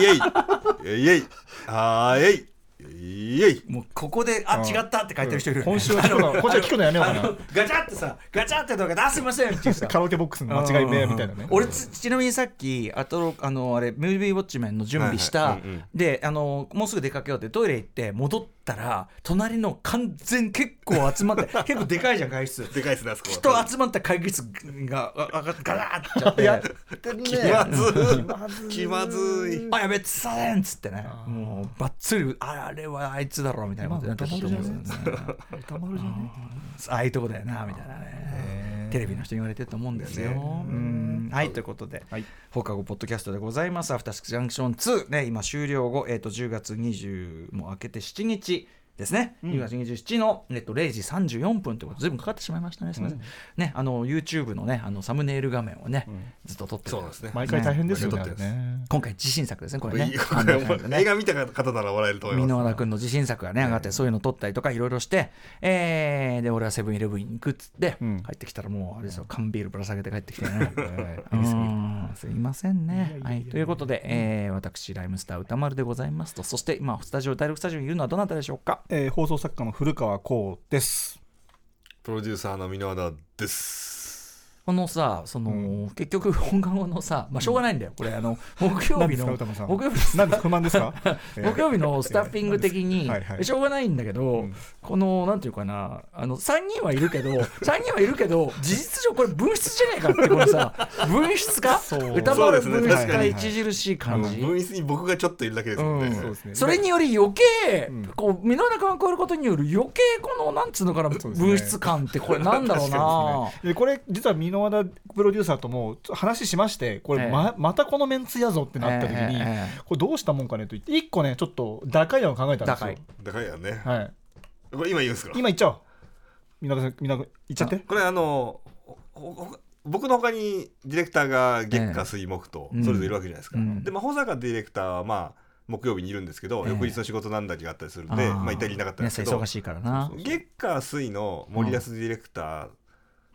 イエイ。イエイ。あーえい。イエイ。もうここであうん違ったって書いてる人いる。よね今週は聞くの今週は聞くのやめようかな。ガチャってさガチャってとか出せませんっていうさ。カラオケボックスの間違い目みたいなね。俺つちなみにさっきあとあのあれムービーウォッチメンの準備した、はいはいうんうん。であのもうすぐ出かけようってトイレ行って戻ったら隣の完全結構集まって 結構でかいじゃん会議室でかいっすねあそこ人集まった会議室がガラーってやってね気まずい。あやべえつされんっつってね。もうばっつりああれはあいつだろうみたいなことってたと思うんですよね。ああいうとこだよなみたいなね。テレビの人に言われてると思うんですよ。ねうんはいということで、はい放課後ポッドキャストでございます。アフターシックスジャンクション2、ね、今終了後、えー、と10月20もう明けて7日ですね、うん。10月27の、えっと、0時34分ということで、ずいぶんかかってしまいましたね、すみません。うん。ね、あの YouTube のね、あのサムネイル画面をね、うん。ずっと撮ってる。そうですね。毎回大変ですよねね。今回自信作ですね、これね。映画見た方なら笑えると思い箕ます。輪田君の自信作がね上がってそういうの撮ったりとかいろいろして、えーで俺はセブンイレブンに行くっつって、うん。帰ってきたらもうあれですよ缶ビールぶら下げて帰ってきてね。えうー見すぎん。すいませんね。はい。ということで、えー私ライムスター歌丸でございますと。そして今スタジオ第6スタジオにいるのはどなたでしょうか？えー放送作家の古川光です。プロデューサーの箕輪田です。このさその、う結局本番後のさまあしょうがないんだよこれ。あの木曜日の木曜日何ですか不満ですか？え ー木曜日のスタッフィング的にはいはいしょうがないんだけど、うん。このなんていうかなあの3人はいるけど 3人はいるけど事実上これ分室じゃねえかってこのさ分室か？歌丸分室確か著しいあ感じ？の分室に僕がちょっといるだけですもんね、うん。そね。それにより余計、うん。こう箕輪田君が加わることによる余計このなんつうのかな、分室感ってこれなんだろうな、でこれ実は箕輪田プロデューサーとも話しましてこれま,、またこのメンツやぞってなった時に、ええええこれどうしたもんかねと言って一個ねちょっと高いのを考えたんですよ。高いだからやね、はい、これ今言うんですか？今言っちゃおう。皆さん皆さん言っちゃって。これあのほほ僕の他にディレクターが月火水木とええそれぞれいるわけじゃないですか、うん。で、まあ、保坂ディレクターはまあ木曜日にいるんですけど、ええ。翌日の仕事なんだりがあったりするんで、まあ、いたりいなかったんですけど、ね忙しいからな、月火水の森保ディレクター、うん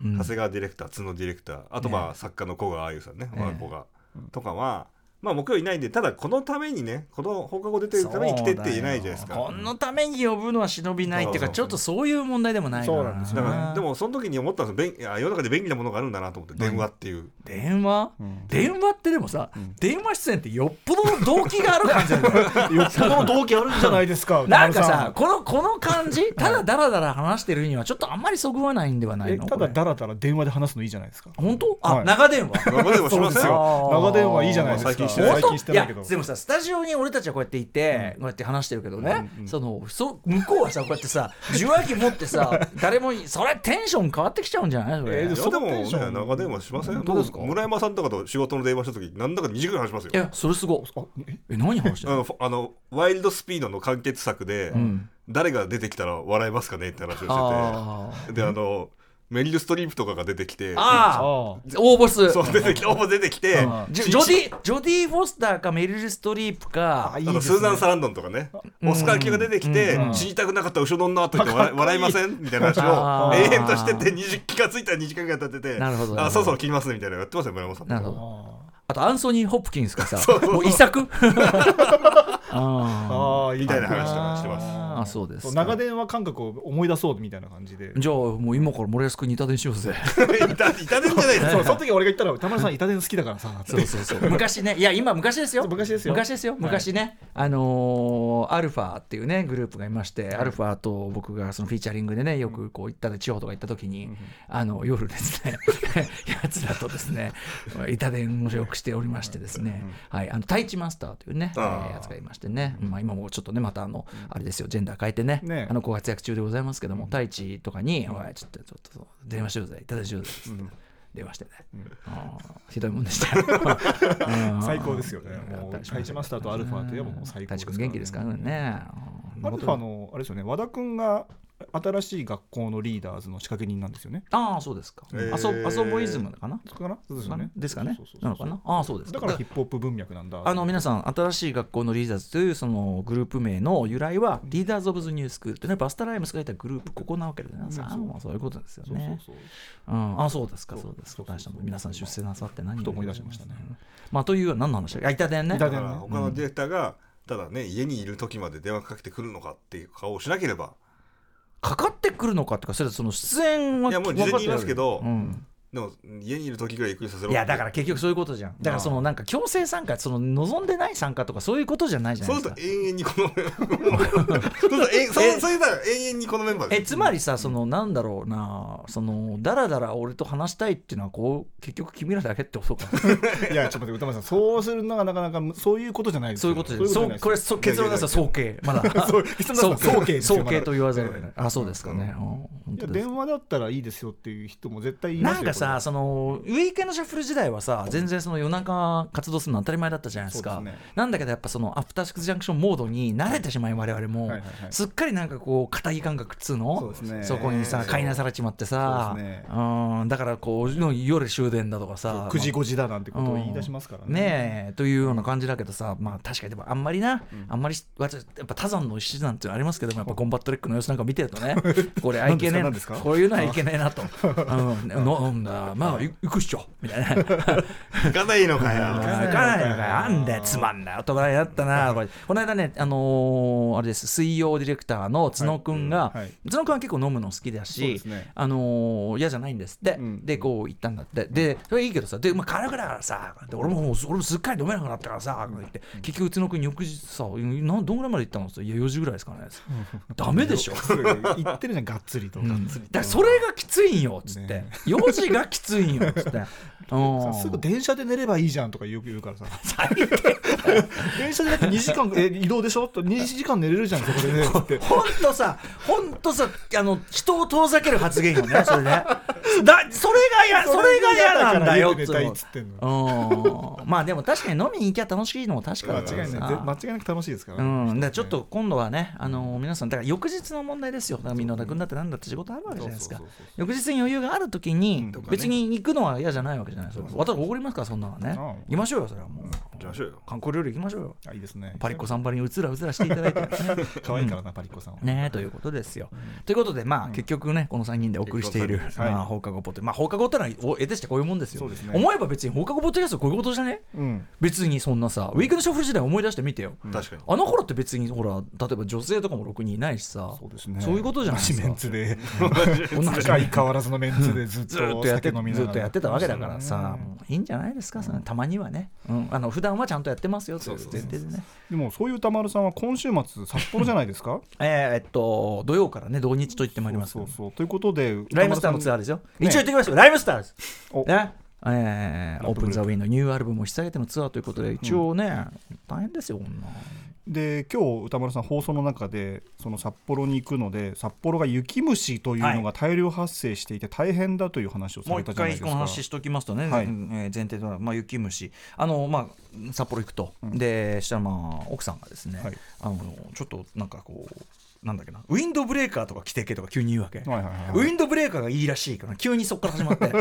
長谷川ディレクター角ディレクター。あとまあ、え作家の古賀あゆさんね、ええ。我が子が、とかはまあ木曜いないんでただこのためにねこの放課後出てるために来てって言えないじゃないですか。このために呼ぶのは忍びないっていうかちょっとそういう問題でもないからそうなんですよだからでもその時に思ったんですよ。世の中で便利なものがあるんだなと思って電話っていう。電話、うん。電話ってでもさ、ん。電話出演ってよっぽどの動機がある感じよ よっぽどの動機あるんじゃないですか。なんかさこのこの感じただダラダラ話してるにはちょっとあんまりそぐわないんではないえただだらだら電話で話すのいいじゃないですか。本当？あ、はい。長電話。長電話しませんよ。長電話いいじゃないですか最近してないけど。いやでもさスタジオに俺たちはこうやっていて、こうやって話してるけどね、そのそ向こうはさこうやってさ受話器持ってさ 誰もいそれテンション変わってきちゃうんじゃない？それ、えーいやでもね長電話しません？どうですか？村山さんとかと仕事の電話した時なんだか2時間話しますよ。いやそれすごい。あええ何話してるあのフあのワイルドスピードの完結作で、ん。誰が出てきたら笑えますかねって話をあしてて。であのメリル・ストリープとかが出てきてあああ応募数そう 出てきて応募出てきてあジョジョディジョディ・フォスターかメリル・ストリープか。あのスーザン・サランドンとかね。オスカー級が出てきてうん。死にたくなかった後ろの女と言って笑笑いませんみたいな話を永遠としてて2時気がついたら2時間ぐらい経っててなるほどあそろそろ切りますねみたいなのやってますよ村山さんなるほど。ああとアンソニー・ホプキンスがさ。もう遺作。ああみたいな話とかしてますああそうです長電話感覚を思い出そうみたいな感じで。じゃあもう今から森保君に板伝しようぜいたいたでんじゃないです。か そうその時俺が言ったら歌丸さん板電好きだからさ そうそうそう。昔ねいや今昔ですよ。昔ですよ。昔ですよ。昔ね、あのーアルファっていうねグループがいまして、アルファと僕がそのフィーチャリングでねよくこう行ったり地方とか行った時に、あの夜ですね やつらとですね板伝をよくしておりましてですね、はい、あの太一マスターというね、やつがいましてね、まあ、今もちょっとねまたあの、あれですよジェンダー変えてねね。あのご活躍中でございますけども太一とかに「おいちょっとちょっと電話しようぜ板伝しようぜ」つって電話してね、あーひどいもんでした。最高ですよね。もう太一マスターとアルファといえばもう最高太一君元気ですからね。アルファのあれですよね。和田君が新しい学校のリーダーズの仕掛け人なんですよね。ああそうですか、へー。アソアソボイズムかな？そうかな？そうですよね。ですかね。そうそうそうなのかなああそうですだからヒップホップ文脈なんだ。あの皆さん、新しい学校のリーダーズというそのグループ名の由来は、リーダーズ・オブ・ズ・ニュースクールってね、バスタライムスがいたグループ、ここなわけでね、さあそういうことですよね。そう。うん、あそうですか、そうですか。皆さん出世なさって何ふと思い出しましたね。まあ、というような何の話だあ、板伝ね。板だから他のディレクターが、ただね家にいる時まで電話かけてくるのかっていう顔をしなければかかってくるのかっていうか、それはその出演はいやもう事前に言いますけどうんでも家にいる時ぐらいゆっくりさせろいやだから結局そういうことじゃん。だからそのなんか強制参加その望んでない参加とかそういうことじゃないじゃなそいうですか。すると永遠にこのそうするとえそうそういう永遠にこのメンバー。えつまりさそのなんだろうなそのだらだら俺と話したいっていうのはこう結局君らだけってことかいやちょっと待って歌丸さんそうするのがなかなかむそういうことじゃないですよそういうことじゃないそうこれそ結論ですよ早計まだそう結論だったら早計ですよ早計と言わざるを得まないあそうですかね電話だったらいいですよっていう人も絶対いますよなんかさそのウィークエンドシャッフル時代はさ全然その夜中活動するの当たり前だったじゃないですか。ね。なんだけどやっぱそのアフターシックスジャンクションモードに慣れてしまい我々も、すっかりなんかこう肩着感覚っつうの？そね。こにさ飼いなされちまってさ。そうね。うん。だからこう夜終電だとかさ9時5時だなんてことを言い出しますからね。ねえというような感じだけどさまあ確かにでもあんまりな、あんまり私やっぱ他山の石なんてありますけどもやっぱコンバットレックの様子なんか見てるとね これはいけねえこういうのはいけねえなと。うん。なんだまあい行くっしょ。みたいな。行かないのかよ。行かないのかよ。なんでつまんない男だったな。これ。この間ねあのーあれです。水曜ディレクターの角くん。が、角くんは結構飲むの好きだし、あのー嫌じゃないんですって、うん。でこう言ったんだって。でそれいいけどさで、まあ、軽くだからさで俺ももう俺もすっかり飲めなくなったからさ、とか言って。結局角くん翌日さなんどんぐらいまで行ったの？って言ったらいや4時ぐらいですかね。ダメでしょ。言ってるじゃんがっつりと、うん。だからそれがきついんよっつって、ね4時がきついんよっ つって。すぐ電車で寝ればいいじゃんとかよく言うからさ。電車でだって2時間え移動でしょ？と2時間寝れるじゃんそこでねって。ほんとさ、ほんとさ、あの人を遠ざける発言よね、それね。だそれがや、それが嫌なんだよっつう家で寝たいってんの。うん。まあでも確かに飲みに行きゃ楽しいのも確か間だ違いない。ぜ間違いなく楽しいですから、うん、だからちょっと今度はね、あの皆さん、だから翌日の問題ですよ、だからみんな君だってなんだって仕事あるわけじゃないですか。翌日に余裕があるときにうん、別に行くのは嫌じゃないわけじゃないですか、私、怒りますから、そんなのね、うん行きましょうよ、それはもう、行きましょうよ。観光料理行きましょうよ、あいいですね。パリッコさんばりにうつらうつらしていただいて、ね、可愛いからな、パリッコさんは。ねということですよ。ということで、まあ、結局ね、この3人でお送りしている、まあ放課後ポッドまあ、放課後ってのは、お得てしてこういうもんですよ。そうですね。思えば別に放課後ポッドキャストこういうことじゃね？うん。別にそんなさ、ウィークのシャッフル時代思い出してみてよ。確かに。あの頃って別にほら例えば女性とかもろくにいないしさ。そうですね。そういうことじゃないですか。同 じメンツで。同じ。相変わらずのメンツでずっとやってずっとやってたわけだからさ、いいんじゃないですか、そのたまにはね、うん、あの普段はちゃんとやってますよいう前提でね。でもそういう歌丸さんは今週末札幌じゃないですか？えっと土曜からね土日と言ってまいりますそうそうということでライムスターのツアーーですよ。ね。一応言ってきましたライムスターです。お。ね。えー、オープン・ザ・ウィンのニューアルバムを引っ提げてのツアーということで、一応ね、大変ですよ、こんな。で今日歌丸さん放送の中でその札幌に行くので札幌が雪虫というのが大量発生していて大変だという話をさもう一れたじゃないですか。回この話しときますとね、はい。前提となる、まあ、雪虫。あの、まあ、札幌行くと、でしたら、まあ、奥さんがですね、はい。あのちょっとなんかこうなんだっけな？ウィンドブレーカーとか着てけとか急に言うわけ、はいはいはいウィンドブレーカーがいいらしいから急にそこから始まって。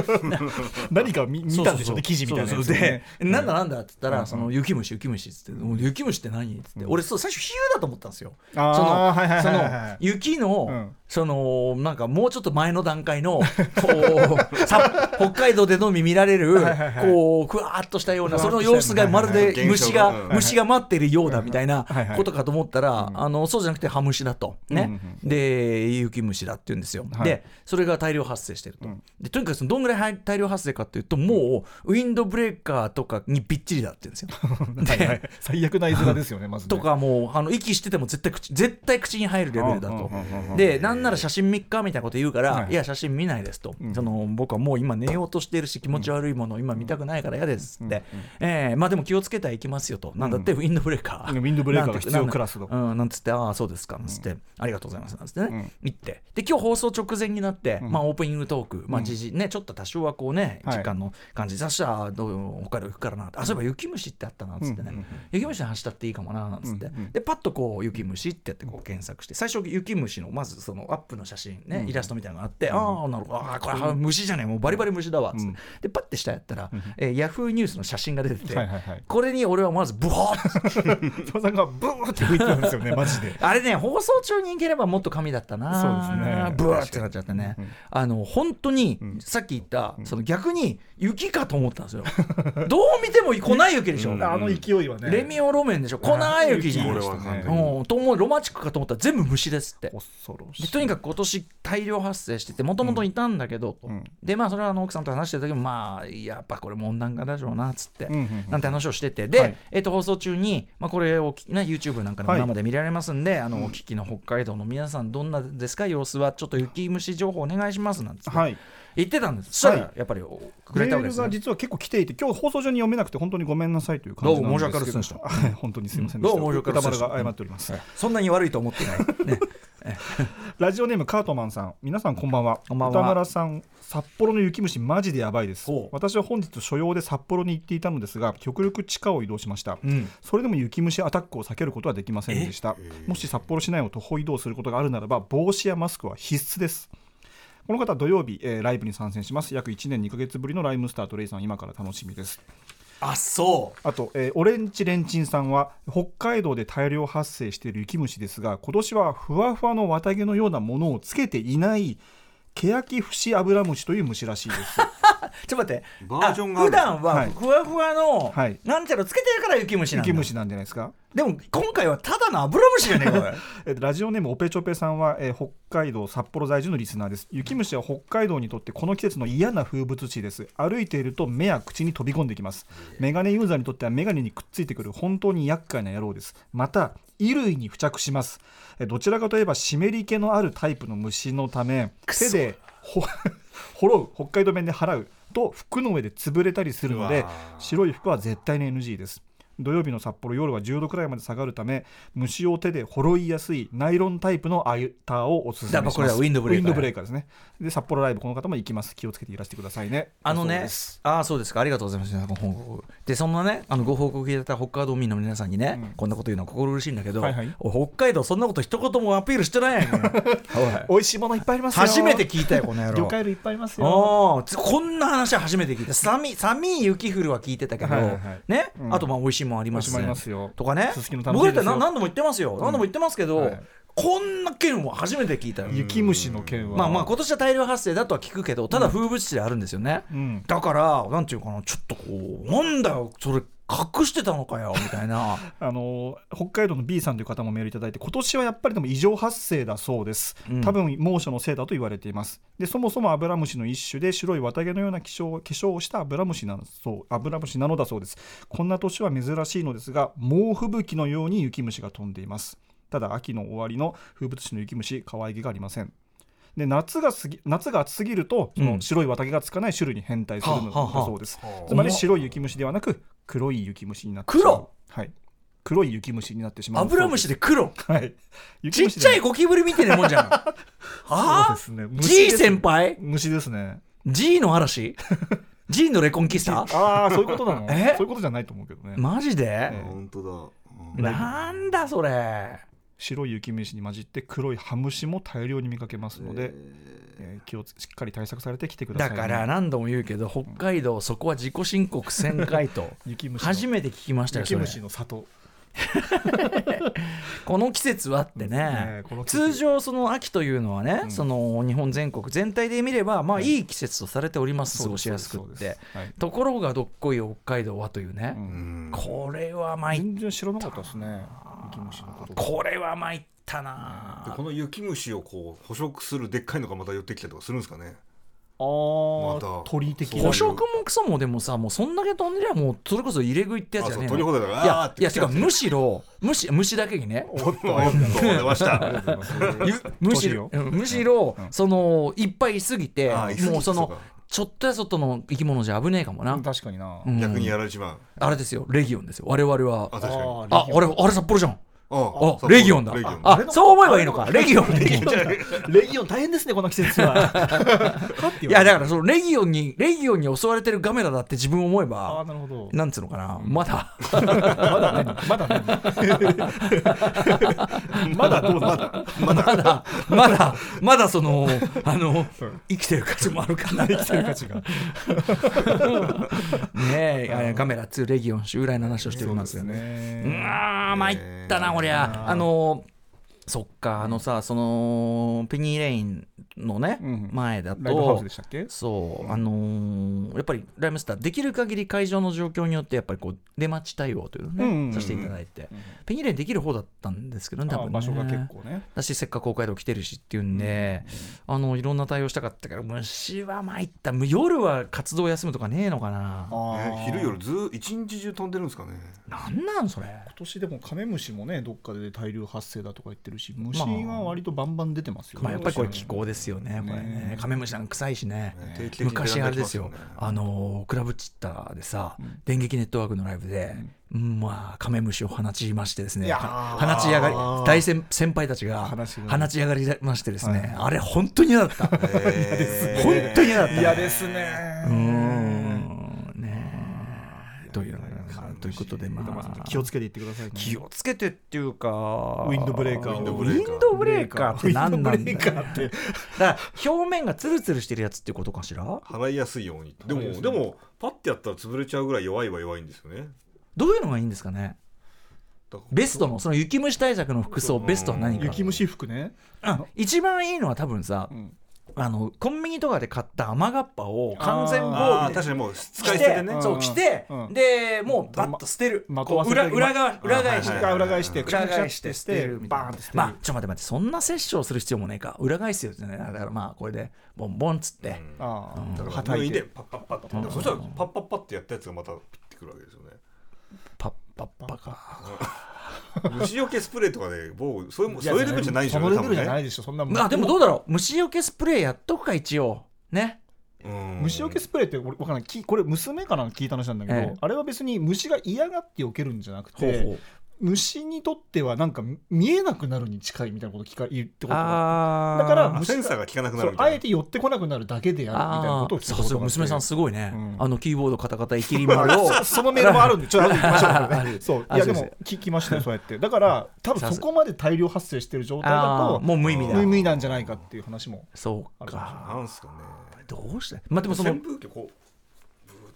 何か見見たんでしょうね記事みたいなやつで、なんだなんだって言ったら、うんその雪虫雪虫っつって、もう雪虫って何っつって、俺そう最初比喩だと思ったんですよ。そのはいはいはいそのはい。雪の、うん。そのなんかもうちょっと前の段階のこう さ北海道でのみ見られるこうふわーっとしたようなその様子がまるではいはい。虫が虫が待ってるようだみたいなことかと思ったらあのそうじゃなくてハムシだとね。うんで雪虫だって言うんですよ。はい。でそれが大量発生してると。うん。でとにかくそのどんぐらい大量発生かっていうともうウィンドブレーカーとかにびっちりだって言うんですよ。はいはい。最悪な絵面ですよねまずね。とかもうあの息してても絶対口絶対口に入るレベルだと。うんうんうんうん。でなんなら写真3日みたいなこと言うから、はいい、や写真見ないですと、うんその僕はもう今寝ようとしているし気持ち悪いものを今見たくないから嫌ですって、えーまあでも気をつけてはいきますよと、なんだってウィンドブレーカー、ウィンドブレーカーが必要クラスのうん、なんつってああそうですかなんつって、でありがとうございますなんつってね、うん。行って。で今日放送直前になって、うん。まあ、オープニングトーク、まあうん。時事ねちょっと多少はこうねはい。時間の感じ、そしたらどう北海道行くからなあそういえば雪虫ってあったなっつってね、うんうんうん。雪虫の話だっていいかもななんつって、うんうんでパッとこう雪虫ってやってこう検索して最初雪虫のまずそのアップの写真ね、うんイラストみたいなのがあって、ああなるほど。あーこれは虫じゃねえもうバリバリ虫だわっつって、うん。でパッて下やったら、うんえーヤフーニュースの写真が出てて、はいはいはい。これに俺はまずブワーッ戸さ んがブーって吹いてるんですよねマジで。あれね放送中に行ければもっと神だったな。そうですね。ブワーってなっちゃってね、うん。あの本当に、うん。さっき言った、その逆に雪かと思ったんですよ。どう見ても粉雪でしょ、う。ん。あの勢いはね。レミオロメンでしょ。粉雪じゃん。これは完全にうん。と思う。ロマチックかと思ったら全部虫ですって。恐ろしい。でとにかく今年大量発生しててもともといたんだけど、と。うん。でまあそれはあの奥さんと話してた時もまあやっぱこれも温暖化でしょうなっつって、うんうんうん。なんて話をしてて。で、はい。えっと放送中に、まあ、これをき、ね、YouTube なんかでもはい。生で見られますんで、あのお聞きの北海道の皆さんどんなですか？様子はちょっと雪虫情報お願いしますなんつってはい。言ってたんです。そしたらはやっぱりくメールれたわけですね。が実は結構来ていて今日放送上に読めなくて本当にごめんなさいという感じなんですけど。どうも申し訳ありませんではい本当にすいませんでした。どうも申し訳ありませんでした。歌丸が謝っております。そんなに悪いと思ってない、ね、ラジオネームカートマンさん皆さんこんばんは。こんばんは。歌丸さん札幌の雪虫マジでやばいです。私は本日所用で札幌に行っていたのですが極力地下を移動しました。うん。それでも雪虫アタックを避けることはできませんでした。え？もし札幌市内を徒歩移動することがあるならば帽子やマスクは必須です。この方土曜日、えーライブに参戦します。約1年2ヶ月ぶりのライムスターとレイさん今から楽しみですあそう。あと、えーオレンジレンチンさんは北海道で大量発生している雪虫ですが今年はふわふわの綿毛のようなものをつけていないケヤキフシアブラムシという虫らしいです。ちょっと待って。バージョンが普段ははい。ふわふわの、はい。なんちゃらつけてるから雪虫なんだ。雪虫なんじゃないですか？でも今回はただのアブラムシじゃねえか ラジオネームオペチョペさんは、えー北海道札幌在住のリスナーです。雪虫は北海道にとってこの季節の嫌な風物詩です。歩いていると目や口に飛び込んできます。メガネユーザーにとってはメガネにくっついてくる本当に厄介な野郎です。また衣類に付着します。えーどちらかといえば湿り気のあるタイプの虫のため手でほ 払う北海道弁で払うと服の上で潰れたりするので白い服は絶対に NG です土曜日の札幌夜は10度くらいまで下がるため虫を手でほいやすいナイロンタイプのアイターをおすすめします。これはウィンドブレーカーウィンドブレーカーですね。で札幌ライブこの方も行きます。気をつけていらしてくださいね。あのねああ、そうですか、ありがとうございます。で、そんなね、あのご報告いただいた北海道民の皆さんにね、うん。こんなこと言うのは心苦しいんだけど、はいはい。北海道、そんなこと一言もアピールしてないやんけおい。美味しいものいっぱいありますよ。初めて聞いたよ、この野郎。魚介類いっぱいありますよ。こんな話は初めて聞いた。寒い寒い雪降るは聞いてたけど、はいはいはい。ね、うん。あとまあ美味しいもんあります美味しいもんありますよ。とかね。僕だってな何度も言ってますよ、何度も言ってますけど、はい。こんな件は初めて聞いた。よ、雪虫の件は。まあまあ今年は大量発生だとは聞くけどただ風物詩であるんですよね、うん。だからなんていうかなちょっとこうなんだよそれ隠してたのかよみたいな。あの北海道の B さんという方もメールいただいて今年はやっぱりでも異常発生だそうです、うん。多分猛暑のせいだと言われています。でそもそもアブラムシの一種で白い綿毛のような化粧化粧をしたアブラムシなのそうアブラムシなのだそうです。こんな年は珍しいのですが猛吹雪のように雪虫が飛んでいます。ただ秋の終わりの風物詩の雪虫可愛げがありませんで夏が過ぎ夏が暑すぎるとその白い綿毛がつかない種類に変態するのだそうです、はあつまり白い雪虫ではなく黒い雪虫になってしまう。黒？はい黒い雪虫になってしまう。アブラムシでで黒？はい。ちっちゃいゴキブリみたいなもんじゃん。そうあ？ですね。G 先輩？虫ですね。G の嵐？G のレコンキスタ？ああそういうことなの。え？そういうことじゃないと思うけどね、マジで、ええ。本当だ、うん。なんだそれ白い雪虫に混じって黒いハムシも大量に見かけますので、えー気をつしっかり対策されてきてくださいね、だから何度も言うけど北海道そこは自己申告1000回と。雪虫の初めて聞きましたよそ雪れ虫の里 この季節はってね。ね通常その秋というのはね、うん。その日本全国全体で見ればまあはい。いい季節とされております、過ごしやすくって。ところがどっこい北海道はというね。う、うん。んこれは参っ全然知らなかったですねこと。これは参ったでなこの雪虫をこう捕食するでっかいのがまた寄ってきたりとかするんですかねあまた。あ鳥的捕食もクソもでもさもうそんだけ飛んでりゃもうそれこそ入れ食いってやつあじゃねえいやいやてかむしろ虫虫だけにね。むしろむしろ、うんそのいっぱいいすぎてもうそのそうかちょっとやそっとの生き物じゃ危ねえかもな、確かにな、うん逆にやられちまうあれですよレギオンですよ我々はあ確かにああれあれ札幌じゃんああレギオンだ。あそう思えばいいのか。レギオンレギオン。レギオン。大変ですねこの季節は。いやだからそのレギオンにレギオンに襲われてるガメラだって自分思えばなるほど。なんつうのかな。まだ。まだ何まだ。何まだどうなのまだ。まだまだその あの生きてる価値もあるかな。生きてる価値が。ねえあガメラ2レギオン襲来の話をしておりますよね。うね。わー参ったなこりゃあのそっかあのさそのペニーレインのね、うん。前だライブハウスとでしたっけ？そうあのーやっぱりライムスターできる限り会場の状況によってやっぱりこう出待ち対応というのね、うんうんうんさせていただいて、ペニーレインできる方だったんですけどね多分ね。あ場所が結構ね。だしせっかく北海道来てるしっていうんで、あのいろんな対応したかったけど虫は参った夜は活動休むとかねえのかな。え昼夜ずー一日中飛んでるんですかねなんなんそれ。今年でもカメムシもねどっかで大量発生だとか言ってるし虫が割とバンバン出てますよ。ね、まあやっぱりこれ気候ですよね。これね。ねカメムシなんか臭いしね。昔あれですよ。あのクラブチッターでさ、うん。電撃ネットワークのライブで、うん。まあカメムシを放ちましてですね。放ち上がり大先先輩たちが放ち上が。り放ち上がりましてですね、はい。あれ本当に嫌だった。えー。本当に嫌だった。嫌ですうー。ねんねえというということでまあ。気をつけていってくださいね。気をつけてっていうかウウィンドブレーカーを。ウィンドウブレーカー。ィンドブレーカーって何なんだよ。だから表面がツルツルしてるやつっていうことかしら？払いやすいようにでもでもパッてやったら潰れちゃうぐらい弱いは弱いんですよね。どういうのがいいんですかね？ベストの？その雪虫対策の服装ベストは何か？雪虫服ね。あ一番いいのは多分さうんあのコンビニとかで買った雨がっぱを完全防備で確かにもう使着てい捨てでね。そう着てうん。でもうバッと捨てる。まこう裏裏側裏返して。はい裏返して裏返して捨てる。みたいな。バーンって捨てる。まあちょっと待って待ってそんな殺生する必要もねえか。裏返すよね。だからまあこれでボンボンっつって。ああだからはたいて。脱いでパッパッパッってでもそしたらパッパッパッってやったやつがまたピッてくるわけですよねパッパッパか 虫除けスプレーとかで某そういういやそういうレベルじゃないでしょそのレベルじゃないでしょそんなもん。あでもどうだろう。虫除けスプレーやっとくか一応。ね。うん。虫除けスプレーって俺わかんない。きこれ娘から聞いた話なんだけど、ええ。あれは別に虫が嫌がって避けるんじゃなくてほうほう虫にとってはなんか見えなくなるに近いみたいなこと聞か言ってことだからあセンサーが効かなくなるみたいなあえて寄ってこなくなるだけであるみたいなことを聞いたそうこと？娘さんすごいね、うん。あのキーボードカタカタイキリ丸を。そのメールもあるんでちょっと行きましょう。ねる。そう。いやでも聞きましたよそうやって。だから多分そこまで大量発生してる状態だあとーもう無意味だ。無意味なんじゃないかっていう話もそうあるかなんすかね。どうして？まあでもその扇風機こ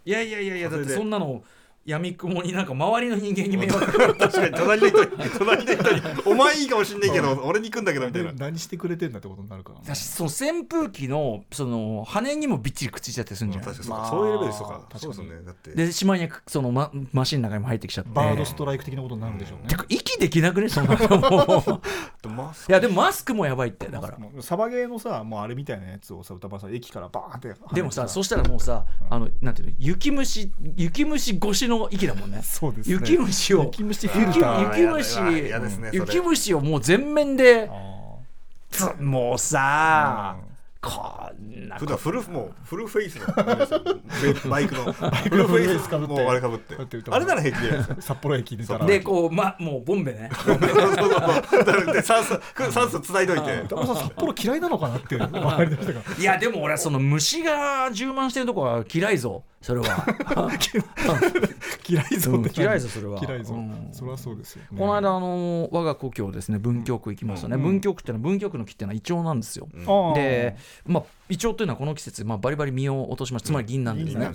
いやいやいやいやだってそんなの闇雲になんか周りの人間に迷惑確かに隣の人に隣の人にお前いいかもしんないけど俺に行くんだけどみたいな。で何してくれてんだってことになるからだしその扇風機のその羽にもびっちりくっついちゃったりするんじゃない確かにそう。かまあそういうレベルですとか。確かに。そうですよね。だって。でしまいにはそのママシンの中にも入ってきちゃって。バードストライク的なことになるんでしょうね。てか息できなくね？そんなの。もうでマスいやでもマスクもやばいってだから。も。うサバゲーのさもうあれみたいなやつをさ歌丸さん駅からバーンってでもさそしたらもうさあのなんていうの雪虫雪虫越しの息だもんね。そうですね。雪虫を。雪虫雪虫。嫌ですね雪虫をもう全面で。もうさこんな普段フルもうフルフェイスのバイクのフルフェイス被って。もうあれかぶって。あれなら平気じゃないですかー札幌駅出たら。でこうまもうボンベね。で 酸素酸素つないどいて。札幌嫌いなのかなっていういやでも俺はその虫が充満してるとこは嫌いぞそれは。嫌いぞ嫌いぞそれは。嫌いぞう。ん。そりゃそうですよね。この間あの我が故郷ですね文京区行きましたね、うん。文京区ってのは文京区の木っていうのはイチョウなんですよ、で、まあ、イチョウというのはこの季節、まあ、バリバリ実を落とします。つまり銀なんですね、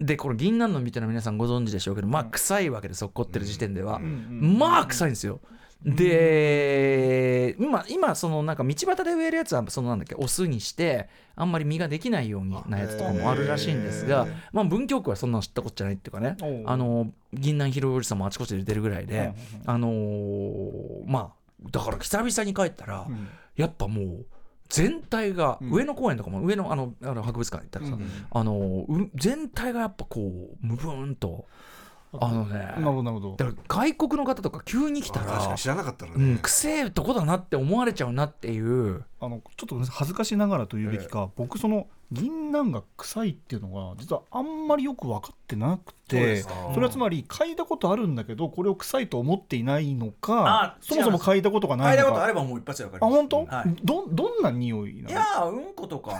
でこの銀杏の実っていうのは皆さんご存知でしょうけどまあ臭いわけです落っこってる時点では、ん。まあ臭いんですよで今今そのなんか道端で植えるやつはそのなんだっけオスにしてあんまり実ができないようになやつとかもあるらしいんですがまあ、文京区はそんなの知ったことじゃないっていうかねあの銀杏拾いおじさんもあちこちで出るぐらいで、あのーまあだから久々に帰ったら、うん。やっぱもう全体が、うん。上野公園とかも上のあのあの博物館行ったらさ、うんあのう全体がやっぱこうムブーンとあのねなるほどなるほど。だから外国の方とか急に来たらあ確かに知らなかったらね。うん、くせえとこだなって思われちゃうなっていう。あのちょっと恥ずかしながらというべきか、僕その銀杏が臭いっていうのが実はあんまりよく分かってなくてそそれはつまり嗅いだことあるんだけどこれを臭いと思っていないのかあそもそも嗅いだことがないのか。ればもう一発でわかあ本当、はい。どどんな匂いなの？いやーうんことか、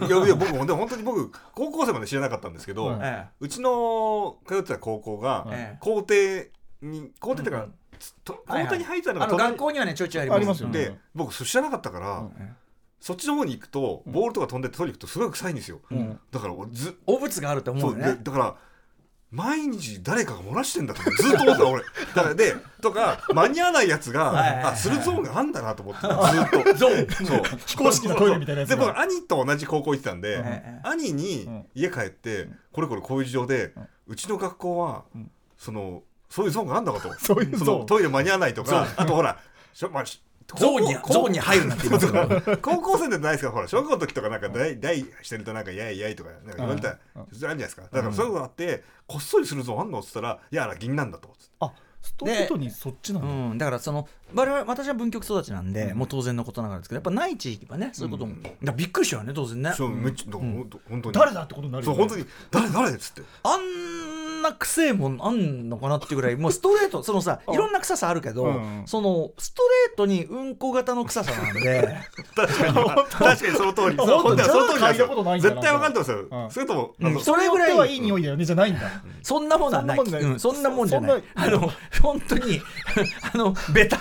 いやいや僕もでも本当に僕高校生まで知らなかったんですけど、はい。えうちの通ってた高校がええ校庭に校庭っていうか、うん校はいはい庭に入ってたのあのが隣。学校にはねちょいちょいありますありますよね。で僕知らなかったから、うんそっちの方に行くとうん。ボールとか飛んで取りに行くとすごい臭いんですよ、うん。だから俺ず汚物があると思そうねでだから毎日誰かが漏らしてんだとずっと思ってた俺。だからでとか間に合わないやつがはいはいはいあするゾーンがあんだなと思って ずっと。ゾーン。そう。非公式なトイレみたいなやつでが僕兄と同じ高校行ってたんで、ええ兄に家帰って、これこれこういう事情で、うちの学校は、うん。そのそういうゾーンがあんだかと。そういうゾーン。そのトイレ間に合わないとかあとほらしょ、まあしゾーンに高校ゾーンに入るなって言いますから高校生でないですか？ほら小学校の時とかなんか大大してるとなんかやいやいとかなんか言われたらあるんじゃないですか。だからそういうのがあってこっそりするゾーンあんの？っつったらいやあら銀なんだとあストレートにそっちなんだ、うん、だからその我々私は文局育ちなんで、もう当然のことながらですけどやっぱない地域はねそういうことも、だからびっくりしちゃうよね当然ね。そうめっちゃほんと本当に誰だってことになるよ、ね、そう本当に。誰誰っつって。あんな臭いもんあんのかなっていうぐらいもうストレートそのさ いろんな臭さあるけど、うん。そのストレートにうんこ型の臭さなんで。確かに。確かにその通り。本当本当にその通りなんですじゃあ嗅いだことないんだなよ。絶対分かってますよ。うん。それともうん。それぐらいはい。い匂いだよねじゃないんだ。そんなもんはない。そんなもんじゃない。うん。そんなもんじゃない。そんあの本当にあのベタ。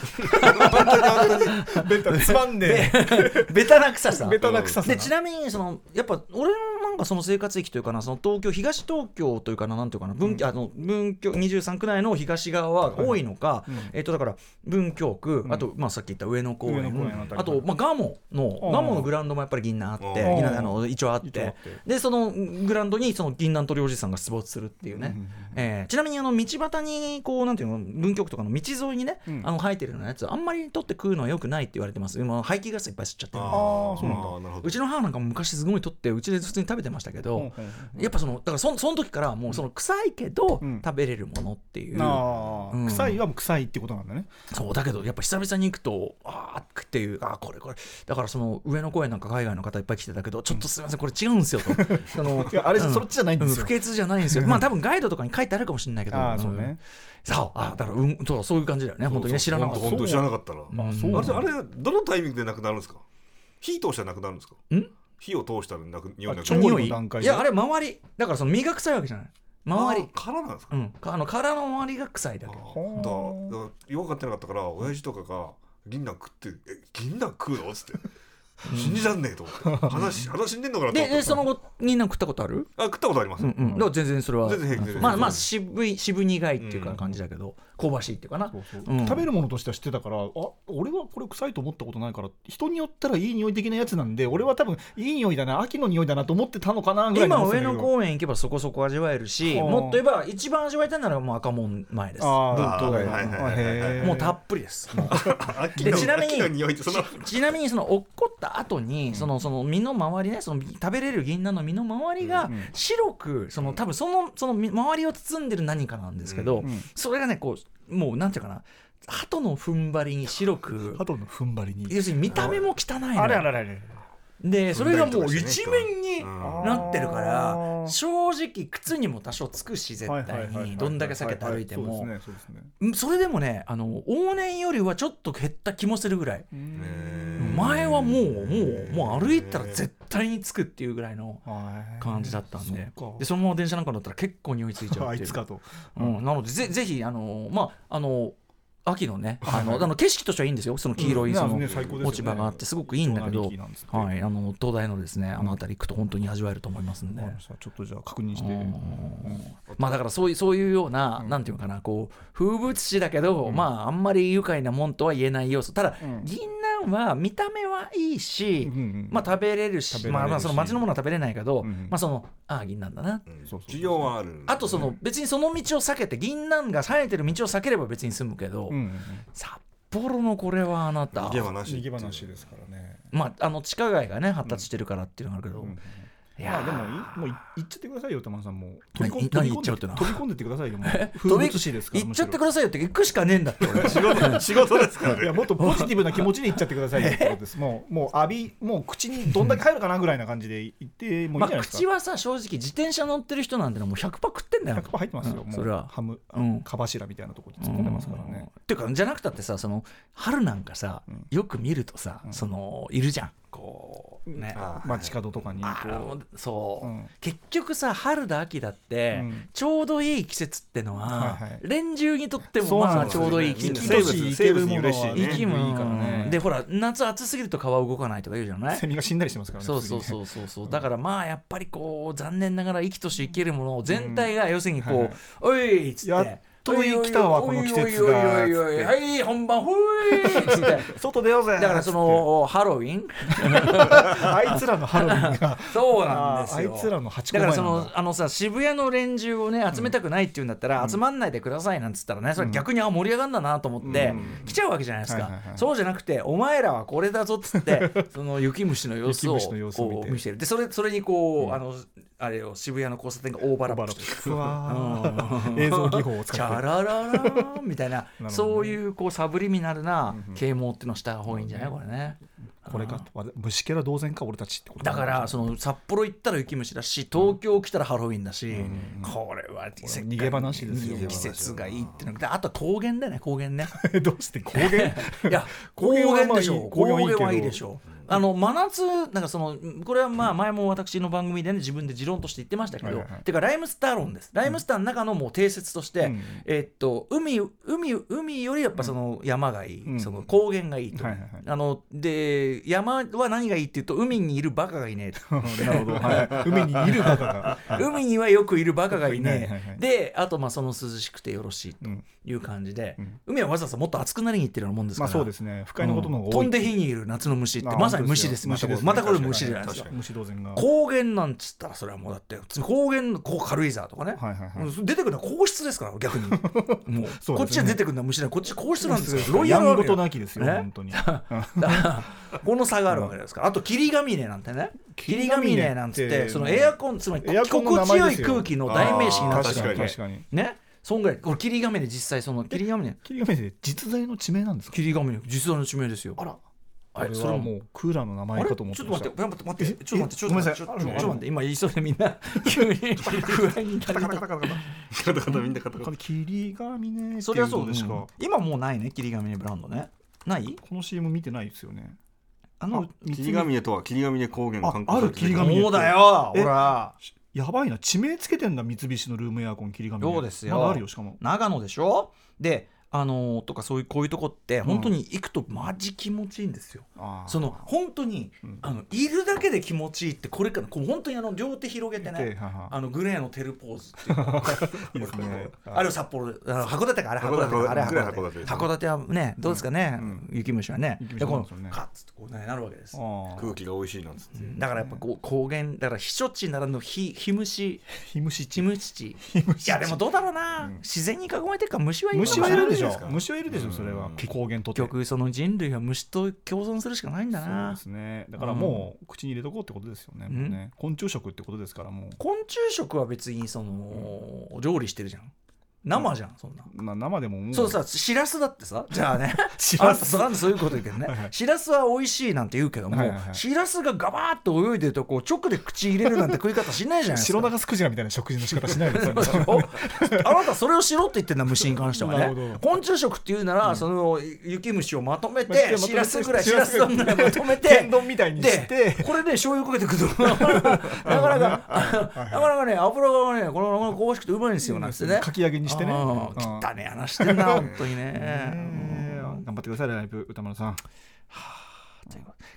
ベタつまんねベベタな臭さ。ベタな臭さ。でちなみにそのやっぱ俺のなんかその生活域というかなその東京東東京というかななんていうかな文,、あの文京23区内の東側は多いのか、うんえっ、とだから文京区、うん。あとまあさっき言った上野公園。あとまあガモのうんガモのグラウンドもやっぱり銀杏あってうん銀杏あの一応あって。でそのグラウンドにその銀杏取りおじさんが出没するっていうね、うんえーちなみにあの道端にこうなんていうの文京区とかの道沿いにね、うん。あの生えてるようなやつあんまり取って食うのはよくないって言われてます。今排気ガスいっぱい吸っちゃってるあーそうなんだ。うちの母なんかも昔すごい取ってうちで普通に食べてましたけど、やっぱそのだからそその時からもうその臭いけどうん。食べれるものっていう、臭いはもう臭いってことなんだね。そうだけどやっぱ久々に行くとあーっていうあーこれこれ。だからその上野公園なんか海外の方いっぱい来てたけどちょっとすみませんこれ違うんですよと。そのあれうん。そっちじゃないんですよ。うん不潔じゃないんですよ。まあ多分ガイドとかに書いてあるかもしれないけどああそうね。さああだからうんそうそういう感じだよね。本当にね知らなかった。本当に知らなかったら。うん。あそうあれあれどのタイミングでなくなるんですか？火通したらなくなるんですか？ん？火を通したらなく匂いなく。なる匂い？の段階で？いやあれ周りだからその身が臭いわけじゃない。周り。あ殻なんですか？うんかあの殻の周りが臭いだけ。だからだかってなかったから親父とかが銀杏食って「え銀杏食うの?」っつって。信じらんねえと思って。話 話死んでんのかなと思って。ででその後になんか食ったことある？あ食ったことあります。うんうん。だから全然それは全然平気です。まあまあ渋い渋苦いっていうか感じだけど香ばしいっていうかな。食べるものとしては知ってたからあ俺はこれ臭いと思ったことないから人によったらいい匂い的なやつなんで俺は多分いい匂いだな秋の匂いだなと思ってたのかなぐらいに今上野公園行けばそこそこ味わえるしはあ。もっと言えば一番味わいたいならもう赤門前です。もうたっぷりです。でちなみにちなみにその落っこった後にそのその身の周りねその食べれる銀杏の身の周りがうん白くその多分そのその身周りを包んでる何かなんですけど、うん。それがねこうもうなんていうかな。鳩の踏ん張りに白く。鳩の踏ん張りに。要するに見た目も汚いのよ。あれあれあれあれでそれがもう一ね面にうん。なってるから正直靴にも多少つくし絶対に。どんだけ避けて歩いても。それでもねあの往年よりはちょっと減った気もするぐらい。前はもうもうもう歩いたら絶対につくっていうぐらいのはい。感じだったんで。でそのまま電車なんか乗ったら結構匂いついちゃうっていう。うん、なのでぜぜひあのまああの秋のねあのあの景色としてはいいんですよ。その黄色いうん。その落ち葉があってすごくいいんだけど、はい、あの東大のですねあの辺り行くと本当に味わえると思いますんで。ちょっとじゃあ確認して。うん。まあだからそういうそういうような、うん。なんていうのかなこう風物詩だけど、うん。まああんまり愉快なもんとは言えない要素。ただ、うん。銀杏は見た目はいいし、まあ食べれるし食べられるし。まあまあその町のものは食べれないけど、うんまあそのああ銀杏だな。需要はあるあとその別にその道を避けて銀杏が生えてる道を避ければ別に済むけど、札幌のこれはあなた。逃げ場なし逃げ場なしですからね。まああの地下街がね発達してるからっていうのがあるけど、うんいやー。まあでもいもうい行っちゃってくださいよ玉野さん。もう飛び込んで何行っちゃうって飛び込んでってくださいよもう。風物詩ですから行っちゃってくだださいよって行くしかねえんだって俺。仕事仕事ですから。ねいやもっとポジティブな気持ちで行っちゃってくださいよってことです。もうもう浴びもう口にどんだけ入るかなぐらいな感じで行ってもういいまあじゃないですか？口はさ正直自転車乗ってる人なんてのはもう100%食ってんだよ100%入ってますよ、もううんそれはハム、うんか柱みたいなところに突っ込んでますからね、っていうかじゃなくたってさその春なんかさ、うんよく見るとさ、うんそのいるじゃんこうね、街角とかにそう、うん。結局さ春だ秋だって、うん。ちょうどいい季節ってのは、はいはい。連中にとってそもまあちょうどいい季生節生物生物に嬉しいね。生き物いいからね。でほら夏暑すぎると川動かないとか言うじゃない？セミが死んだりしてますからねそうそううそう。そうそうだからまあやっぱりこう残念ながら生きとし生けるもの全体が要するにこうはいはい「おい!」っつってやっと来たわこの季節がおいおいおいはい本番ほい!」っつって外出ようぜだからそのハロウィンあいつらのハロウィンがそうなんですよあいつらの8個だからそのあのさ渋谷の連中をね集めたくないっていうんだったら、集まんないでくださいなんつったらねそれ逆にあ盛り上がんだなと思って、うん来ちゃうわけじゃないですか、はいはいはいそうじゃなくてお前らはこれだぞっつってその雪虫の様子を雪虫の様子を見てこう見せるでそれそれにこう、うんあのあれを渋谷の交差点がオーバーラップしてうん映像技法を使ってャラララーンみたいな ね。そういうこうサブリミナルな啓蒙っていうのをした方がいいんじゃない？これね。これかわ虫けら同然か俺たちってことだからその札幌行ったら雪虫だし東京来たらハロウィンだし、んこれは逃げ話ですよ季節がいいってのであと高原だよね高原ね。どうして高原？いや高高原でしょ高高原はいいでしょあの真夏なんかそのこれはまあ前も私の番組でね自分で持論として言ってましたけど、はいはいはい。てかライムスター論です。ライムスターの中のもう定説として、うん。えっと海海海よりやっぱその山がいい、うん。その高原がいいと、はいはいはい。あので山は何がいいっていうと海にいるバカがいねえと。なるほど、はい、海にいるバカが、海にはよくいるバカがいねはいはいはいであとまあその涼しくてよろしいとうんいう感じで、うん。海はわざわざもっと暑くなりに行ってるようなもんですから、まあそうですね。不快なことの方が多い、飛んで火にいる夏の虫ってあまさに虫ですまたこれ虫ですねまたこれ虫じゃないですか。虫同然が。高原なんつったらそれはもうだって高原こう軽井沢とかね、はいはいはい。うん出てくるのは皇室ですから逆に。もう。ね。こっちは出てくるのは虫だこっち皇室なんですよ。ロイヤルとなきですよね。本当に。だからこの差があるわけですから。あと霧ヶ峰なんてね。霧ヶ峰なんつっててそのエアコンつまり心地よい空気の代名詞になったあー確かに。確かに。ね。そんぐらい。これ霧ヶ峰実際その霧ヶ峰。霧ヶ峰で実在の地名なんですか？霧ヶ峰。実在の地名ですよ。あらあれこれはもうクーラーの名前かと思ってちょっと待って待って待ってちょっと待ってちょっと待ってちょっと待って今言いそうでみんな急に不安になりカタカタカタカタカタカタみんなカタカこれ霧ヶ峰ってそれはそうですか今もうないね霧ヶ峰ブランドねないこの CM 見てないですよねあのあ霧ヶ峰とは霧ヶ峰高原あ観光ある霧ヶ峰そうだよえほらやばいな地名つけてんだ三菱のルームエアコン霧ヶ峰そうですよあるよしかも長野でしょであのーとかそういうこういうとこって本当に行くとマジ気持ちいいんですよ、あー。その本当に、うん。あのいるだけで気持ちいいってこれからこう本当にあの両手広げてでねはは。あのグレーのテルポーズってい あれを札幌あの函館かあれ函館函館かあれ函館。函館はねどうですかね、うん。雪虫はね。雪虫でこのカッツってこうねなるわけです。空気が美味しいなんつって。だからやっぱこう高原だから避暑地ならぬひひ虫。ヒムシチムチチいやでもどうだろうな、自然に囲まれてるから虫はいるの虫はいるでしょですか虫はいるでしょそれは。うん高原と結局その人類は虫と共存するしかないんだそうなですね。だからもう口に入れとこうってことですよね,、ね。昆虫食ってことですからもう。昆虫食は別にその料理してるじゃん生じゃんそんな、まあ生でももう。そうさしらすだってさ じゃあね。しあらんたそうなんでそういうこと言うけどね。しらすは美味しいなんて言うけども、はいはいはい。しらすがガバーッと泳いでるとこう直で口入れるなんて食い方しないじゃないですか。白長スクジラみたいな食事の仕方しないで あなたそれをしろって言ってんだ虫に関してはね。ど。昆虫食っていうなら、その雪虫をまとめててしらすぐらいししらす丼ぐらいまとめて天丼みたいにして。でこれで醤油かけてくるとなかなかなかなかね油がねこの香ばしくてうまいんですよなんてね。かき揚げにしてね。うんうん。汚ねえ話してんな 本当にね。頑張ってくださいライブ歌丸さん。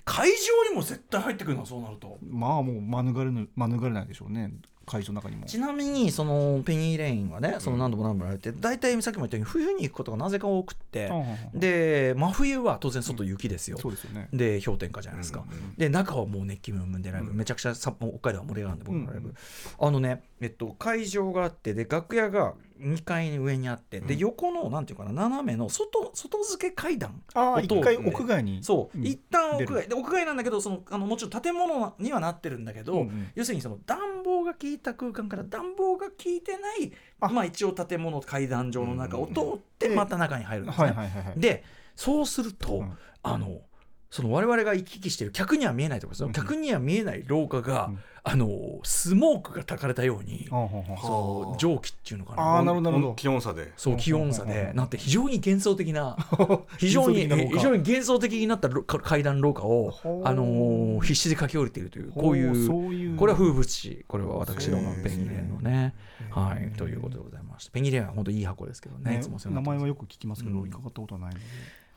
会場にも絶対入ってくるのそうなると。まあもう免れぬ免れないでしょうね。会場の中にも。ちなみにそのペニーレインはねその何度も何度もやられて大体さっきも言ったように冬に行くことがなぜか多くってうんうんうん。で真冬は当然外雪ですよ。そうですよね。で氷点下じゃないですか、うんうんで中はもう熱気ムンムンでライブ、うん。めちゃくちゃさ北海道は盛り上がるんで僕のライブ、うん。あのねえっと会場があってで楽屋が2階に上にあってでうん。横のなんていうかな斜めの外外付け階段。ああ音一回屋外にそう、ん。一旦屋外で屋外なんだけどそのあのもちろん建物にはなってるんだけど、うんうん。要するにその暖房が効いた空間から暖房が効いてないあ。まあ一応建物階段上の中を通ってでまた中に入るんですね。はいはいはいはい。でそうすると、うん。あのその我々が行き来してる客には見えないところその客には見えない廊下が、うん。あのスモークが焚かれたように、ああはあ。はあそう蒸気っていうのかな。あーなるほど気温差で。そう気温差うんうん。うんでなって非常に幻想的な 非常に非常に幻想的になった階段廊下をあのー必死で駆け下りているというこういういう。これは風物詩。これは私のペンギレンのね。はい。ということでございまして。ペンギレンは本当いい箱ですけどね。ね。いつもそういう名の前はよく聞きますけどうん。伺ったことはないので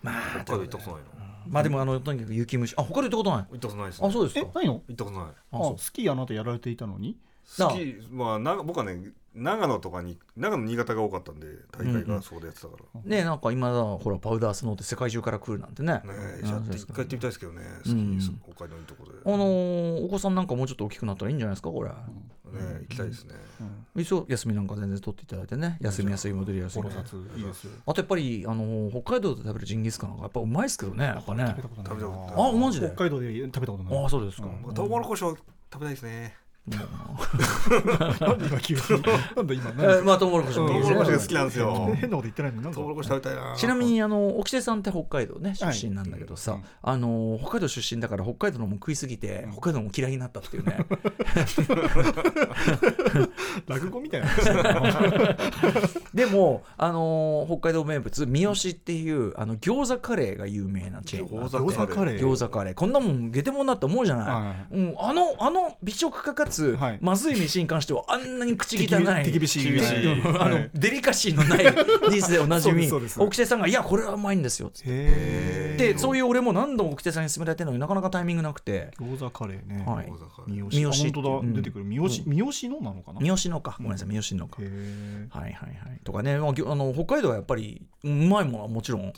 まあ北海道行ったことないの？まあでもあのとにかく雪虫。あ他で行ったことない？行ったことないです。ねあそうですか？えないの？行ったことない。ああそう。スキーあなたやられていたのに？なあ好きまあな僕はね長野とかに長野新潟が多かったんで大会がそうでやってたから、ねえなんか今だほらパウダースノーって世界中から来るなんてね。ねえじゃあうん一回行ってみたいですけどね。北海道のところで、あのーお子さんなんかもうちょっと大きくなったらいいんじゃないですかこれ。ね行きたいですね、一応休みなんか全然取っていただいてね。休みやすい戻りやすいフォロー札いいですよあとやっぱりあのー北海道で食べるジンギスカンがやっぱうまいですけどねやっぱね。食べたことない。あマジで？北海道で食べたことない。ああそうですか、うん。まあトウモロコシを食べたいですねなんで今急に？なんだ今えーまあトウモロコシトウモロコシが好きなんですよ。変なこと言ってないのになんか。トウモロコシ食べたいなちなみにあの沖手さんって北海道ね出身なんだけどさ、はいあの北海道出身だから北海道のも食いすぎて北海道も嫌いになったっていうね。落語みたいな。話だなでもあの北海道名物三好っていうあの餃子カレーが有名なチェーンがあって。餃子カレー。餃子カレー。こんなもんゲテモンだって思うじゃない、はい。うん、あのあの美食家かつ、はい。まずい飯に関してはあんなに口汚い手 厳しい厳しい。うんあの、はい。デリカシーのない ニーズでおなじみ。そうですそうです。沖手さんが「いやこれはうまいんですよ」でそういう俺も何度も沖手さんに勧められてるのになかなかタイミングなくて。餃子カレーね。はい。餃子カレー。三好。三好。出てくる。三好三好のなのかな？三好のか。ごめんなさい三好のか。へえはいはいはい。とかね、まあ、あの北海道はやっぱりうまいものはもちろん。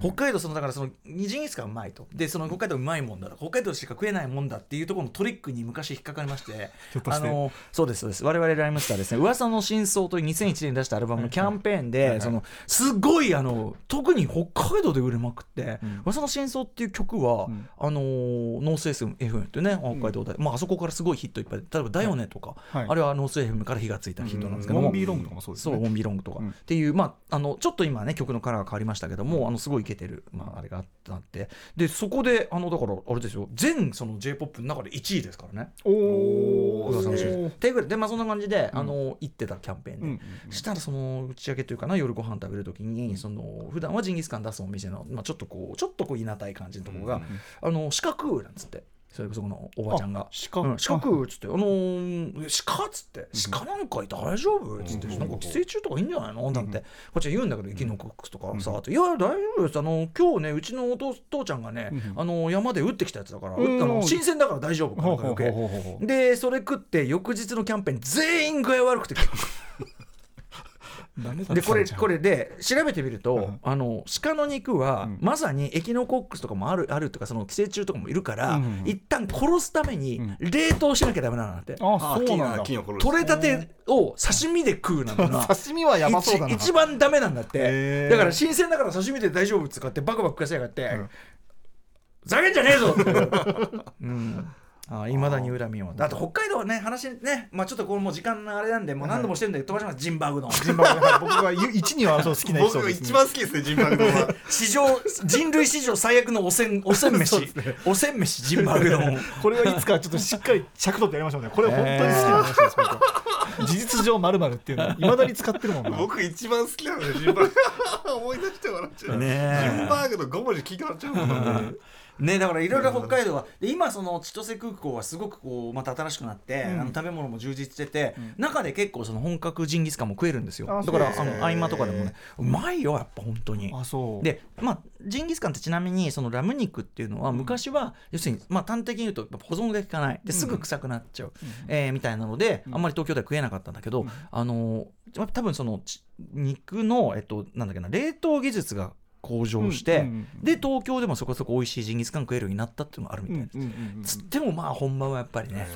北海道そのだからその二次ギスがうまいと。でその北海道うまいもんだ北海道しか食えないもんだっていうところのトリックに昔引っかかりまして。あのそうですそうです。我々ライムスターですね。噂の真相という2001年に出したアルバムのキャンペーンでそのすごいあの特に北海道で売れまくってうん「噂の真相」っていう曲は、うん。あのノース FM ってね北海道で、まああそこからすごいヒットいっぱい。例えば「だよね」とか、はい。あれはノース FM から火がついたヒットなんですけども、モンビーロングとかもそうですそう、ねオンビロングとか、うん。っていう、まあ、あのちょっと今ね曲のカラーが変わりましたけどもあのすごいイケてる、まあ、あれがあって。でそこであのだからあれですよ。全その j p o p の中で1位ですからね。おおおっていうぐらい。でまあそんな感じで、うん。あの行ってたキャンペーンで。うんしたらその打ち上げというかな夜ご飯食べるときにその普段はジンギスカン出すお店の、まあ、ちょっとこうちょっとこういなたい感じのところが、うんあの四角なんつってそれこそこのおばちゃんが。あ鹿うん、四角っつって「あのー、鹿」っつって「鹿なんか大丈夫?」っつって「うん。なんか寄生虫とかいいんじゃないの?」なんて。こっちは言うんだけど生きのコックスとかさうん「いや大丈夫です。あの今日ねうちのお父父ちゃんがねうん。あの山で打ってきたやつだからあうん。の新鮮だから大丈夫」でそれ食って翌日のキャンペーン全員具合悪くてでこれこれで調べてみると、うん。あの鹿の肉は、うん。まさにエキノコックスとかもあるあるとかその寄生虫とかもいるから、うん一旦殺すためにうん。冷凍しなきゃダメなんだって、あそうなんだ。金を殺す取れたてを刺身で食うなんてのは刺身はやばそうだな。一一番ダメなんだって、だから新鮮だから刺身で大丈夫っつってバクバク食わせやがって、ざけんじゃねえぞって、うんあいまだに恨みをだって北海道はね話ねまあちょっとこれもう時間のあれなんでもう何度もしてるんで飛ばしますジンバーグの。僕が一二はそう好きなエピソード僕一番好きですねジンバルドは。史上人類史上最悪のおせんおせん飯、おせん飯ジンバーグの。これはいつかちょっとしっかり尺取ってやりましょうね。これ本当に好きな話です事実上まるまるっていうのは いまだに使ってるもんな。僕一番好きなのよジンバルド 思い出して笑っちゃう。ジンバーグの5文字聞いて笑っちゃうもんなねだからいろいろ北海道はで今その千歳空港はすごくこうまた新しくなって、うん。あの食べ物も充実してて、うん。中で結構その本格ジンギスカンも食えるんですよ。あだからあの合間とかでもねうまいよやっぱ本当に。あそう。でまあジンギスカンってちなみにそのラム肉っていうのは昔は要するにまあ端的に言うと保存が効かない。ですぐ臭くなっちゃう、えーみたいなのでうん。あんまり東京では食えなかったんだけど、うん。あのー多分そのち肉のえっとなんだっけな冷凍技術が向上して、で東京でもそこそこ美味しいジンギスカン食えるようになったっていうのがあるみたいです、つってもまあ本番はやっぱりね、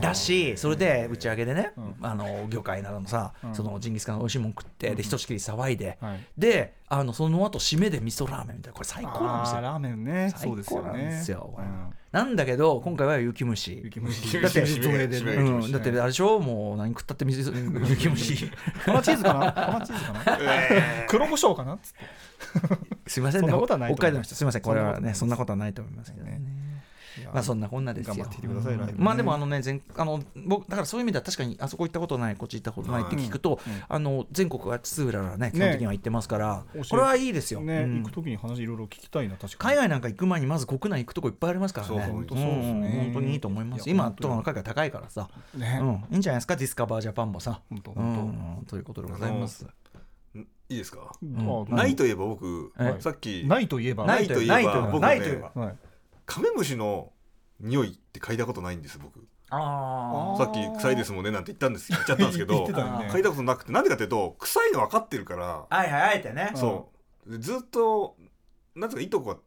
だしそれで打ち上げでね、うん。あの魚介などのさ、うん。そのジンギスカンの美味しいもん食って、でひとしきり騒いで、はい。であのその後締めで味噌ラーメンみたいなこれ最高なんですよ。ラーメンね。最そうですよ高なんねですようんなんだけど今回は雪虫雪虫だってあれでしょ？もう何食ったって水雪虫粉チーズかな？粉チーズかな？黒胡椒かな？っつって。すいませんね。北海道の人すいません。これはねそそんなことはないと思いますけどねまあそんなこんなですよ。頑張ってきてくださいね。まあでもあのね全あの僕だからそういう意味では確かにあそこ行ったことないこっち行ったことないって聞くと、あの全国は津々浦々ね基本的には行ってますから、これはいいですよ、ね、うん。行くときに話いろいろ聞きたいな確かに。海外なんか行く前にまず国内行くとこいっぱいありますからね。そう本当そうですね。ん本当にいいと思います。今とかの海外高いからさ、ね、うん、いいんじゃないですか？ディスカバージャパンもさ。本当う本ん。ということでございます。いいですか？ないといえば僕え？さっきないといえば。ないといえばないといえば僕ないといえばね。はい、カメムシの匂いって嗅いだことないんです僕。ああさっき臭いですもんねなんて言ったんです 言っちゃったんですけどね。嗅いだことなくて。なんでかっていうと臭いの分かってるから。あはいはいあえてね。うんそう。でずっとなんつうかいとこが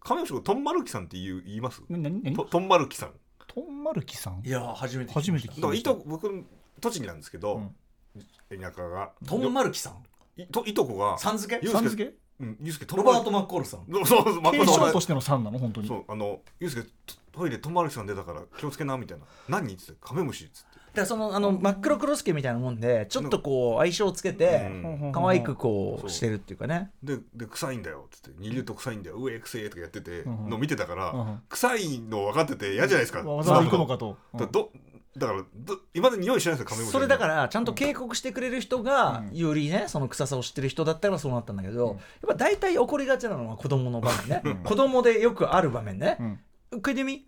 カメムシのトンマルキさんって言う言います？な何何？とトンマルキさん。トンマルキさん？いや初めて初めて聞いました。と僕栃木なんですけど、うん。田舎が。トンマルキさん？いといとこがさん付け？さん付け？うんゆうすけトロバート・マッコールさん。そうそうそうまあ継承とそうしてのさんなの？本当に。そうあのゆうすけトイレトンマルキさん出たから気をつけなみたいな。何っつってカメムシっつって。だからそのあの真っ黒クロスケみたいなもんでちょっとこう相性をつけてうん。可愛くこそううしてるっていうかね。でで臭いんだよっつって。二流と臭いんだよ。上臭えとかやっててうん。の見てたから、うん。臭いの分かってて嫌じゃないですか、わざわざ行くのかと、だどだからど今まで匂いしないんですよカメムシそれだからちゃんと警告してくれる人がうん。よりねその臭さを知ってる人だったらそうなったんだけど、うん。やっぱ大体起こりがちなのは子供の場面ね、うん。子供でよくある場面ね。うん。食いてみ？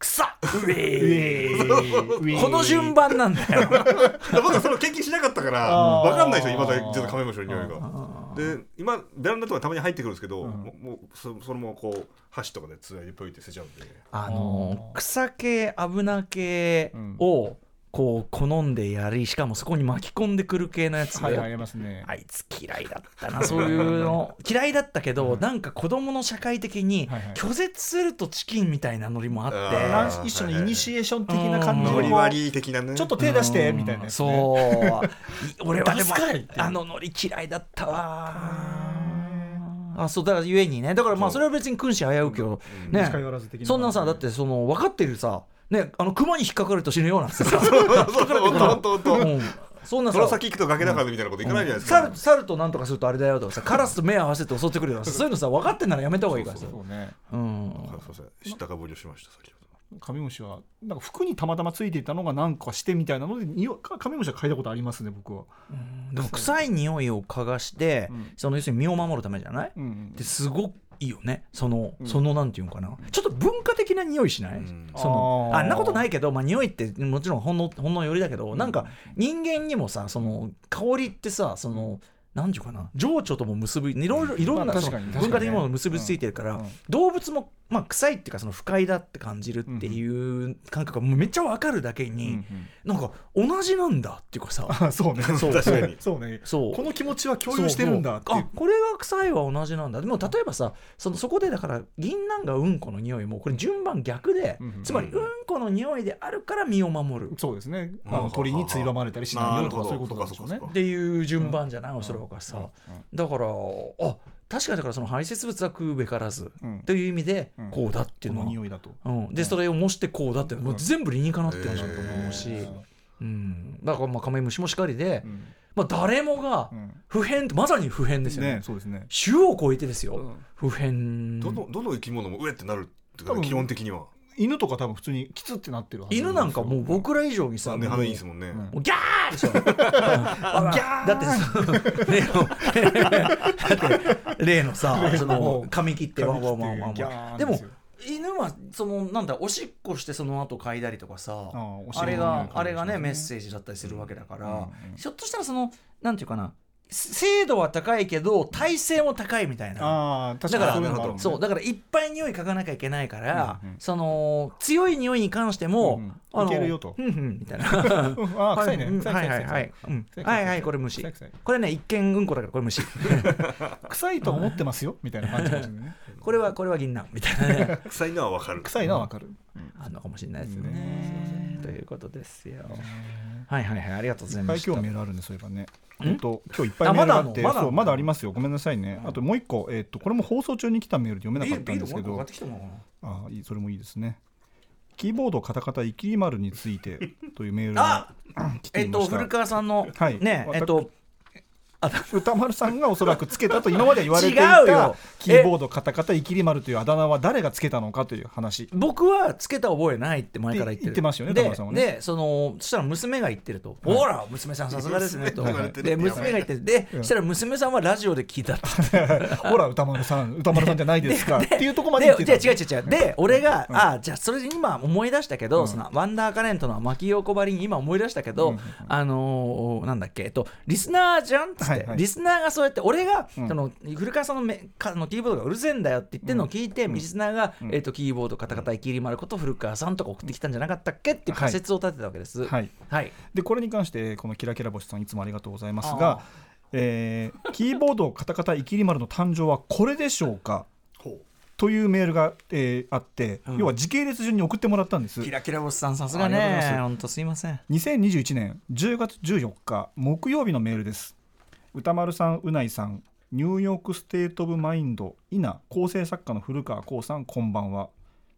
臭っううええーーこの順番なんだよ。僕はその研究しなかったから分かんないですよ今だにちょっとカメムシの匂いが。あで今ベランダとかたまに入ってくるんですけど、うん。もうもうそそれもこう箸とかでつないでポイって捨てちゃうんで。あの草系危な系をこう好んでやりしかもそこに巻き込んでくる系のやつ。で、はありますね。あいつ嫌いだったなそういうの。嫌いだったけど、なんか子供の社会的に拒絶するとチキンみたいなノリもあって、一種のイニシエーション的な感じうんのノリ割り的なね。ちょっと手出してみたいなそね。う。い 俺はでもあのノリ嫌いだったわ。あそうだからゆえにね。だからまあそれは別に君子危うきをうん。ね。そんなさだってその分かってるさねあの熊に引っかかると死ぬようなんてさ そうそん。そんなさ。その先行くと崖だからみたいなこといかないじゃないですか、猿猿となんとかするとあれだよとかさカラスと目合わせて襲ってくるよそういうのさ分かってんならやめた方がいいからさそうねうん知ったかぶりをしました先ほどカメムシはなんか服にたまたまついていたのがなんかしてみたいなのでカメムシは嗅いだことありますね僕は、でも臭い匂いを嗅がして、うんその要するに身を守るためじゃないうんうんですごくいいよね。その、うん。そのなんていうのかな。ちょっと文化的な匂いしない、うん。そのあんなことないけど、まあ、匂いってもちろんほんのほんのよりだけど、なんか人間にもさその香りってさそのなんていうかな。情緒とも結びいろいろいろんな、文化的なものが結びついてるから、うん。うん。動物も、まあ、臭いっていうかその不快だって感じるっていう感覚がめっちゃわかるだけに、うなんか同じなんだっていうかさ。あ そうね。そう。確かに。そうね。そう。この気持ちは共有してるんだっていう。そう。そう。あこれが臭いは同じなんだでも例えばさそのそこでだから銀杏がうんこの匂いもこれ順番逆で、つまりうんこの匂いであるから身を守る。そうですね。あうん。の鳥についばまれたりしないよとかそういうことなんでしょうねなるほどっていう順番じゃないおそらくはさ、うん。だからあ確かにだからその排泄物は食うべからず、うん。という意味でうん。こうだっていうこのは、の匂いだと。うん、でそれを模してこうだってもう全部理にかなってるなと思うし、うん、だからまあカメムシもしかりで、うん。まあ、誰もがうん。普遍まさに普遍ですよね。ねそうですね。種を超えてですよ、うん。普遍どのどの生き物も上ってなるって基本的には犬とか多分普通にキツってなってる犬なんかもう僕ら以上にさ、もうね鼻いいですもんね、うん。もうギャーでしょ。ギャー だってそ例のだって例のさ その髪切ってワンワンワンワンギャワンでも犬はそのなんだおしっこしてその後嗅いだりとかさあれがあれがねメッーセージだったりするわけだから、うんうん。ひょっとしたらそのなんていうかな精度は高いけど耐性も高いみたいな。だからそうだからいっぱい匂い嗅がなきゃいけないから、うんうんその強い匂いに関しても、うんうん。いけるよと。ふんふんみたいな。う んああ臭いね。うん臭いはいはいはい。はいはいこれ虫。これね一見うんこだからこれ虫。臭いと思ってますよみたいな感じこれはこれは銀杏みたいなね。臭いのはわかる。臭いのはわかる。あん。のかもしれないですね。ねということですよ。はいはいはいありがとうございました今日メールあるんでそういえばね。ん？えっと今日いっぱいメールがあってあまだまだあんの？そうまだありますよ。ごめんなさいね。あともう一個えっとこれも放送中に来たメールで読めなかったんですけど。あいいそれもいいですね。キーボードカタカタイキリマルについてというメールがあ来ていました。えっと古川さんのはい。ねえっと歌丸さんがおそらくつけたと今まで言われてい違うたよ。キーボードカタカタイキリマルというあだ名は誰がつけたのかという話。僕はつけた覚えないって前から言ってる。言ってますよねで田村さんはね。でそのそしたら娘が言ってると「ほら娘さんさすがですね」と。で娘が言ってる。でそしたら娘さんはラジオで聞いたって ほら歌丸さん歌丸さんじゃないですか。っていうところまでで言ってた。じゃあ違う違う違うで俺が、あじゃあそれで今思い出したけど、そのワンダーカレントの牧陽子ばりに今思い出したけど、あのーなんだっけえっとリスナーじゃんっつって、はいはい。リスナーがそうやって俺が、うん。その古川さんのめかのキーボードがうるせえんだよって言ってるのを聞いて、うん。リスナーが、うん。えっとキーボードカタカタイキリマルこと古川さんとか送ってきたんじゃなかったっけっていう仮説を立てたわけです。はい。はい。でこれに関してこのキラキラ星さんいつもありがとうございますあがー、えーキーボードカタカタイキリマルの誕生はこれでしょうか？ほう。というメールが、えーあって、うん。要は時系列順に送ってもらったんです。キラキラボスさんさすがありがとうございねます。本当すいません。2021年10月14日木曜日のメールです宇多丸さん宇内さん New York State of Mind な構成作家の古川耕さんこんばんは。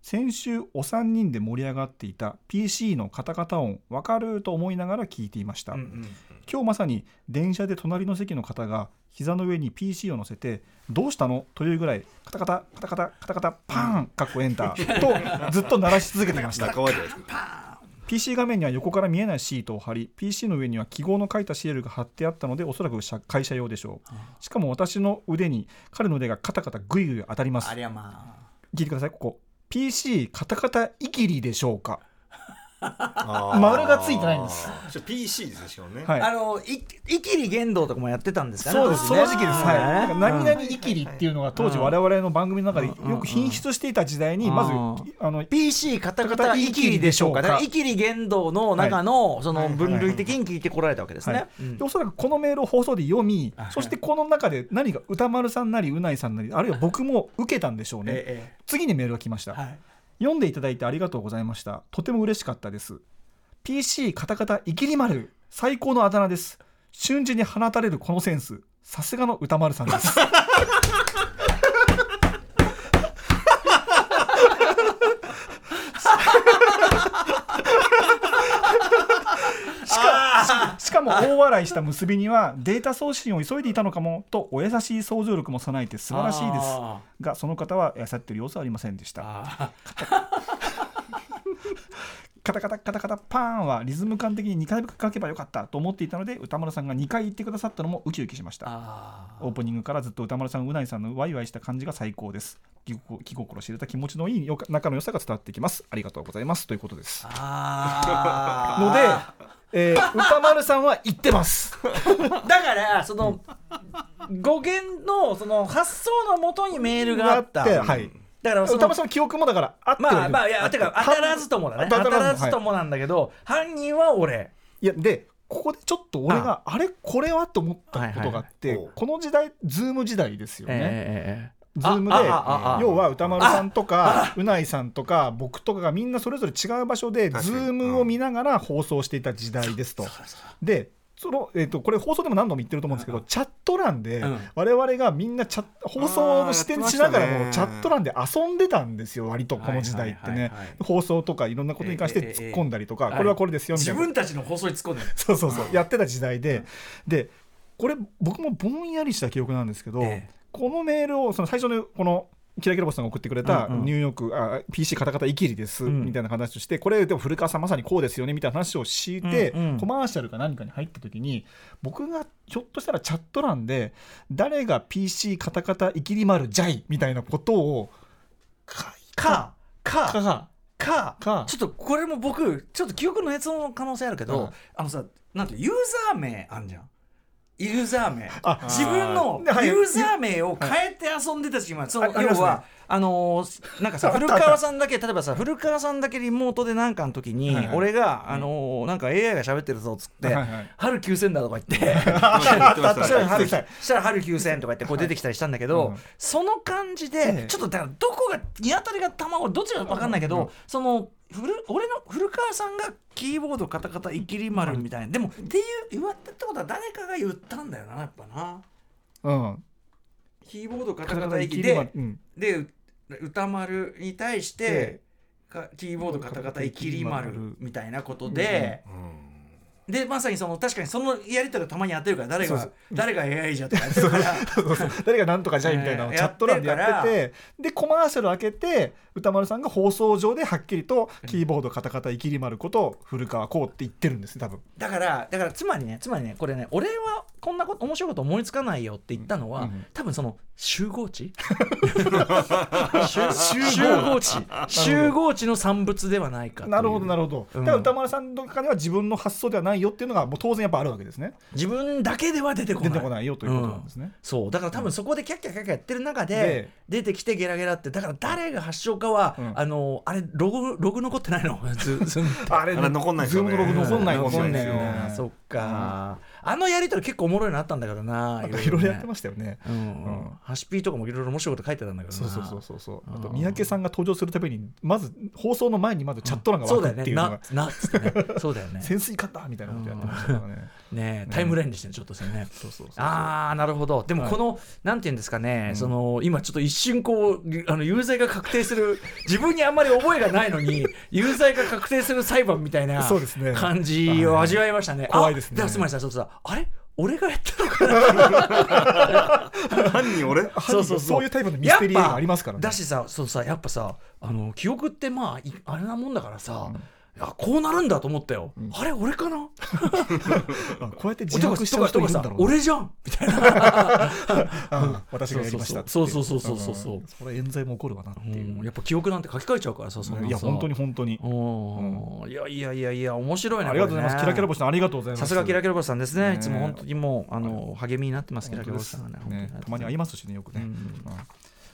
先週お三人で盛り上がっていた PC のカタカタ音わかると思いながら聞いていました、うんうん今日まさに電車で隣の席の方が膝の上に PC を乗せて「どうしたの?」というぐらいカタカタカタカタカタカタパーンかっこエンターとずっと鳴らし続けていました PC 画面には横から見えないシートを貼り PC の上には記号の書いたシールが貼ってあったのでおそらく社会社用でしょう。しかも私の腕に彼の腕がカタカタグイグイ当たります。ありゃまあ。聞いてください。ここ。PC カタカタイキリでしょうか？丸がついてないんです。PC ですねしかもね、はい。あのいイキリ言動とかもやってたんですかね。そうです、その時期です。はい。なんか何々うんイキリっていうのが当時我々の番組の中でよく品質していた時代に、まず、あの、PC カタカタイキリでしょうか。だからイキリ言動の中のその分類的に聞いてこられたわけですはい。ね。おそらくこのメールを放送で読みはい、そしてこの中で何か歌丸さんなりうないさんなり、あるいは僕も受けたんでしょうね。え次にメールが来ました。えはい。読んでいただいてありがとうございました。とても嬉しかったです。PC カタカタイキリ丸、最高のあだ名です。瞬時に放たれるこのセンス、さすがの歌丸さんです。しかも大笑いした結びにはデータ送信を急いでいたのかもとお優しい想像力も備えて素晴らしいです。あがその方はやさってる様子はありませんでした。あカタカタカタカタパーンはリズム感的に2回書けばよかったと思っていたので歌丸さんが2回言ってくださったのもウキウキしました。あオープニングからずっと歌丸さんうないさんのワイワイした感じが最高です。気心知れた気持ちのいい仲の良さが伝わってきます。ありがとうございます。ということです。あので、えー歌丸さんは言ってます。だからその語源のその発想のもとにメールがあった。はい。だからその宇多丸さんの記憶もだからあってまあまあいやてか当たらずともだね。当たらずともなんだけど、犯人は俺。いやでここでちょっと俺があれ？これは？と思ったことがあって、はいはいはい。この時代 Zoom 時代ですよね、ええ Zoom で要は宇多丸さんとか宇内さんとか僕とかがみんなそれぞれ違う場所で Zoom を見ながら放送していた時代ですと。でそのえー、とこれ放送でも何度も言ってると思うんですけど、チャット欄でうん。我々がみんなチャッ放送してあーやってましなね。がらもチャット欄で遊んでたんですよ割とこの時代ってね。放送とかいろんなことに関して突っ込んだりとか、これはこれですよみたい。な自分たちの放送に突っ込んでる。そうそうそう。やってた時代で。でこれ僕もぼんやりした記憶なんですけど、ええこのメールをその最初のこのキラキラボスさんが送ってくれたうんうん。ニューヨーク、あ PC カタカタイキリです、うん。みたいな話をしてこれでも古川さんまさにこうですよねみたいな話をして、うんうん。コマーシャルか何かに入った時に僕がひょっとしたらチャット欄で誰が PC カタカタイキリ丸ジャイみたいなことをかかたかかかちょっとこれも僕ちょっと記憶の捏造の可能性あるけど、うん。あのさなんていうユーザー名あんじゃんユーザー名。あ自分のはい。ユーザー名を変えて遊んでた時期もその要はあのーなんかさ古川さんだけ例えばさ古川さんだけリモートでなんかの時にはいはい。俺があのーなんか AI が喋ってるぞっつってはいはい「春9000だ」とか言って。したらね春そしたら春9000とか言ってこう出てきたりしたんだけど、うん。その感じえでえちょっとだからどこがニワトリが卵どっちが分かんないけど、うん。その古俺の古川さんがキーボードカタカタイキリ丸みたいな、でもっていう言われたってことは誰かが言ったんだよなやっぱな。うん。キーボードカタカタカタカタイキでうん。でう歌丸に対してキーボードカタカタイキリ丸みたいなことうん。で、うんでまさにその確かにそのやり取りがたまにやってるから誰が誰が AI じゃとかやってるから。そうそう。誰がなんとかじゃいみたいなのをえーチャット欄でやっててでコマーシャル開けて歌丸さんが放送上ではっきりとキーボードカタカタイキリ丸こと古川こうって言ってるんですね多分。だからだからつまりねつまりねこれね俺はこんなこと面白いこと思いつかないよって言ったのは、うん多分その集合値？集集合値。集合値の産物ではないかなるほどなるほど、うん。だから歌丸さんの中では自分の発想ではないよっていうのがもう当然やっぱあるわけですね。自分だけでは出てこない。出てこないよということなんですね、そう。だから多分そこでキャッキャキャッキャやってる中でで出てきてゲラゲラってだから誰が発祥かは、うん。あのあれログログ残ってないの？あれあれ残んないですよね。 Zoom のログ残んないんですよ残んないね。よねそっか、あのやりとり結構おもろいのあったんだけどないろいろやってまましたよね。ハシピーとかもいろいろ面白いこと書いてたんだけどな。そうそうそうそう。そうあとうん。三宅さんが登場するためにまず放送の前にまずチャット欄がそう湧くっていうのだよねなが、なっつってね。そうだよね。潜水艦だみたいなことやってましたからねねタイムラインでしたねちょっとね。そうそうそうああなるほど。でもこの、なんていうんですかね、うん。その今ちょっと一瞬こうあの有罪が確定する 自分にあんまり覚えがないのに 有罪が確定する裁判みたいなそうですね。感じを味わいましたね。怖いですね。あだからつまりさちょっとさあれ？俺がやったのかな犯人？俺そうそうそう。そういうタイプのミステリー映画ありますからね。だしさそうさやっぱさあの記憶ってまあいあれなもんだからさ、いやこうなるんだと思ったよ、うん。あれ俺かな？あこうやって自とか白し人いるんだろうな。俺じゃんみたいなあ私がやりましたそうそうそうそうそうそうう。ん。それ冤罪も起こるわなってういう。ん。やっぱ記憶なんて書き換えちゃうからさそのさいや本当に本当に。うん。いやいやいやいや面白いねありがとうございます。キラキラボ星さんありがとうございます。さすがキラキラボスさんですね。ねいつも本当にもうあの励みになってますキラキラボ本当ですスさんがねねたまに会いますしねよくね。うん。うん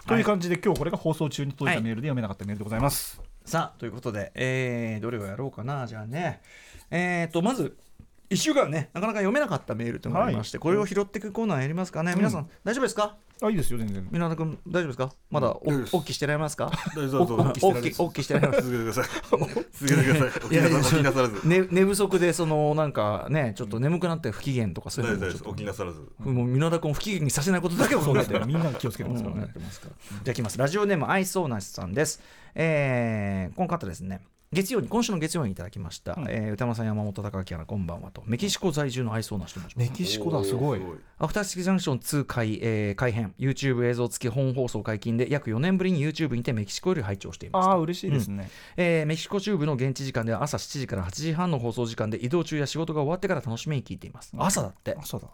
という感じで今日これが放送中に届いたメールで読めなかったメールでございますさあということで、えーどれをやろうかな？じゃあね。えっ、とまず1週間ねなかなか読めなかったメールというのがありまして、これを拾っていくコーナーやりますかね、皆さん大丈夫ですか？あいいですよ全然。皆田君大丈夫ですか？まだおおっきしてられますか？大丈夫おです。おっきおっきしてられます？続けてください。続けてください。お気いやいやなさお気なさらず。ね、寝不足でそのなんかねちょっと眠くなって不機嫌とかそういうのもちょっと。大丈夫です。お気なさらず。もう皆田君を不機嫌にさせないことだけを考えてそうですね みんな気をつけてますからうん。やねってますからじゃあいきます。ラジオネームアイソーナシさんですえーこの方ですね。月曜に今週の月曜にいただきました、うん。えー歌間さん山本隆明アナこんばんはと。メキシコ在住のアイソーナシと申しますメキシコだすごい。アフターシックスジャンクション2改,、えー改編。YouTube 映像付き本放送解禁で約4年ぶりに YouTube にてメキシコより拝聴していますああ嬉しいですね。えーメキシコ中部の現地時間では朝7時から8時半の放送時間で移動中や仕事が終わってから楽しみに聞いています。朝だって。朝だ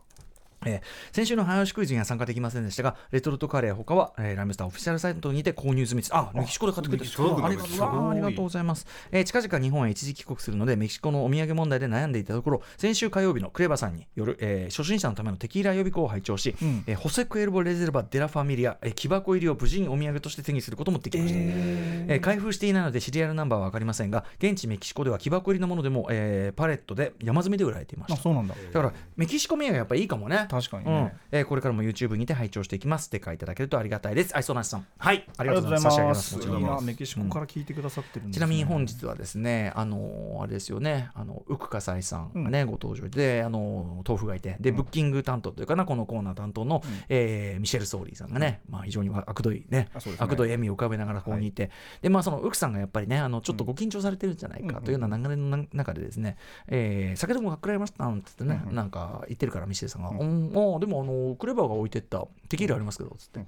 えー先週の早押しクイズには参加できませんでしたが、レトルトカレー他は、えーライムスターオフィシャルサイトにて購入済みです。あ、メキシコで買ってくれありがとう。ありがとうございます。えー近々日本へ一時帰国するので、メキシコのお土産問題で悩んでいたところ、先週火曜日のクレバさんによる、えー初心者のためのテキーラ予備校を拝聴し、うん。えーホセクエルボ・レゼルバ・デラ・ファミリア、えー木箱入りを無事にお土産として手にすることもできました。えー開封していないのでシリアルナンバーは分かりませんが現地メキシコでは木箱入りのものでも、えーパレットで山積みで売られていました。あそうなんだ。だからメキシコ土産やっぱいいかもね。うん確かにね。えーこれからも YouTube にて拝聴していきますステッカーいただけるとありがたいです。アイソナシさんはいあありがとうございます。差し上げます。いいなメキシコから聞いてくださってるんですちなみに本日はですね、あのあれですよね、あのウクカサイさんがね、ご登場で、あの豆腐がいて、で、ブッキング担当というかな、このコーナー担当の、えーミシェル・ソーリーさんがね、まあ、非常に悪どいね、ね。悪どい笑みを浮かべながらここにい。て、で、まあ、そのウクさんがやっぱりね、あのちょっとご緊張されてるんじゃないかというような流れのな中でですね、えー酒でもがっくらいましたなんてね、なんか言ってるから、ミシェルさんが、うん、ああでもあの、クレバーが置いてったテキーラありますけど、つって、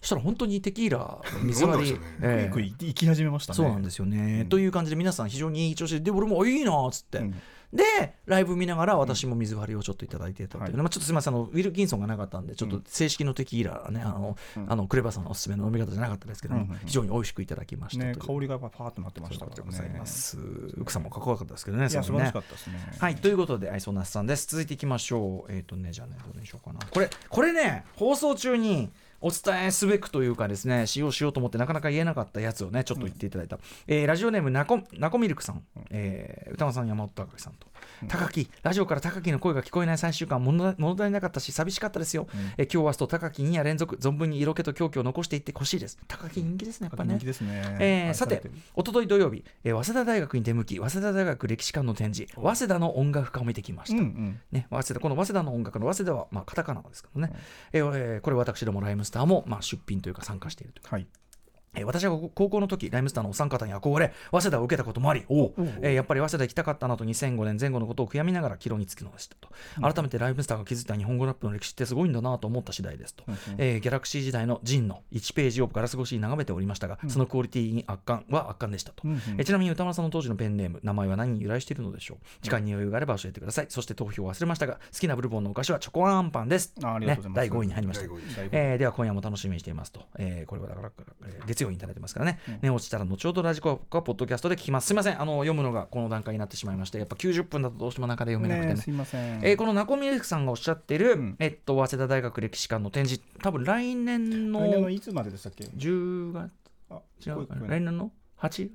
そしたら本当にテキーラ、水割り、飲んでましたえ行き始めましたね。そうなんですよね、うん。という感じで皆さん非常にいい調子でで俺もいいなっつって、うんでライブ見ながら私も水割りをちょっといただいてたというね、はいまあ、ちょっとすみませんあのウィルキンソンがなかったんでちょっと正式のテキーラはねあの、あのクレバさんのおすすめの飲み方じゃなかったですけども、非常に美味しくいただきましたね香りがパーッとなってましたからということでございねます。奥さんもかっこよかったですけどね、それねいや素晴らしかったですねはい、ということで、アイソナスさんです。続いていきましょう。えっ、とね、じゃあね、どれにしようかな。これ、これね、放送中に。お伝えすべくというかですね使用しようと思ってなかなか言えなかったやつをねちょっと言っていただいた、えーラジオネームなこなこミルクさん、えー歌間さん山本隆さんと、高木ラジオから高木の声が聞こえない最終巻物物足りなかったし寂しかったですよ、えー今日は明日と高木2夜連続存分に色気と狂気を残していってほしいです。高木人気ですねやっぱね。人気ですね。えーさておととい土曜日、えー早稲田大学に出向き、早稲田大学歴史館の展示、早稲田の音楽家を見てきました。うんうん。ね、早稲田この早稲田の音楽の早稲田は、まあ、カタカナですからね、えーえーこれ私どもライムスターも、まあ、出品というか参加していると。いうはい。えー私は高校の時ライムスターのお三方に憧れ早稲田を受けたこともありおう、えーやっぱり早稲田行きたかったなと2005年前後のことを悔やみながら帰路につくのでしたと、改めてライムスターが築いた日本語ラップの歴史ってすごいんだなと思った次第ですと、えーギャラクシー時代のジンの1ページをガラス越しに眺めておりましたが、そのクオリティに圧巻は圧巻でしたと、うんうん。えーちなみに歌丸さんの当時のペンネーム名前は何に由来しているのでしょう？時間に余裕があれば教えてください。そして投票を忘れましたが好きなブルボンのお菓子はチョコアンパンです。あありがとうございます。ね、第5位に入りました。えーでは今夜も楽しみにしていますと、えーこれはだから、えー月曜にいただいてますからね、ね落ちたら後ほどラジコかポッドキャストで聞きます。すいません。あの読むのがこの段階になってしまいましてやっぱ90分だとどうしても中で読めなくてね。ねすいません。えーこのナコミルクさんがおっしゃってる、ん。えっと、早稲田大学歴史館の展示。多分来年の来年のいつまででしたっけ？10月？あ違うか来年の 8?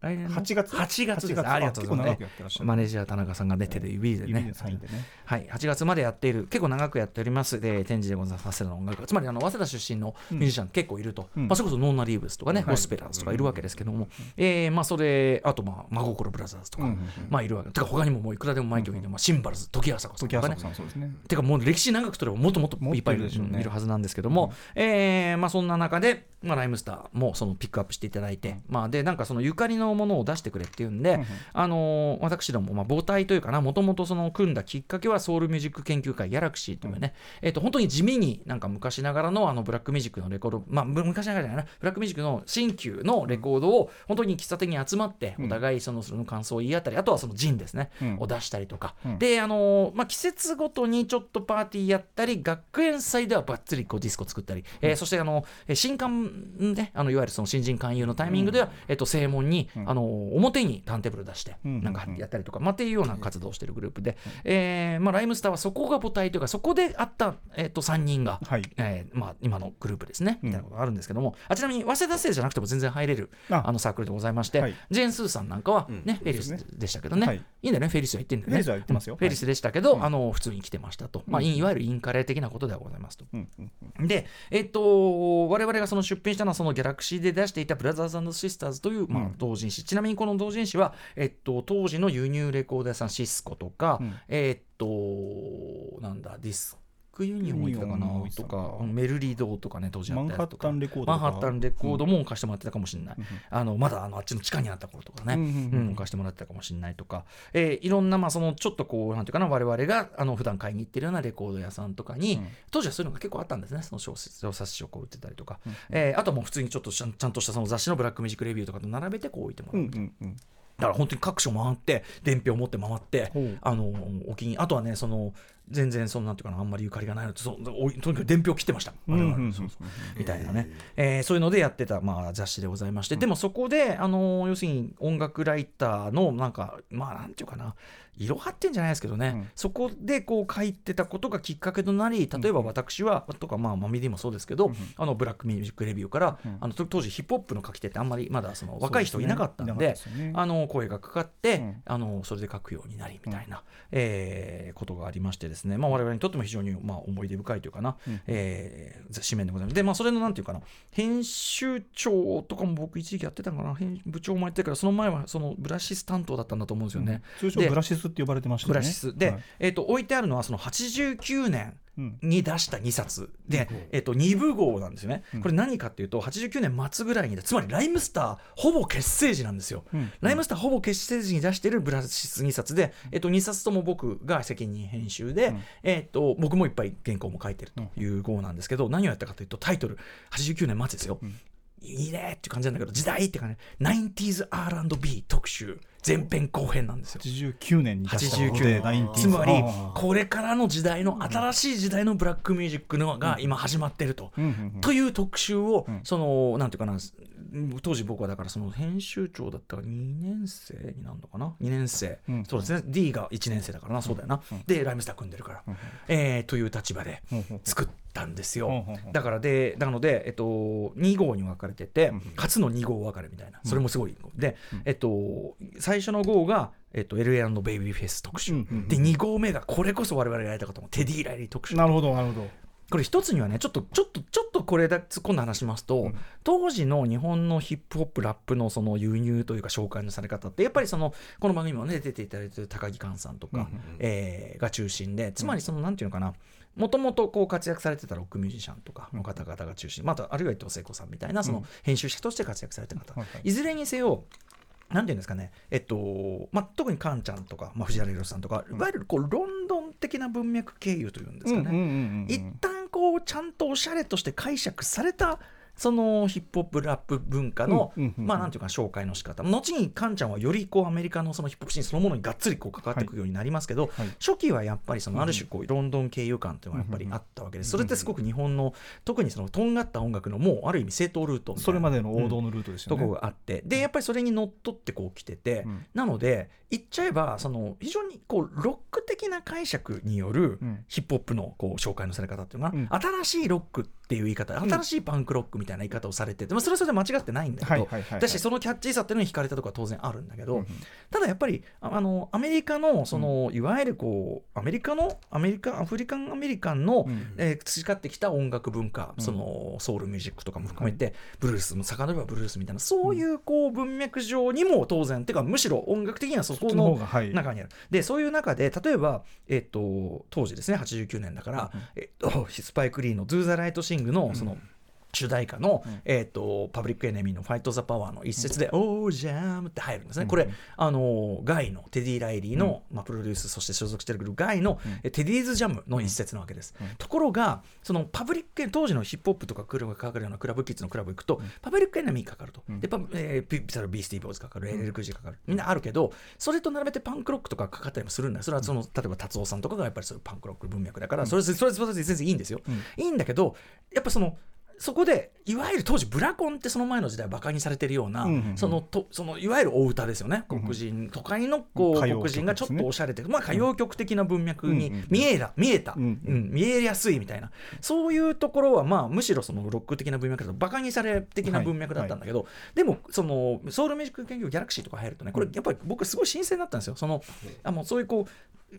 来年の8月？8月です。8ありがとうございます。結構長くやってらっしゃる。マネージャー田中さんが出てる指で指ねでサインでね。はい、8月までやっている。結構長くやっております。で展示でございます。早稲田の音楽。家つまりあの早稲田出身のミュージシャン結構いると、うん。まあ、それこそノーナ・リーブスとかね、はい。ゴスペラーズとかいるわけですけども、えーまあ、それあと、まあ、真心ブラザーズとか、うんうんうんまあ、いるわけ。てか他にももういくらでも前挙いて、まあ、シンバルズ土岐麻子さんとかね。ね。てかもう歴史長くとればもっともっといっぱいいるね。いるはずなんですけども、えーまあ、そんな中で、まあ、ライムスターもそのピックアップしていただいて、まあ、でなんかそのゆかりのものを出してくれっていうん。で、あのー私ども、まあ、母体というかなもともとその組んだきっかけはソウルミュージック研究会ギャラクシーというね、えー、と本当に地味になんか昔ながらのあのブラックミュージックのレコード、まあ、む昔ながらじゃないなブラックミュージックの新旧のレコードを本当に喫茶店に集まってお互いそのその感想を言い合ったりあとはそのジンですね、うん。を出したりとか、うん。であのーまあ、季節ごとにちょっとパーティーやったり学園祭ではばっつりこうディスコ作ったり、えーそしてあのえー新刊ねあのいわゆるその新人勧誘のタイミングでは、えっと正門に、あのー表にターンテーブル出して、うんなんかやったりとか、まあ、っていうような活動をしているグループで、えーまあ、ライムスターはそこが母体というかそこであった、えっと3人が、はい。えーまあ、今のグループですね、うん。みたいなことがあるんですけども。あちなみに早稲田生じゃなくても全然入れるあ。あのサークルでございまして、はい。ジェーン・スーさんなんかは、ねフェリスでしたけどね、はい。い、いんだよね。フェリスは言ってんだよね。フェリスは言ってますよ。うん。フェリスでしたけど、あの普通に来てましたと、まあ、いわゆるインカレ的なことではございますと。で、えっと、我々がその出品したのは、そのギャラクシーで出していたブラザーズシスターズという、まあうん、同人誌、ちなみにこの同人誌は、えっと、当時の輸入レコード屋さん、シスコとか、うん。えっと、なんだ、ディスクユニオンもいたかないとたかか、メルリードとかね、当時あマンハッったやつとかタンレコードとか。マンハッタンレコードも貸してもらってたかもしれない。うん。あのまだあのあっちの地下にあった頃とかね、ううん貸してもらってたかもしれないとか、えーいろんな、まあ、そのちょっとこう、なんていうかな、我々があの普段買いに行ってるようなレコード屋さんとかに、うん。当時はそういうのが結構あったんですね、その小説小冊子をこう売ってたりとか、えーあとはもう普通にちょっとちゃんとしたその雑誌のブラックミュージックレビューとかと並べてこう置いてもうらう。んうんうん。だから本当に各所回って伝票を持って回ってあのお気にあとはねその全然そのなんていうかなあんまりゆかりがないのとにかく伝票切ってました、我々。みたいなね、えー。そういうのでやってた、まあ、雑誌でございまして、でもそこで、あのー要するに音楽ライターのなんかまあなんていうかな。色張ってんじゃないですけどね、うん。そこでこう書いてたことがきっかけとなり例えば私は、とかまあマミディもそうですけど、あのブラックミュージックレビューから、うん。あのと当時ヒップホップの書き手ってあんまりまだその若い人いなかったんでね。あの声がかかって、うん。あのそれで書くようになりみたいな、えーことがありましてですね、まあ、我々にとっても非常に、まあ、思い出深いというかな、うん。えー紙面でございます。で、まあ、それのなんていうかな。編集長とかも僕一時期やってたのかな。編部長もやってたからその前はそのブラシス担当だったんだと思うんですよね、通称でブラシスって呼ばれてましたね。ラシス。で、はい。えー、と置いてあるのはその89年うんに出した2冊。で、えっと2部号なんですよね、うん。これ何かっていうと89年末ぐらいにつまりライムスターほぼ結成時なんですよ、うん。ライムスターほぼ結成時に出してるブラシス2冊で、えっと、2冊とも僕が責任編集で、うん。えっと、僕もいっぱい原稿も書いてるという号なんですけど、何をやったかというとタイトル。89年末ですよ、うんいいねっていう感じなんだけど時代っていうかね 90s R&B 特集。前編後編なんですよ。89年に出したの89で年 90s つまりこれからの時代の新しい時代のブラックミュージックのが今始まってると。という特集を、ん。そのなんていうかな当時僕はだからその編集長だったから2年生になるのかな？2年生、うん。そうですね。D が1年生だからな。そうだよな、でライムスター組んでるから、えーという立場で作ったんですよ、だからでなので、えっと、2号に分かれてて、ん。初の2号分かれみたいな。それもすごい、で、えっと、最初の号が、えっと、LA& ベイビーフェイス特集、うん。うん。うん。で2号目がこれこそ我々がやりたかったテディ・ライリー特集。なるほどなるほどこれ一つにはねちょっとちょっとちょっとこれだ今度話しますと、当時の日本のヒップホップラップのその輸入というか紹介のされ方ってやっぱりそのこの番組もね出ていただいてる高木寛さんとか、えーが中心でつまりそのなんていうのかなもともとこう活躍されてたロックミュージシャンとかの方々が中心またあるいは伊藤聖子さんみたいなその編集者として活躍されてる方、はいはい。いずれにせよなんていうんですかね、えっとまあ、特にカンちゃんとか、まあ、藤原宏さんとか、いわゆるこうロンドン的な文脈経由というんですかね、うんうんうんうん。一旦こうちゃんとおしゃれとして解釈されたそのヒップホップラップ文化の、まあなんていうか紹介の仕方。後にカンちゃんはよりこうアメリカのそのヒップホップシーンそのものにがっつりこう関わっていくようになりますけど、はい。初期はやっぱりそのある種こうロンドン経由感というのがやっぱりあったわけですそれってすごく日本の特にそのとんがった音楽のもうある意味正当ルートそれまでの王道のルートでしたとよね。こがあってでやっぱりそれにのっとってこう来てて、うん。なので言っちゃえばその非常にこうロック的な解釈によるうん。ヒップホップのこう紹介のされ方っていうのが、うん。新しいロックっていう言い方。新しいパンクロックみたいな言い方をされてて、まあ、それはそれで間違ってないんだけど、はいはいはいはい。だしそのキャッチーさっていうのに惹かれたところは当然あるんだけど、うんただやっぱりああのアメリカのその、いわゆるこうアメリカのアメリカアフリカンアメリカンの、うんえー培ってきた音楽文化、うん。そのソウルミュージックとかも含めて、ブルースも遡ればブルースみたいなそういうこう文脈上にも当然、てかむしろ音楽的にはそこの中にある。でそういう中で例えば、えっと当時ですね89年だから、えっとスパイク・リーの「Do the Right の,その主題歌の、えー、とパブリックエネミーの「ファイト・ザ・パワー」の一節で「Oh Jam」って入るんですね。これ、あのガイのテディ・ライリーの、まあ、プロデュースそして所属しているガイの、え Teddy's Jam の一節なわけです。ところがそのパブリック当時のヒップホップとかクラブがかかるようなクラブキッズのクラブ行くと、パブリックエネミーかかると。でパブえー、ピピビースティーボーイズかかる LL Cool J かかる。みんなあるけどそれと並べてパンクロックとかかかったりもするんだよそれはその例えば達夫さんとかがやっぱりそういうパンクロック文脈だから、それそれそれで全然いいんですよ。いいんだけどやっぱそのそこでいわゆる当時ブラコンってその前の時代バカにされてるような、うんうんうん。そのとそのいわゆるお歌ですよね黒人、都会のこう黒人がちょっとおしゃれで、まあ、歌謡曲的な文脈にうんうんうん。見えた見えた、ううん。ん。見えやすいみたいな。そういうところはまあむしろそのロック的な文脈だとバカにされ的な文脈だったんだけど、でもそのソウルミュージック研究ギャラクシーとか入るとねこれやっぱり僕すごい新鮮だったんですよ。そのあもうそういうこう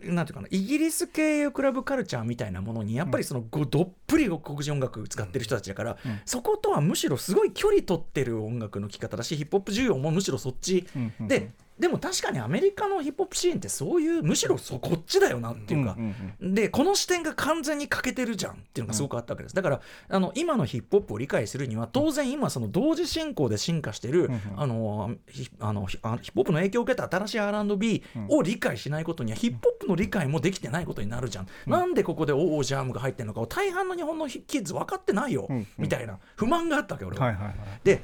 なんていうかなイギリス系クラブカルチャーみたいなものにやっぱりそのごどっぷり黒人音楽使ってる人たちだから、そことはむしろすごい距離取ってる音楽の聴き方だしヒップホップ需要もむしろそっち、うんうん。ででも確かにアメリカのヒップホップシーンってそういうむしろそこっちだよなっていうか、うんうんでこの視点が完全に欠けてるじゃんっていうのがすごくあったわけです、だからあの今のヒップホップを理解するには当然今その同時進行で進化してる、うんあのヒあのヒップホップの影響を受けた新しい R&B を理解しないことにはヒップホップの理解もできてないことになるじゃん、なんでここでオージャームが入ってるのかを大半の日本のキッズ分かってないよ、うん。みたいな不満があったわけ俺は。はいはいはい。で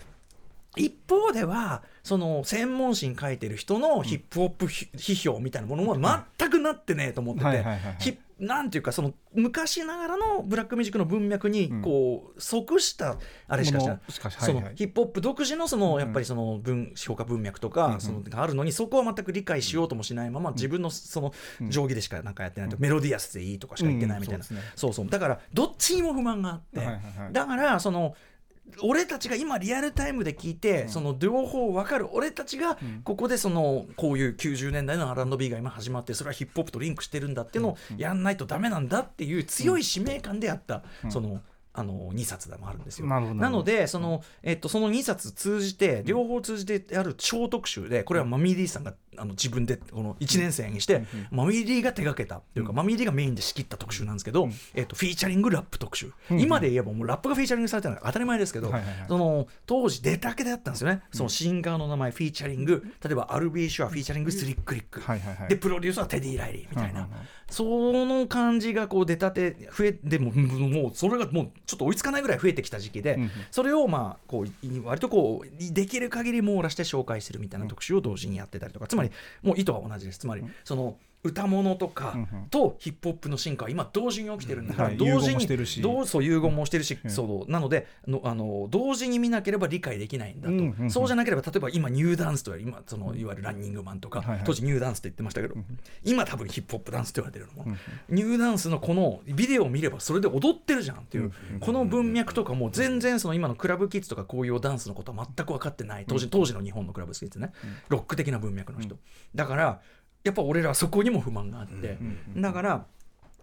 一方ではその専門誌に書いてる人のヒップホップひ批評みたいなものは全くなってねえと思ってて、なんていうかその昔ながらのブラックミュージックの文脈にこう即したあれしかしない。ヒップホップ独自のそのやっぱりその文評価文脈とかそのがあるのにそこは全く理解しようともしないまま自分のその定規でしかなんかやってないとメロディアスでいいとかしか言ってないみたいな。うん。そうそうだからどっちにも不満があって、だからその俺たちが今リアルタイムで聞いて、その両方分かる。俺たちがここでそのこういう90年代の R&B が今始まってそれはヒップホップとリンクしてるんだっていうのをやんないとダメなんだっていう強い使命感であった、その。あの2冊でもあるんですよ。なのでその,、えっと、その2冊通じて両方通じてある超特集でこれはマミーDさんがあの自分でこの1年生にして、マミーDが手がけたというか、マミーDがメインで仕切った特集なんですけど、えっと、フィーチャリングラップ特集、今で言えばもうラップがフィーチャリングされてるのが当たり前ですけど、その当時出たけであったんですよね、そのシンガーの名前フィーチャリング。例えばアル・B・シュア featuring スリック・リック、でプロデュースはテディ・ライリーみたいな、その感じがこう出たて増えでももうそれがもうちょっと追いつかないぐらい増えてきた時期で、それをまあこうい割とこうできる限り網羅して紹介するみたいな特集を同時にやってたりとか。つまりもう意図は同じです。つまりその歌物とかとヒップホップの進化は今同時に起きてるんだから同時にしてるし。どうそう融合もしてるし。うん。そうなのでのあの同時に見なければ理解できないんだと。そうじゃなければ例えば今ニューダンスと今そのいわゆるランニングマンとか当時ニューダンスって言ってましたけど今多分ヒップホップダンスって言われてるのもうんニューダンスのこのビデオを見ればそれで踊ってるじゃんっていう、この文脈とかも全然その今のクラブキッズとかこういうダンスのことは全く分かってない当時当時の日本のクラブキッズね、ロック的な文脈の人、だからやっぱ俺らはそこにも不満があって、だから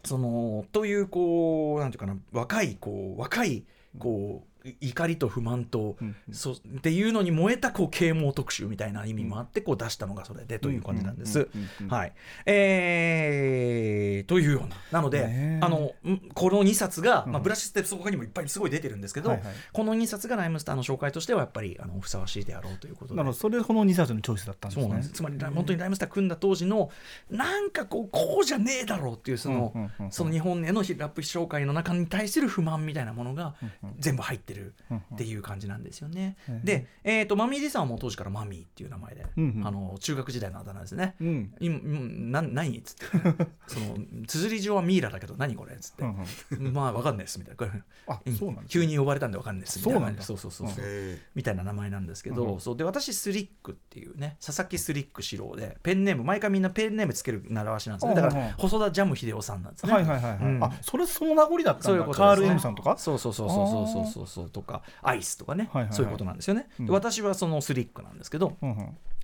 そのというこうなんていうかな若いこう若いこう怒りと不満と、うんそうっていうのに燃えたこう啓蒙特集みたいな意味もあってこう出したのがそれでという感じなんです。はい、えーというような。なので、あのんこの2冊が、うん。まあ、ブラッシュステップそこにもいっぱいすごい出てるんですけど、はいはい。この2冊がライムスターの紹介としてはやっぱりあのふさわしいであろうということで。なるほどそれでこの2冊のチョイスだったんですね。す。つまり本当にライムスター組んだ当時のなんかこうこうじゃねえだろうっていうその,、うんうんうんその日本へのヒラップ紹介の中に対する不満みたいなものが全部入ってるっていう感じなんですよね。うんで、えー、とマミー・ディさんはもう当時からマミーっていう名前で、うんうん。あの中学時代のあだ名ですね。うん。今うんな何っつって。その綴り上はミイラだけど何これっつって、うんうん。まあわかんないですみたいな。あうん。そうなんです急に呼ばれたんでわかんないですみたいな。そうそうそうそうそう、えみたいな名前なんですけど、うんそう。で私スリックっていうね佐々木スリック四郎でペンネーム毎回みんなペンネームつける習わしなんですね。だかうんうんら細田ジャム秀夫さんなんですね、はいはいはいはい、うん。あそれその名残だったそうんいうだカール・ことですね M さんとか？そうそうそうそうそうそうそうそうとかアイスとかね、そういうことなんですよね、私はそのスリックなんですけど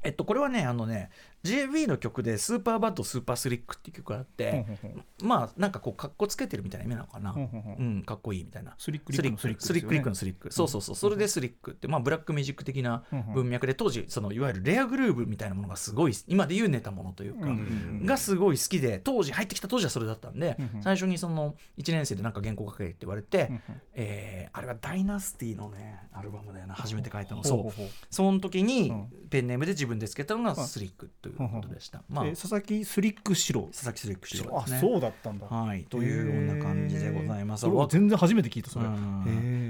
えっとこれはねあのね JB の曲で「スーパーバッドスーパースリック」っていう曲があって、まあなんかこうかっこつけてるみたいな意味なのかな、うんかっこいいみたいな。スリックスリック。のスリックスリックリックのスリック、そうそうそう。それでスリックって、まあ、ブラックミュージック的な文脈で当時そのいわゆるレアグルーブみたいなものがすごい今で言うネタものというか、うんがすごい好きで当時入ってきた当時はそれだったんで、最初にその1年生でなんか原稿書けって言われて、えーあれはダイナスティのねアルバムだよな初めて書いたの。そう。その時にうん。ペンネームで自分でつけたのがスリックということでした、まあ。え佐々木スリック四郎。佐々木スリック氏ですね。あそうだったんだ。はい。というような感じでございます。全然初めて聞いたそれ。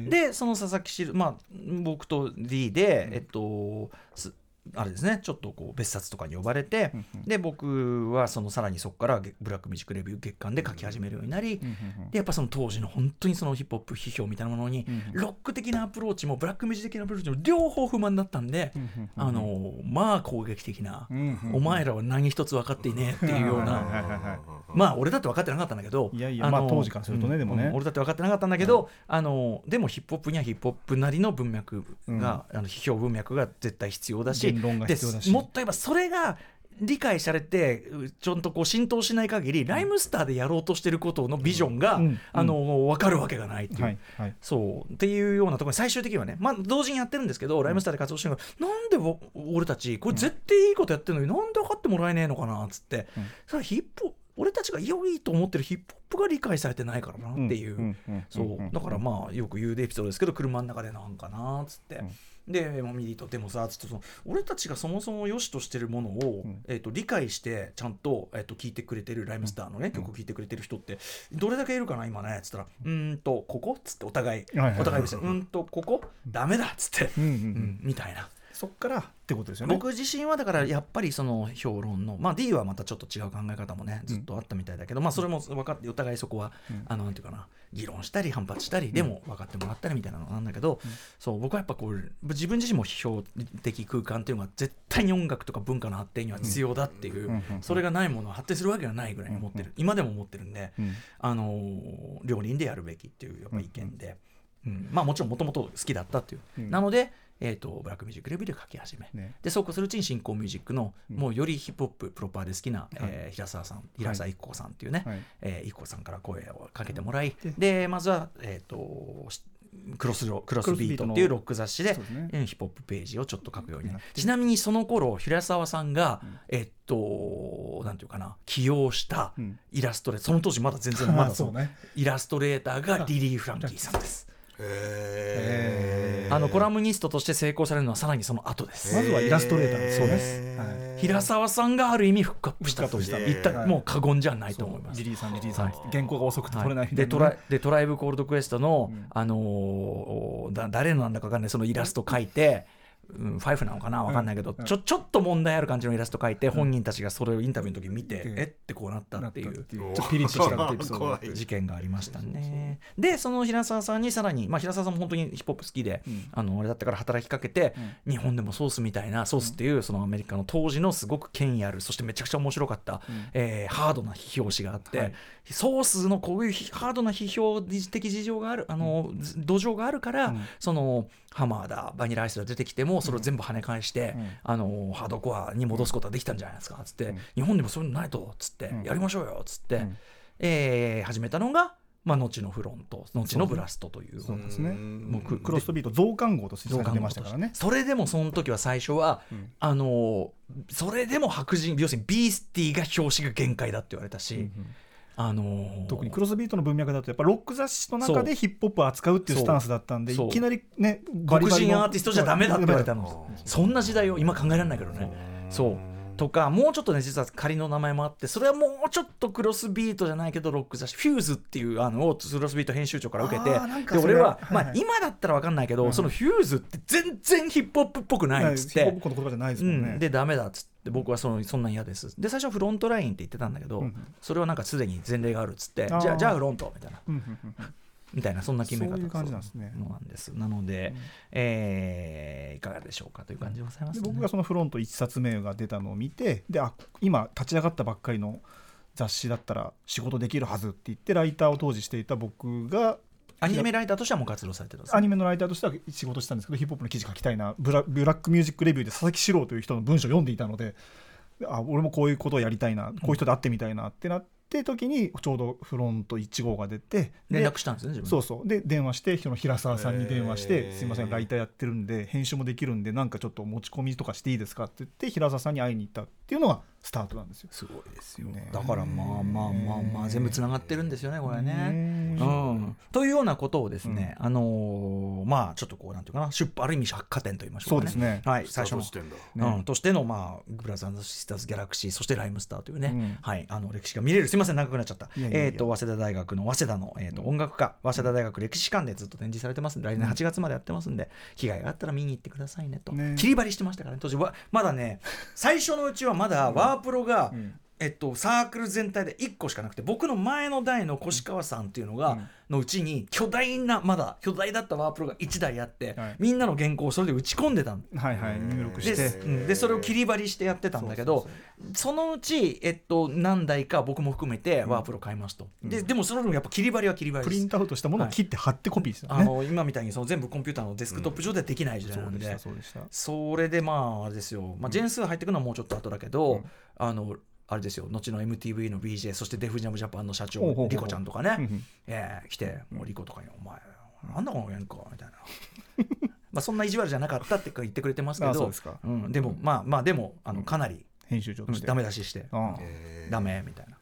でその佐々木氏まあ僕と D で、えっとすあれですね。ちょっとこう別冊とかに呼ばれて、うんうん。で僕はそのさらにそこからブラックミュージックレビュー月刊で書き始めるようになり、うんうんうん。でやっぱその当時の本当にそのヒップホップ批評みたいなものに、うんロック的なアプローチもブラックミュージック的なアプローチも両方不満だったんで、あのまあ攻撃的な、お前らは何一つ分かっていねえっていうような。まあ俺だって分かってなかったんだけどいやいやのまあ当時からするとねうんでもね。うん俺だって分かってなかったんだけど、あのでもヒップホップにはヒップホップなりの文脈が、あの批評文脈が絶対必要だし言論が必要だし。でもっと言えばそれが理解されてうちゃんとこう浸透しない限り、ライムスターでやろうとしてることのビジョンが、うん。あの分かるわけがないっていう。はい。はい。そう。っていうようなところに最終的にはね、まあ、同時にやってるんですけど、ライムスターで活動してるからなんでお俺たちこれ絶対いいことやってるのになんで分かってもらえねえのかなっつって、うん。それはヒップ俺たちが良いと思ってるヒップホップが理解されてないからなっていう、ん。ん。ん。そう。だからまあよく言うエピソードですけど車の中でなんかなっつって。でマミリーとでもさつってその俺たちがそもそも良しとしてるものを、うん。えー、と理解してちゃんと,、えー、と聞いてくれてるライムスターのね、曲を聴いてくれてる人ってどれだけいるかな今ねっつったら「うーんとここ?」っつってお互い、お互いですよ「うーんとここダメだ」っつって、うんみたいな。そっからってことですよね。僕自身はだからやっぱりその評論のまあ D はまたちょっと違う考え方もねずっとあったみたいだけど、まあそれも分かってお互いそこは、うん。あのなんていうかな議論したり反発したりでも分かってもらったりみたいなのなんだけど、そう僕はやっぱこう自分自身も批評的空間っていうのが絶対に音楽とか文化の発展には必要だっていう、それがないものは発展するわけがないぐらいに思ってる、今でも思ってるんで、うんあのー両輪でやるべきっていうやっぱ意見で、うんまあもちろんもともと好きだったっていう、うん。なので、えー、とブラックミュージックレビューで書き始め、ね。でそうこうするうちに新興ミュージックの、うん。もうよりヒップホッププロパーで好きな、えー平沢さん平沢一子さんっていうね、はい。えー一子さんから声をかけてもらい、ででまずは、えー、としクロスロクロスビートっていうロック雑誌でね。うんヒップホップページをちょっと書くようになちなみにその頃平沢さんが、うん。えっとなんていうかな起用したうん。イラストレーその当時まだ全然まだ そうね。イラストレーターがリリー・フランキーさんです。へあのコラムニストとして成功されるのはさらにその後です。まずはイラストレーターそうね。ですはい。平沢さんがある意味フックアップしたとした言ったもう過言じゃないと思います。リリーさんリリーさん、はい原稿が遅くて取れないで。トライでトライブコールドクエストの、うん。あのーだ誰のなんだかわかんない。そのイラスト描いて、うん、ファイフなのかな？わかんないけど、うん。ちょちょっと問題ある感じのイラスト描いて、本人たちがそれをインタビューの時に見て、うんえ？ってこうなったなっていう。ちょっとピリッとした事件がありましたね。で、その平沢さんにさらに、まあ、平沢さんも本当にヒップホップ好きで、うん。あのあれだったから働きかけて、日本でもソースみたいな、ソースっていうそのアメリカの当時のすごく権威ある、そしてめちゃくちゃ面白かった、えーハードな批評誌があって、はい。ソースのこういうひハードな批評的事情がある、あの、土壌があるから、うん。そのハマーだ、バニラアイスが出てきても、それを全部跳ね返して、うん。あのハードコアに戻すことができたんじゃないですか、つって、うん。日本でもそういうのないと、つって、うん。やりましょうよ、つって、うん。えー始めたのが、まあ、後のフロント、後のブラストという。そうですね。ん。もうククロストビート増刊号として出ましたからね。それでもその時は最初は、うん。あのそれでも白人要するにビースティが表紙が限界だって言われたし、うんうんあの特にクロスビートの文脈だとやっぱロック雑誌の中でヒップホップを扱うっていうスタンスだったんでいきなりね黒人アーティストじゃダメだって言われたの。そんな時代を今考えられないけどね。そう。とかもうちょっとね実は仮の名前もあってそれはもうちょっとクロスビートじゃないけどロック雑誌フューズっていうあのをクロスビート編集長から受けてで俺は、まあ今だったら分かんないけど、うん。そのフューズって全然ヒップホップっぽくないっつって、ヒップホップの言葉じゃないですうもんね、ん、でダメだっつって僕はそのそんなん嫌です。で最初はフロントラインって言ってたんだけど、うんそれはなんかすでに前例があるっつってじゃあじゃあフロントみたいな。うんうんうんうん。みたいなそんな決め方そういう感じなんですね。そうなんです。なので、えーいかがでしょうかという感じでございます、ね、で僕がそのフロント1冊目が出たのを見てであ今立ち上がったばっかりの雑誌だったら仕事できるはずって言ってライターを当時していた僕がアニメライターとしてはもう活動されてるんですアニメのライターとしては仕事したんですけどヒップホップの記事書きたいな。ブラブラックミュージックレビューで佐々木史郎という人の文章を読んでいたのであ俺もこういうことをやりたいな。こういう人で会ってみたいなってなって時にちょうどフロント1号が出てで連絡したんですね自分そうそう。で電話してその平沢さんに電話してへー「すいませんライターやってるんで編集もできるんでなんかちょっと持ち込みとかしていいですか?」って言って平沢さんに会いに行ったっていうのがスタートなんですよ。すごいですよね。だからまあまあまあまあ全部つながってるんですよねこれね。ねうん、というようなことをですね、あのーまあちょっとこうなんていうかな出ある意味百貨店と言いましょうかね。そうですね。はい、最初の。うん、としての、まあ、ブラザーズ・シスターズ・ギャラクシーそしてライムスターというね、うん。はい、あの歴史が見れるすみません長くなっちゃった。えー、と早稲田大学の早稲田の、えー、と音楽科。早稲田大学歴史館でずっと展示されてますんで来年8月までやってますんで、機会があったら見に行ってくださいねと。ね。切り張りしてましたからね当時は。まだね最初のうちはまだワープロが、うんえっと、サークル全体で1個しかなくて僕の前の代の越川さんっていうのが、うん。のうちに巨大なまだ巨大だったワープロが1台あって、はい。みんなの原稿をそれで打ち込んでたのはいはい入力しでてうん。でそれを切り張りしてやってたんだけどそのうち、えっと、何台か僕も含めてワープロ買いますと、ででもそれでもやっぱ切り張りは切り張りです。プリントアウトしたものを切って貼ってコピーですよあね。の今みたいにその全部コンピューターのデスクトップ上ではできない時代なんで,、そうでしたそうでした。それでまああれですよ、まあ、ジェン数入ってくのはもうちょっと後だけど、うん。あのあれですよ。後の MTV の BJ そしてデフジャムジャパンの社長リコちゃんとかね、うんうん。えー来てもうリコとかに「お前なんだこの原稿」みたいな。まあそんな意地悪じゃなかったって言ってくれてますけどでもまあまあでもあのかなり、編集長ダメ出しして。ああ。えーダメみたいな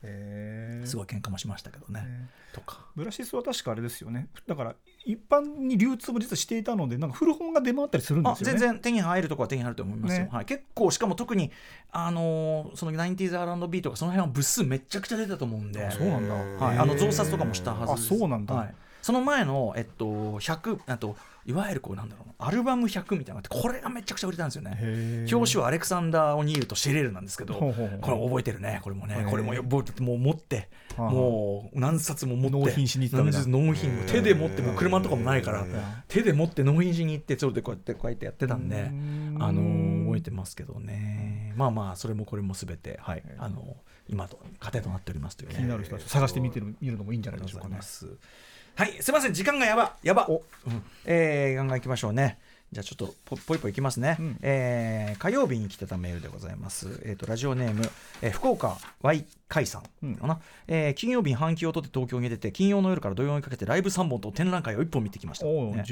すごい喧嘩もしましたけどね、ねとか。ブラシスは確かあれですよね。だから一般に流通も実はしていたので、なんか古本が出回ったりするんですよね。あ全然手に入るとこは手に入ると思いますよ、ね。はい、結構しかも特にあのーその 90s R&B とかその辺は部数めちゃくちゃ出たと思うんで。あそうなんだ。はい、あの増刷とかもしたはずです。あそうなんだ。はい、その前の、えっと、100あといわゆるこうなんだろうなアルバム100みたいなのがあってこれがめちゃくちゃ売れたんですよね。表紙はアレクサンダー・オニールとシェレルなんですけどこれ覚えてるねこれもね。これも覚えてもう持ってはあ。もう何冊も持って納品しに行った手で持ってもう車とかもないから手で持って納品しに行ってそれでこうやってこうやってやってたんであのー覚えてますけどね。まあまあそれもこれも全てはいあの今と糧となっておりますというね。気になる人は探してみてる見るのもいいんじゃないでしょうかね。はい、すみません、時間がやば、やば。おうんえー、ガンガンいきましょうね。じゃあちょっとポポイポイいきますね、うんえー火曜日に来てたメールでございます。えっ、とラジオネーム、えー福岡 Y 甲斐さん。うん。かな、えー金曜日に半休を取って東京に出て金曜の夜から土曜にかけてライブ3本と展覧会を1本見てきました、ね。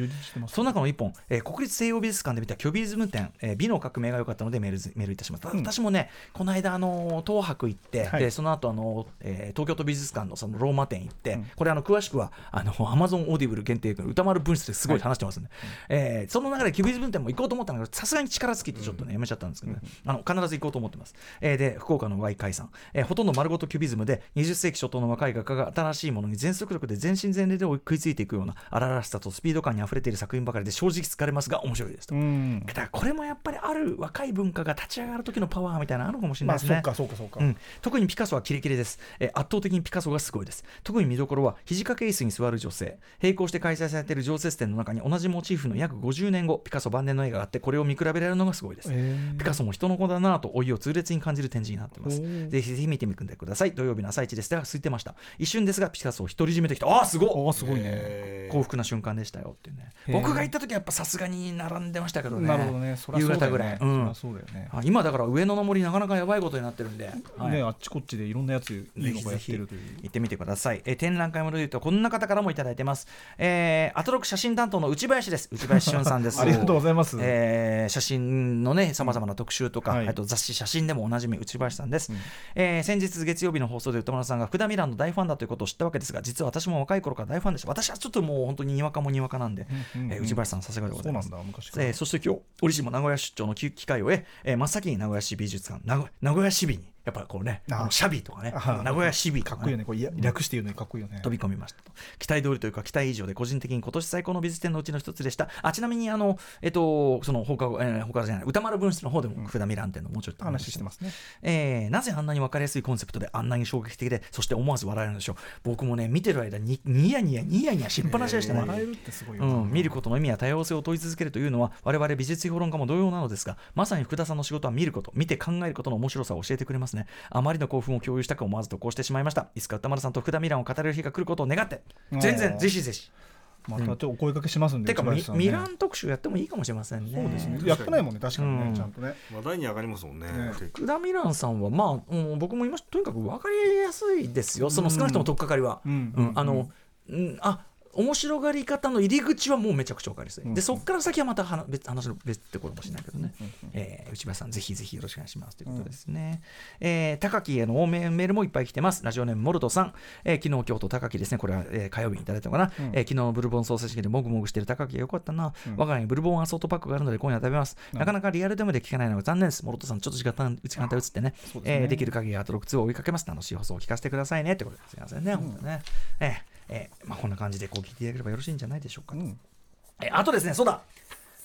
その中の1本、えー国立西洋美術館で見たキュビズム展、えー美の革命が良かったのでメールズメールいたします、うん私もねこの間あのー東博行って、はい。でその後あのー、えー東京都美術館のそのローマ展行って、うん。これあの詳しくはあのアマゾンオーディブル限定宇多丸分室ですごい話してますんで、えーその中でキュビズム展も行こうと思ったんだけどさすがに力尽きてちょっとねやめちゃったんですけどね、あの必ず行こうと思ってます、えーで福岡の Y 海さん、えーほとんど丸ごとキュビズムで20世紀初頭の若い画家が新しいものに全速力で全身全霊で食いついていくような荒々しさとスピード感にあふれている作品ばかりで正直疲れますが面白いですと、うん。だからこれもやっぱりある若い文化が立ち上がる時のパワーみたいなのあるかもしれないですね。まあそうかそうかそうか。うん、特にピカソはキレキレです、えー圧倒的にピカソがすごいです。特に見どころは肘掛け椅子に座る女性。並行して開催されている常設展の中に同じモチーフの約50年後ピカソ晩年の絵があってこれを見比べられるのがすごいです、えー。ピカソも人の子だなぁと老いを痛烈に感じる展示になっています。ぜひぜひ見てみてください。土曜日の朝一です。では空いてました。一瞬ですがピカソを独り占めてきた。ああすごっ。おーすごいね。えー。幸福な瞬間でしたよっていうね。僕が行った時はやっぱさすがに並んでましたけどね。なるほどね。そりゃそうだよね。夕方ぐらい。うん。そうだよね。あ今だから上野の森なかなかやばいことになってるんで、はい。ねあっちこっちでいろんなやついいのがやってるという。行ってみてください。えー展覧会もで言うとこんな方からもいただいてます。えー、アトロク写真担当の内林です。内林俊さんです。ありがとうございます。えー写真のねさまざまな特集とか、はい。あと雑誌写真でもおなじみ内林さんです。うん。えー先日月曜日の放送で歌丸さんが福田ミランの大ファンだということを知ったわけですが、実は私も若い頃から大ファンでした。私はちょっともう本当ににわかもにわかなんで、うんうんうんえー内林さんさすがでございますそえーそして今日折しも名古屋出張の機機会を得、えー真っ先に名古屋市美術館名古名古屋市美にやっぱこうねああのシャビとかねあ名古屋市美かっこいいよね。これいや略して言うのにかっこいいよね。飛び込みましたと。期待通りというか期待以上で個人的に今年最高の美術展のうちの一つでした。あちなみにあのえっとその放課後、えー、放課後じゃない歌丸分室の方でも福田ミラン展のもうちょっと話してますね。えーなぜあんなに分かりやすいコンセプトであんなに衝撃的でそして思わず笑えるのでしょう。僕もね見てる間にニヤニヤニヤニヤしっぱなしでしたね、笑えるってすごいよ。なうん、見ることの意味や多様性を問い続けるというのは我々美術評論家も同様なのですがまさに福田さんの仕事は見ること見て考えることの面白さを教えてくれますね。あまりの興奮を共有したく思わず投稿してしまいました。いつか歌丸さんと福田ミランを語れる日が来ることを願って全然ぜひぜひ。またちょっとお声掛けしますんでてかミラン特集やってもいいかもしれませんね。そうですね。うんやってないもんね確かにうん。ねちゃんとね。話題に上がりますもんね。福田ミランさんはまあ、うん、僕も言いましたとにかく分かりやすいですよ。その少なくとも取っかかりは、うん。うん。あの、うん、あ面白がり方の入り口はもうめちゃくちゃ分かりやすい、うんでそこから先はまた話別話の別ってことかもしれないけどね、うんうんえー内林さんぜひぜひよろしくお願いします。ということですね、えー高木への応援メールもいっぱい来てます。ラジオネームモルトさん、えー昨日今日と高木ですね。これは、えー火曜日にいただいたのかな、うん。えー昨日のブルボンソーセージでもぐもぐしてる高木がよかったな、うん。我が家にブルボンアソートパックがあるので今夜食べます、うん。なかなかリアルでもで聞けないのが残念です。モルトさんちょっと時間時間帯移ってね。ですね。えーできる限りアトロック2を追いかけます。楽しい放送を聞かせてくださいね。ってことですいません。ね、本当ね。えーえーまあ、こんな感じでこう聞いていただければよろしいんじゃないでしょうか、うん。えあとですねそうだ。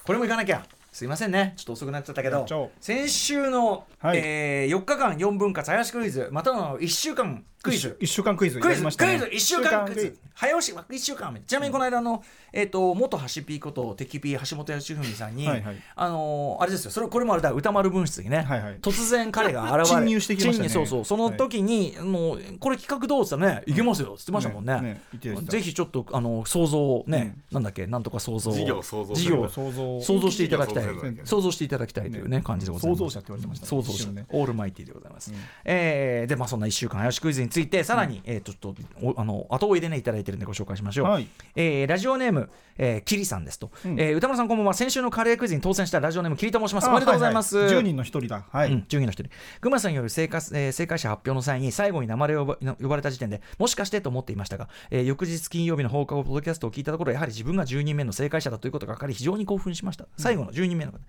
これもいかなきゃ。すいませんね。ちょっと遅くなっちゃったけど。先週の、はい。え4日間4分割早押しクイズまたの1週間クイズ。一週間クイズクイズ、やりましたね。クイズ1週間クイズ。早押しは1週間目ちなみにこの間の、えっと元ハシピーこと敵ピー橋本康文さんに、はいはい。あのーあれですよそれこれもあれだ歌丸分室にね、はいはい。突然彼が現れ侵入してきましたね。侵入そうそうその時に、もうこれ企画どうっつったらねいけますよっつってましたもんね,、ねねぜひちょっとあの想像をね、なんだっけなんとか想像事業想像。想像。していただきたい。想像。していただきたいというねね感じでございます。創造者って言われてましたね。創造者。ね。オールマイティでございます、うん。えーでまあそんな1週間早押しクイズについてさらに、えー、とちょっとおあの後追いでねいただいてるんでご紹介しましょう、はい。えーラジオネーム、えー、キリさんですと、うん。えー歌丸さんこんばんは。先週のカレークイズに当選したラジオネームキリと申します。おめでとうございます、あはは10人の一人だ。はい、うん、順位の一人。群馬さんによる正解,、えー正解者発表の際に最後に名前を呼ば呼ばれた時点でもしかしてと思っていましたが、えー翌日金曜日の放課後ポッドキャストを聞いたところやはり自分が10人目の正解者だということが分かり非常に興奮しました。最後の10人目の方、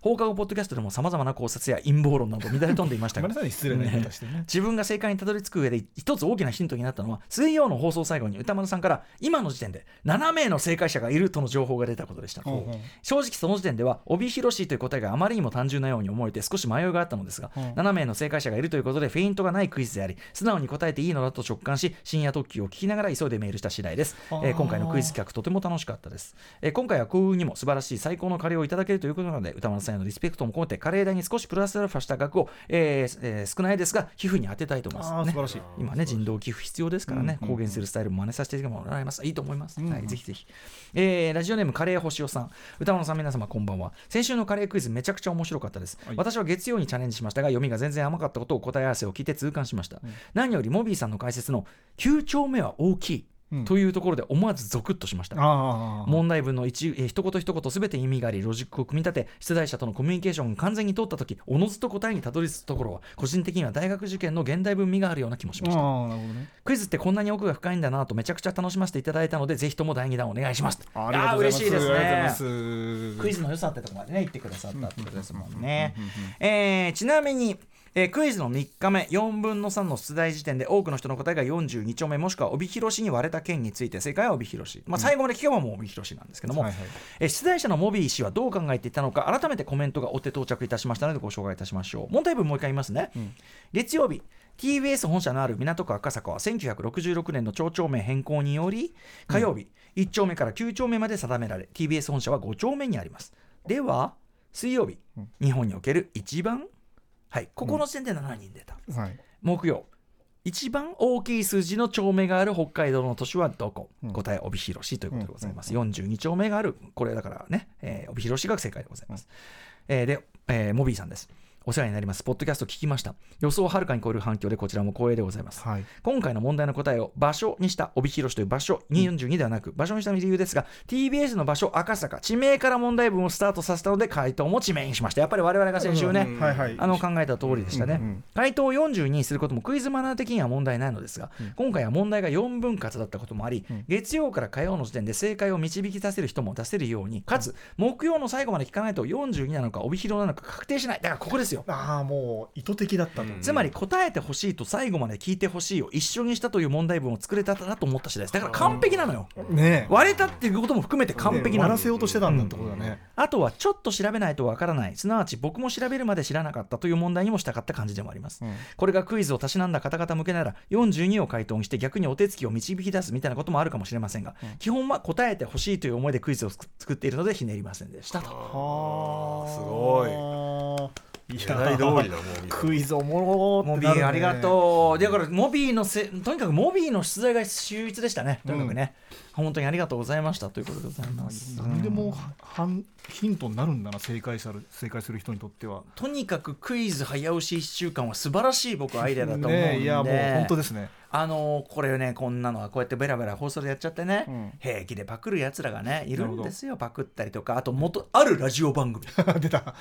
放課後ポッドキャストでもさまざまな考察や陰謀論など乱れ飛んでいましたが。ね。自分が正解にたどり着く上で一つ大きなヒントになったのは水曜の放送最後に歌丸さんから今の時点で7名の正解者がいるとの情報が出たことでした、正直その時点では帯広しという答えがあまりにも単純なように思えて少し迷いがあったのですが、う。ん7名の正解者がいるということでフェイントがないクイズであり素直に答えていいのだと直感し深夜特急を聞きながら急いでメールした次第です、えー今回のクイズ企画とても楽しかったです、えー今回は幸運にも素晴らしい最高のカレーをいただけるということなので歌丸さんへのリスペクトも込めてカレー代に少しプラスアルファした額を、えーえー少ないですが寄付に当てたいと思います、ね素晴らしい今ね人道寄付必要ですからね、うん公言するスタイルも真似させてもらいます。いいと思います、うんはい、ぜひぜひ、えーラジオネームカレー星尾さん。歌丸さん皆様こんばんは。先週のカレークイズめちゃくちゃ面白かったです、はい。私は月曜にチャレンジしましたが読みが全然甘かったことを答え合わせを聞いて痛感しました、何よりモビーさんの解説の9丁目は大きい。うんというところで思わずゾクッとしました、ああ。問題文の一えー一言一言すべて意味がありロジックを組み立て出題者とのコミュニケーションが完全に通った時おのずと答えにたどり着くところは個人的には大学受験の現代文味があるような気もしました。ね。クイズってこんなに奥が深いんだなとめちゃくちゃ楽しませていただいたのでぜひとも第2弾お願いします。ありがとうございます。やー嬉しいですね。す。クイズの良さってとこまでね言ってくださったってことですもんね。えーちなみにえークイズの3日目4分の3の出題時点で多くの人の答えが42丁目もしくは帯広市に割れた件について正解は帯広市、まあ、最後まで聞けばもう帯広市なんですけども、はいはい。えー出題者のモビー氏はどう考えていたのか改めてコメントが追って到着いたしましたのでご紹介いたしましょう。問題文もう一回言いますね、月曜日 TBS 本社のある港区赤坂は1966年の町長名変更により火曜日、1丁目から9丁目まで定められ TBS 本社は5丁目にあります。では水曜日、日本における一番はい。ここの時点で7人出た、はい。木曜。一番大きい数字の丁目がある北海道の都市はどこ、うん。答え帯広市ということでございます、42丁目がある。これだからね、えー帯広市が正解でございます、えーで、えーモビーさんですお世話になります。ポッドキャスト聞きました。予想をはるかに超える反響でこちらも光栄でございます。はい。今回の問題の答えを場所にした帯広市という場所42ではなく場所にした理由ですが TBS の場所赤坂地名から問題文をスタートさせたので回答も地名にしました。やっぱり我々が先週ね、あの考えた通りでしたね、うんうん回答を42にすることもクイズマナー的には問題ないのですが、今回は問題が4分割だったこともあり、月曜から火曜の時点で正解を導き出せる人も出せるようにかつ木曜の最後まで聞かないと42なのか帯広なのか確定しない。だからここですよああもう意図的だったと、うん。つまり答えてほしいと最後まで聞いてほしいを一緒にしたという問題文を作れたらと思った次第です。だから完璧なのよ。ねえ。割れたっていうことも含めて完璧なのね割らせようとしてたんだってことだね、あとはちょっと調べないとわからない。すなわち僕も調べるまで知らなかったという問題にもしたかった感じでもあります、うん。これがクイズをたしなんだ方々向けなら42を回答にして逆にお手つきを導き出すみたいなこともあるかもしれませんが、基本は答えてほしいという思いでクイズを作作っているのでひねりませんでしたと。はあ。すごいい狙い通りだもうみんなクイズおもろモってなるねビーありがとうだからモビーのせとにかくモビーの出題が秀逸でしたねとにかくね、本当にありがとうございました。ということでございます。何でもヒントになるんだな正解する正解する人にとっては。とにかくクイズ早押し1週間は素晴らしい僕はアイデアだと思うんで、いやもう本当ですね。あのーこれねこんなのはこうやってベラベラ放送でやっちゃってね、うん。平気でパクるやつらがねいるんですよ。パクったりとか。あと元あるラジオ番組。出た。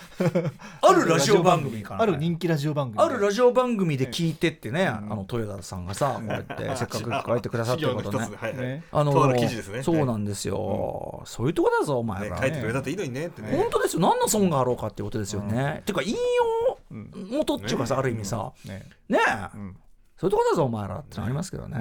あるラジオ番組かな。ある人気ラジオ番組。あるラジオ番組で聞いてってね、ん。あの豊田さんがさこうやってせっかく書いてくださってることね。はいはい。ねあの記事ですね。そうなんですよ、そういうとこだぞお前ら、ね書いてくれたっていいのにねってね。本当ですよ。何の損があろうかっていうことですよね、ていうか引用うん元っていうかさ、ある意味さ、ね。ねそういうとこだぞお前らってのありますけどね。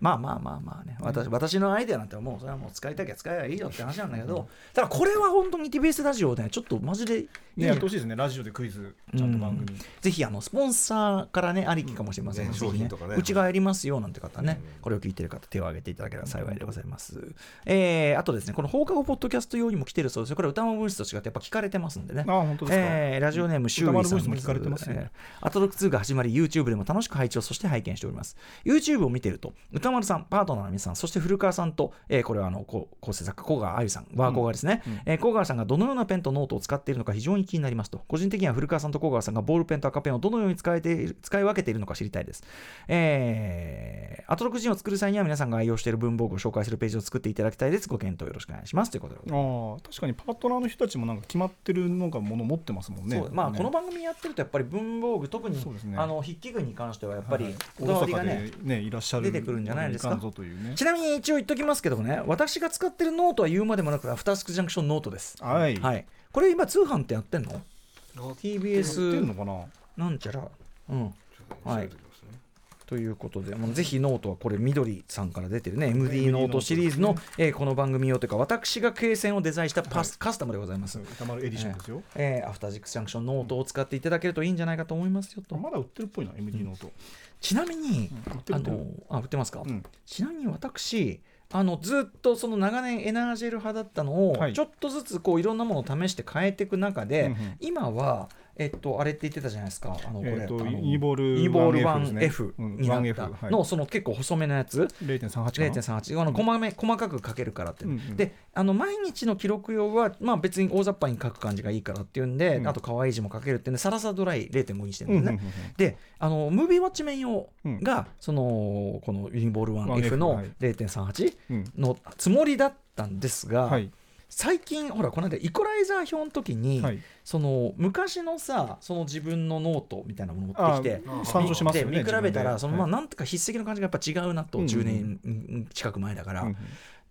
まあまあまあまあね。私私のアイデアなんてもうそれはもう使いたきゃ使えばいいよって話なんだけど。ただこれは本当に TBS ラジオねちょっとマジでいい。ねやってほしいですね。ラジオでクイズちゃんと番組。ぜひあのスポンサーからねありきかもしれませんねぜひ商品とかね。うちがやりますよなんて方ね、これを聞いてる方手を挙げていただければ幸いでございます、えーあとですねこの放課後ポッドキャスト用にも来てるそうですよ。これ歌の分室と違ってやっぱ聞かれてますんでね。あ本当ですか。えーラジオネームシューリーさんも聞かれてますね。えーアトロク2が始まり YouTube でも楽しく拝聴そして拝見しております。YouTube を見ていると宇多丸さんパートナーの皆さんそして古川さんと、えーこれはあの構成作家小川あゆさんワーコガですね、えー小川さんがどのようなペンとノートを使っているのか非常に気になりますと。個人的には古川さんと小川さんがボールペンと赤ペンをどのように使えて使い分けているのか知りたいです、えー、アトロク ZINE を作る際には皆さんが愛用している文房具を紹介するページを作っていただきたいです。ご検討よろしくお願いします。ということで。ああ確かにパートナーの人たちもなんか決まってるのがもの持ってますもんね。そう。まあ、ね。この番組やってるとやっぱり文房具特に、ね。あの筆記具に関してはやっぱりはい大ね、阪でねいらっしゃる。出てくるんじゃないですかいんぞというねちなみに一応言っときますけどね私が使ってるノートは言うまでもなくアフターシックスジャンクションノートですはいはいこれ今通販ってやってんの TBS なんちゃらうんはいということで、もうぜひノートはこれ、ミドリさんから出てるね、MD ノートシリーズの、えーこの番組用というか、私が罫線をデザインしたパス、カスタムでございます。宇多丸エディションですよ、えーアフターシックスジャンクションノートを使っていただけるといいんじゃないかと思いますよと。まだ売ってるっぽいな MD ノート、ちなみに、売ってあのあ売ってますか、うん。ちなみに私あのずっとその長年エナージェル派だったのを、はい。ちょっとずつこういろんなものを試して変えていく中で、うんうん。今は、えっとあれって言ってたじゃないですか。あのこれ、えーとあのユニボーボール 1F です 1F ねになっ 1F たはい。のその結構細めのやつ。0.38かな。0.38あの細め細かく書けるからって、であの毎日の記録用は、まあ、別に大雑把に書く感じがいいからっていうんで、うん。あと可愛い字も書けるっていうんでサラサドライ0.5にしてるんですね、であのムービーウォッチメン用が、そのこのユニボール 1F はのい0.38うん。のつもりだったんですが、はい最近ほらこの間イコライザー評の時に、はい。その昔のさその自分のノートみたいなものを持ってきてあ参照しますよねで見比べたらそのまあなんとか筆跡の感じがやっぱ違うなと、うんうん10年うん近く前だから、うん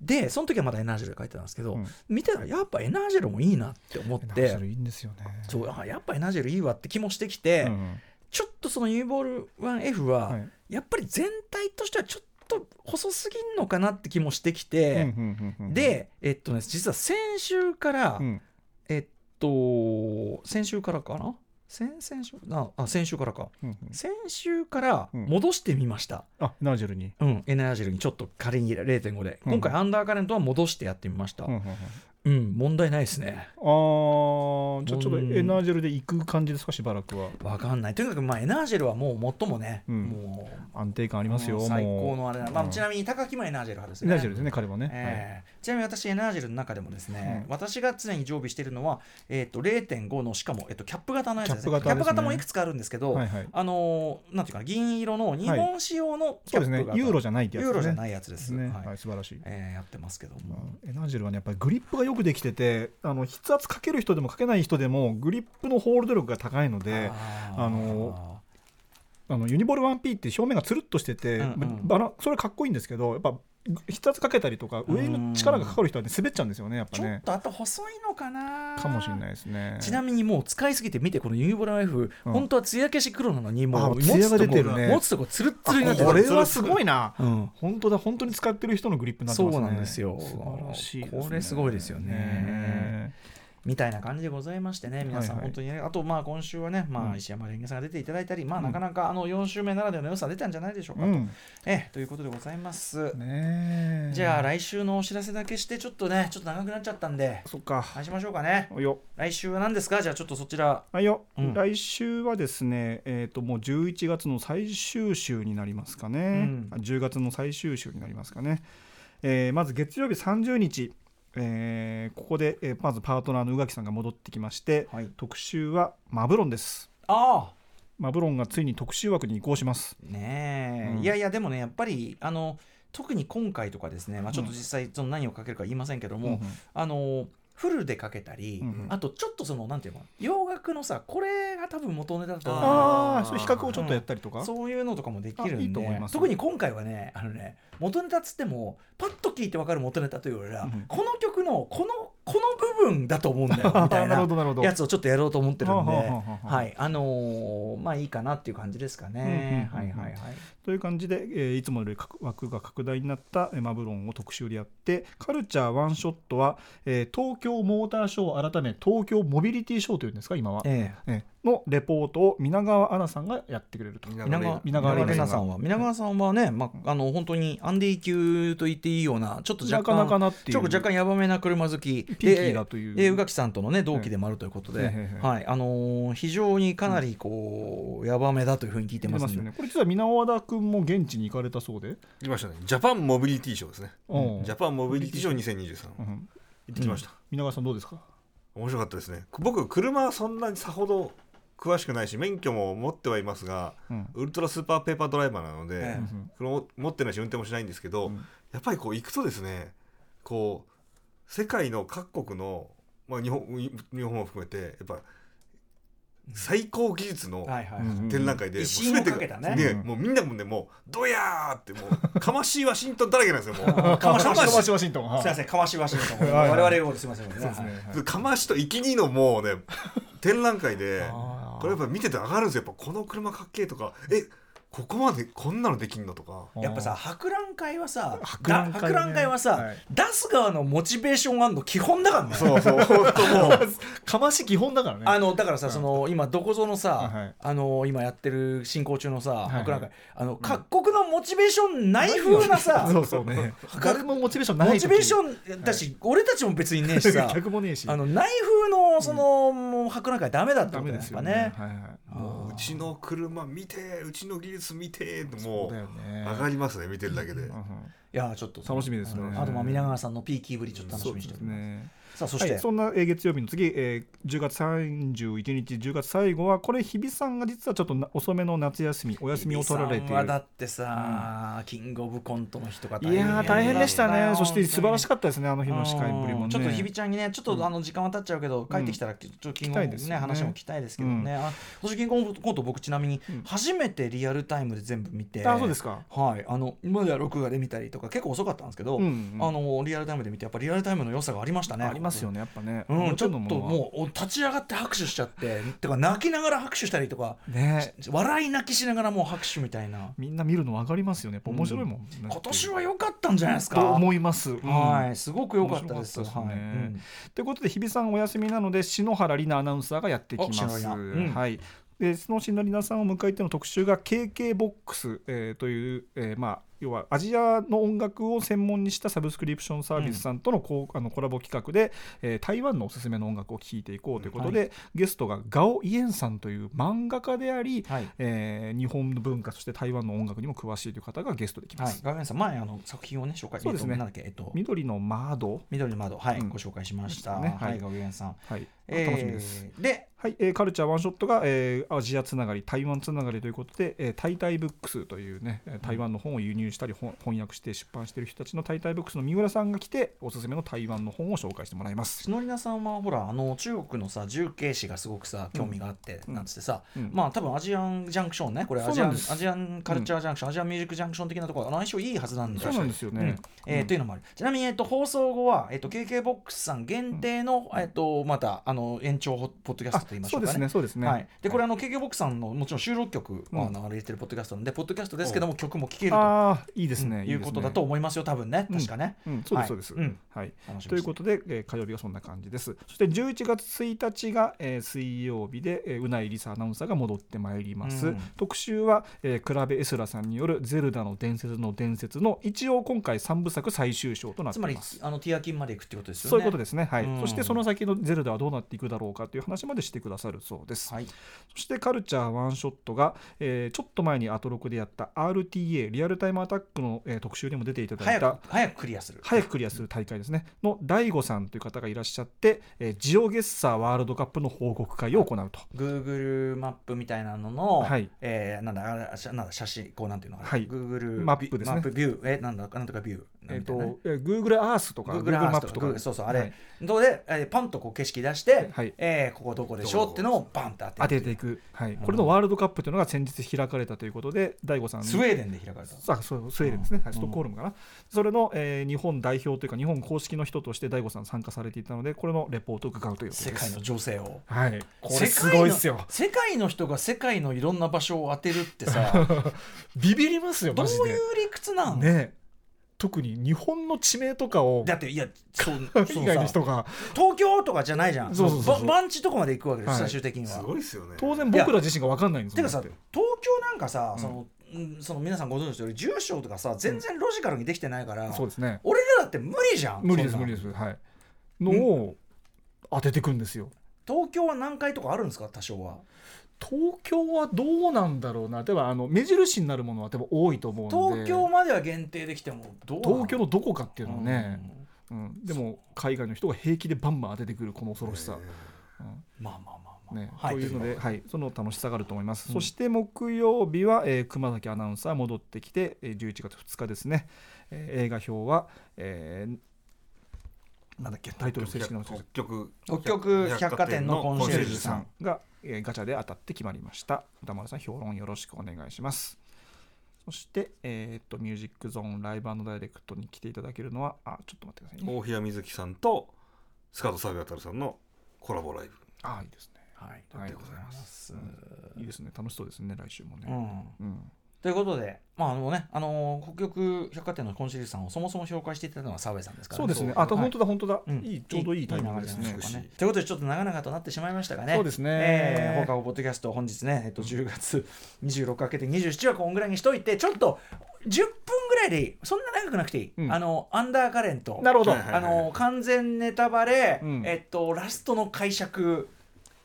でその時はまだエナージェルで書いてたんですけど、うん。見てたらやっぱエナージェルもいいなって思ってエナージェルいいんですよね。そうあやっぱエナージェルいいわって気もしてきて、うんちょっとその ユニボール ワン F は、はい。やっぱり全体としてはちょっと細すぎんのかなって気もしてきて、うんうんうんうんでえっとね実は先週から、うん。えっと先週からかな？先々週ああ先週からか。うんうん。先週からうん。戻してみました、あエナジェルに。うんエナージェルに。ちょっと仮に0.5で、うん。今回アンダーカレントは戻してやってみました。うんうんうんうん、問題ないですね。あーじゃあちょっとうん。エナジェルで行く感じですかしばらくは。わかんない。とにかくまあエナージェルはもう最もね、うん。もう安定感ありますよ最高のあれだ、まあ、うん。ちなみに高木もエナージェル派ですね。エナジェルですね彼はね。ええちなみに私エナージェルの中でもですね、うん。私が常に常備しているのは、えー、と0.5のしかも、えっとキャップ型のやつですね。キャップ型ですね。もいくつかあるんですけど、はいはい。あのーなんていうかな銀色の日本仕様のキそうですャップ型、ねユーロじゃないってやつユーロじゃいないやつです、ね。はい。はい素晴らしい。えーやってますけども、エナジェルはねやっぱりグリップがよくできててあの筆圧かける人でもかけない人でもグリップのホールド力が高いのであー。あのあのユニボール 1P って表面がつるっとしてて、うんうん。バラそれかっこいいんですけどやっぱ筆圧かけたりとか上に力がかかる人は、ね、滑っちゃうんですよねやっぱちょっねとあと細いのかな。かもしれないですね。ちなみにもう使いすぎて見てこのユニボール F、うん。本当は艶消し黒なのにもう持つとこね。持つとこツルッツルになってる。これはすごいな。うん。本当だ本当に使ってる人のグリップになってますね。そうなんですよ。素晴らしいね。これすごいですよねみたいな感じでございましてね、皆さん、はい。はい本当にね、あと、まあ、今週はね、まあ、うん。石山レンゲさんが出ていただいたり、まあ、うん。なかなかあの4週目ならではの良さ出たんじゃないでしょうかと。うん。ええということでございます。ねえ。じゃあ、来週のお知らせだけして、ちょっとね、ちょっと長くなっちゃったんで、そっか。話しましょうかね。およ。来週は何ですか？じゃあ、ちょっとそちら。はいよ、うん。来週はですね、えー、ともう11月の最終週になりますかね、うん。あ10月の最終週になりますかね、えーまず月曜日30日、えーここで、えーまずパートナーの宇垣さんが戻ってきまして、はい。特集はマブロンです。ああ。マブロンがついに特集枠に移行します。ねえ、うん。いやいや、でもね、やっぱり、あの、特に今回とかですね、まあ、ちょっと実際、その何をかけるか言いませんけども、うんあのフルでかけたり、うんうん。あとちょっとそのなんていうの洋楽のさこれが多分元ネタだと思うああそういう比較をちょっとやったりとか、そういうのとかもできるんであいいと思います特に今回はねあのね元ネタっつってもパッと聞いて分かる元ネタというよりは、うん。この曲のこのこの部分だと思うんだよ みたいなるほなどなるほど。やつをちょっとやろうと思ってるんで、はい。あのーまあいいかなっていう感じですかね。はいはいはい。という感じで、えーいつもより拡枠が拡大になったえーマブロンを特集でやってカルチャーワンショットは、えー東京モーターショー改め東京モビリティショーというんですか今は、ええ。えーのレポートを皆川アナさんがやってくれると。皆皆川皆川玲玲奈さんは。皆川さんはね、まあ、あの本当にアンディ級と言っていいようなちょっと若干ちょっと若干ヤバめな車好き。ピーキーだという。宇垣さんとのね同期でもあるということで、はい。あのー非常にかなりこう、ヤバめだというふうに聞いて出ますんでますよねこれ実は皆和田君も現地に行かれたそうで、行きましたね。ジャパンモビリティショーですね。うん。ジャパンモビリティショー2023うん。行ってきました、皆川さんどうですか？面白かったですね。僕車はそんなにさほど詳しくないし免許も持ってはいますがうん。ウルトラスーパーペーパードライバーなので、ええ。これも持ってないし運転もしないんですけど、うん。やっぱりこう行くとですねこう世界の各国の、まあ、日本日本も含めてやっぱ最高技術の展覧会で、もう全てかけたね。うん。もうみんなもねもうドヤーってもうかましいワシントンだらけなんですよもう。かましかましワシントン。はい。すいませんかましわしいとはいはい。我々英語ですいませんね。かましと生きにのもうね展覧会でこれやっぱ見てて上がるんですよ。やっぱこの車かっけえとか。えここまでこんなのできんのとか。やっぱさ博覧会はさ博覧会博覧会はさ、はい。出す側のモチベーションあんの基本だからね。そうそう 本当もう。かまし基本だからね。あのだからさ、うん。その今どこぞのさ、はいあの今やってる進行中のさ、いはい。博覧会。あの各国のモチベーションない風なさ、そうそうね。誰もモチベーションないモ時チベーションだし、俺たちも別にねえしさ。客もねえし。あの内風のその、もう博覧会ダメだってダことですよね。ね。はいはい。もううちの車見てうちの技術見てってそもう上がりますね見てるだけで、うんうんいやちょっと。楽しみですね。あとまあ皆川さんのピーキーぶりちょっと楽しみにしてる、すねさあそして、はい、そんなえー月曜日の次、えー10月31日10月最後はこれ日比さんが実はちょっとな遅めの夏休みお休みを取られている。だってさ、キングオブコントの日とかいやー大変でしたね。そして素晴らしかかったですねあの日の司会ぶりもね。ちょっと日比ちゃんにねちょっとあの時間は経っちゃうけど、帰ってきたらちょっとキングオブねね。話も聞きたいですけどね、あ今年キングオブコント僕ちなみにうん。初めてリアルタイムで全部見て、あそうですか。はい。あの今までは録画で見たりとか結構遅かったんですけど、うんうん。あのリアルタイムで見てやっぱリアルタイムの良さがありましたね。ありますよねやっぱね。うん、ちょっともう立ち上がって拍手しちゃっててか泣きながら拍手したりとか ね。笑い泣きしながらもう拍手みたいな。みんな見るの分かりますよねやっぱ面白いもんね、今年は良かったんじゃないですか？と思います、うん。はいすごく良かったです。はい。うん。ということで日比さんお休みなので篠原里奈アナウンサーがやってきます。はい。でその篠原里奈さんを迎えての特集が KK ボックス、えーという、えーまあ要はアジアの音楽を専門にしたサブスクリプションサービスさんとのこうあのコラボ企画で、えー台湾のおすすめの音楽を聴いていこうということで、ゲストがガオ・イエンさんという漫画家であり、はい。えー日本の文化そして台湾の音楽にも詳しいという方がゲストで来まはい。す。、ガガンさん前あの作品をね紹介そうですね。えっとなんだっけ？えっと緑の窓、緑の窓。はい、うん。ご紹介しました、ね。はい。はいガガンさん、はい。えー楽しみです。ではい、えーカルチャーワンショットが、えーアジアつながり、台湾つながりということで、えー、タイタイブックスというね、えー台湾の本を輸入したり、本翻訳して出版している人たちのタイタイブックスの三浦さんが来て、おすすめの台湾の本を紹介してもらいます。篠里奈さんはほらあの中国のさ重慶史がすごくさ興味があって、うん。なんつってさ、うんまあ多分アジアンジャンクションねこれアジアンアジアンカルチャージャンクション、アジアンミュージックジャンクション的なところあの相性いいはずなんだそうなんですよね。うん。えーというのもある。ちなみに、えっと、放送後は、えっと、KK ボックスさん限定の、えっと、またあの延長ポッドキャストと言いましょうかね。そうですね、そうですね。はい、でこれあの KK ボックスさんのもちろん収録曲うんを流れてるポッドキャストなんで、ポッドキャストですけども曲も聴けると、いいですね。うんいうことだと思いますよ多分ね確かね、うん、そうです、はいそうです。うんはい。ということで、えー火曜日がそんな感じです。そして11月1日が、えー水曜日で、えーうないりさアナウンサーが戻ってまいります。うん特集は、えー、クラベエスラさんによる「ゼルダの伝説の伝説」の一応今回3部作最終章となってつまりいます。あのティアキンまで行くってことですよね。そういうことですね、はいうんそしてその先のゼルダはどうなっていくだろうかという話までしてくださるそうです。はい、そしてカルチャーワンショットが、えーちょっと前にアトロクでやった RTA リアルタイムアタックの、えー特集にも出ていただい早たく早くクリアする。早くクリアする大会ですね。の DAIGO さんという方がいらっしゃって、えージオゲッサーワールドカップの報告会を行うと。Google マップみたいなのの、はい。えーなんだあれしゃなんだ写真こうなんていうの、はい。Google マップですね。マップビュー。えなんだなんとかビュー。えーみたいな。ねとえー Google Earth とか Google マップとか。そうそうあれ、はい。どうで、えーパンとこう景色出して、はい。えーここどこでしょうってのをバンって当て当てていく、はい、これのワールドカップというのが先日開かれたということで DAIGO さんに。スウェーデンで開かれた。あそうスウェーデンですね、はい、うんストックホルムかな、それの、えー日本代表というか日本公式の人として DAIGO さん参加されていたのでこれのレポートを伺うということです。世界の情勢を。はい。これ世す界のごいですよ。世界の人が世界のいろんな場所を当てるってさ ビビりますよどういう理屈なの、ね特に日本の地名とかをだっていやそうそ以うさ外の人が。東京とかじゃないじゃん。そうそうそうそう。ば番地とこまで行くわけです、はい。最終的には。すごいですよね。当然僕ら自身が分かんないんですてかさ東京なんかさ、うんそのうんその皆さんご存知の通り住所とかさ全然ロジカルにできてないから、そうですね。俺らだって無理じゃん無理です無理です。はい。のを当ててくんですよ。東京は何回とかあるんですか？多少は。東京はどうなんだろうな。例えばあの目印になるものは多分多いと思うんで。東京までは限定できても東京のどこかっていうのはね、うん。でも海外の人が平気でバンバン当ててくるこの恐ろしさ、うん。まあまあまあまあ、ねはい。というので、とはい、その楽しさがあると思います、うん。そして木曜日は、えー熊崎アナウンサー戻ってきて、えー11月2日ですね、えー映画表は、えーなんだっけタイトル正式なの北極北極百貨店のコンシェルジュさんが、えーガチャで当たって決まりました。歌丸さん評論よろしくお願いします。そして、えーっとミュージックゾーンライブダイレクトに来ていただけるのはあちょっと待ってくださいね。大平瑞希さんとスカートサービアタルさんのコラボライブ。あいいですねはい、はいありがとうございます。いいですね。楽しそうですね来週もね、うん。うん。ということで、まああのね、あのー北極百貨店のコンシェルジュさんをそもそも紹介していただいたのは澤部さんですからそうですね。あとはい。本当だ本当だ、うん。いいちょうどいいタイミングですねということでちょっと長々となってしまいましたがねそうですね。えー放課後ポッドキャスト本日ね、えっと、10月26かけて27はこんぐらいにしといてちょっと10分ぐらいでいい。そんな長くなくていい、うん。あのアンダーカレント。なるほど、あの完全ネタバレ、うん。えっと、ラストの解釈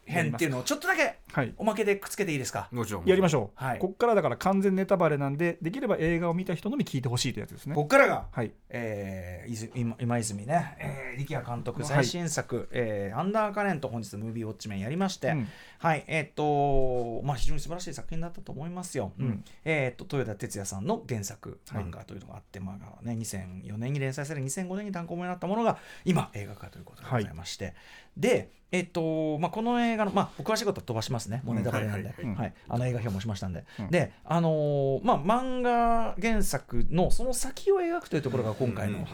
編っていうのをちょっとだけはい。おまけでくっつけていいですか？もちろん。やりましょう、はい。こっからだから完全ネタバレなんでできれば映画を見た人のみ聞いてほしいというやつですね。ここからがはい。えー、いず今今泉ね、えー、力也監督最新作、えーアンダーカレント」本日ムービーウォッチメンやりまして、うん。はい。えっ、とまあ非常に素晴らしい作品だったと思いますよ、うん。うん。えっ、と豊田哲也さんの原作はい。漫画というのがあって、まあね、2004年に連載され2005年に単行本になったものが今映画化ということでございまして、でえっ、とまあこの映画のまあお詳しいことは飛ばしますね。もうネタバレなんで、あの映画表もしましたんで、うん。であのーまあ漫画原作のその先を描くというところが今回の、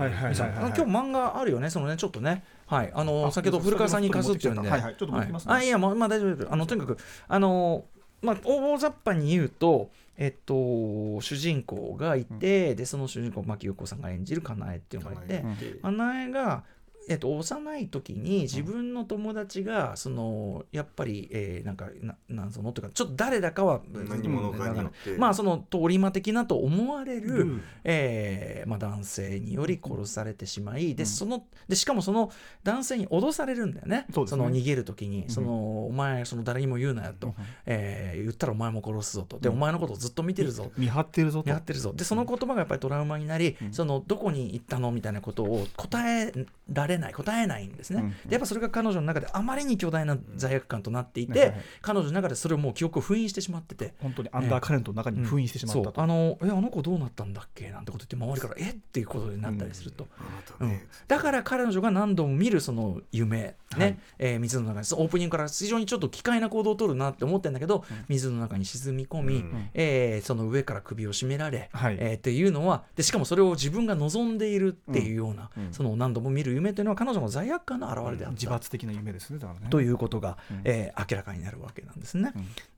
今日漫画あるよね、そのね、ちょっとね、はい、あのあ先ほど古川さんに貸すっていうんで、はいはい。ちょっと持ってきますね。はい。あいや、まあ、まあ、大丈夫です。あのとにかく、あの、まあ、大雑把に言うと、えっと、主人公がいて、で、その主人公、牧陽子さんが演じるかなえっていうのがいて、うん。かなえが、えっと、幼い時に自分の友達が、そのやっぱり、えーなんかななんそのというかちょっと誰だかは何者かによって。まあその通り魔的なと思われる、うん。えーまあ、男性により殺されてしまい、でうん。そのでしかもその男性に脅されるんだよね。その逃げる時に、ん。そのお前その誰にも言うなよと、うん。えー言ったらお前も殺すぞと。で、うん。お前のことをずっと見てるぞ。見張ってるぞと。やってるぞ。でその言葉がやっぱりトラウマになり、うん。そのどこに行ったの？みたいなことを答えられない答えないんですね、うんでやっぱそれが彼女の中であまりに巨大な罪悪感となっていて、はいはい。彼女の中でそれをもう記憶を封印してしまってて。本当にアンダーカレントの中に封印してしまったと、そうあのえあの子どうなったんだっけなんてこと言って周りからえ？っていうことになったりすると、あなたうんねだから彼女が何度も見るその夢、ねはい。えー水の中に。オープニングから非常にちょっと奇怪な行動を取るなって思ってるんだけど、うん。水の中に沈み込み、うん。えーその上から首を絞められ、はい。えーっていうのはでしかもそれを自分が望んでいるっていうような、うん。うん。その何度も見る夢というのは彼女の罪悪感の表れであった、自罰的な夢ですねだからね。ということが、うん。えー明らかになるわけなんですね。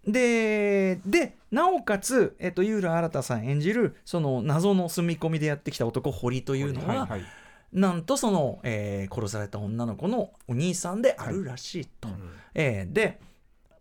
うん。ででなおかつ、えっと、井浦新さん演じるその謎の住み込みでやってきた男堀というのは、はいはい。なんとその、えー殺された女の子のお兄さんであるらしいと。はいえーで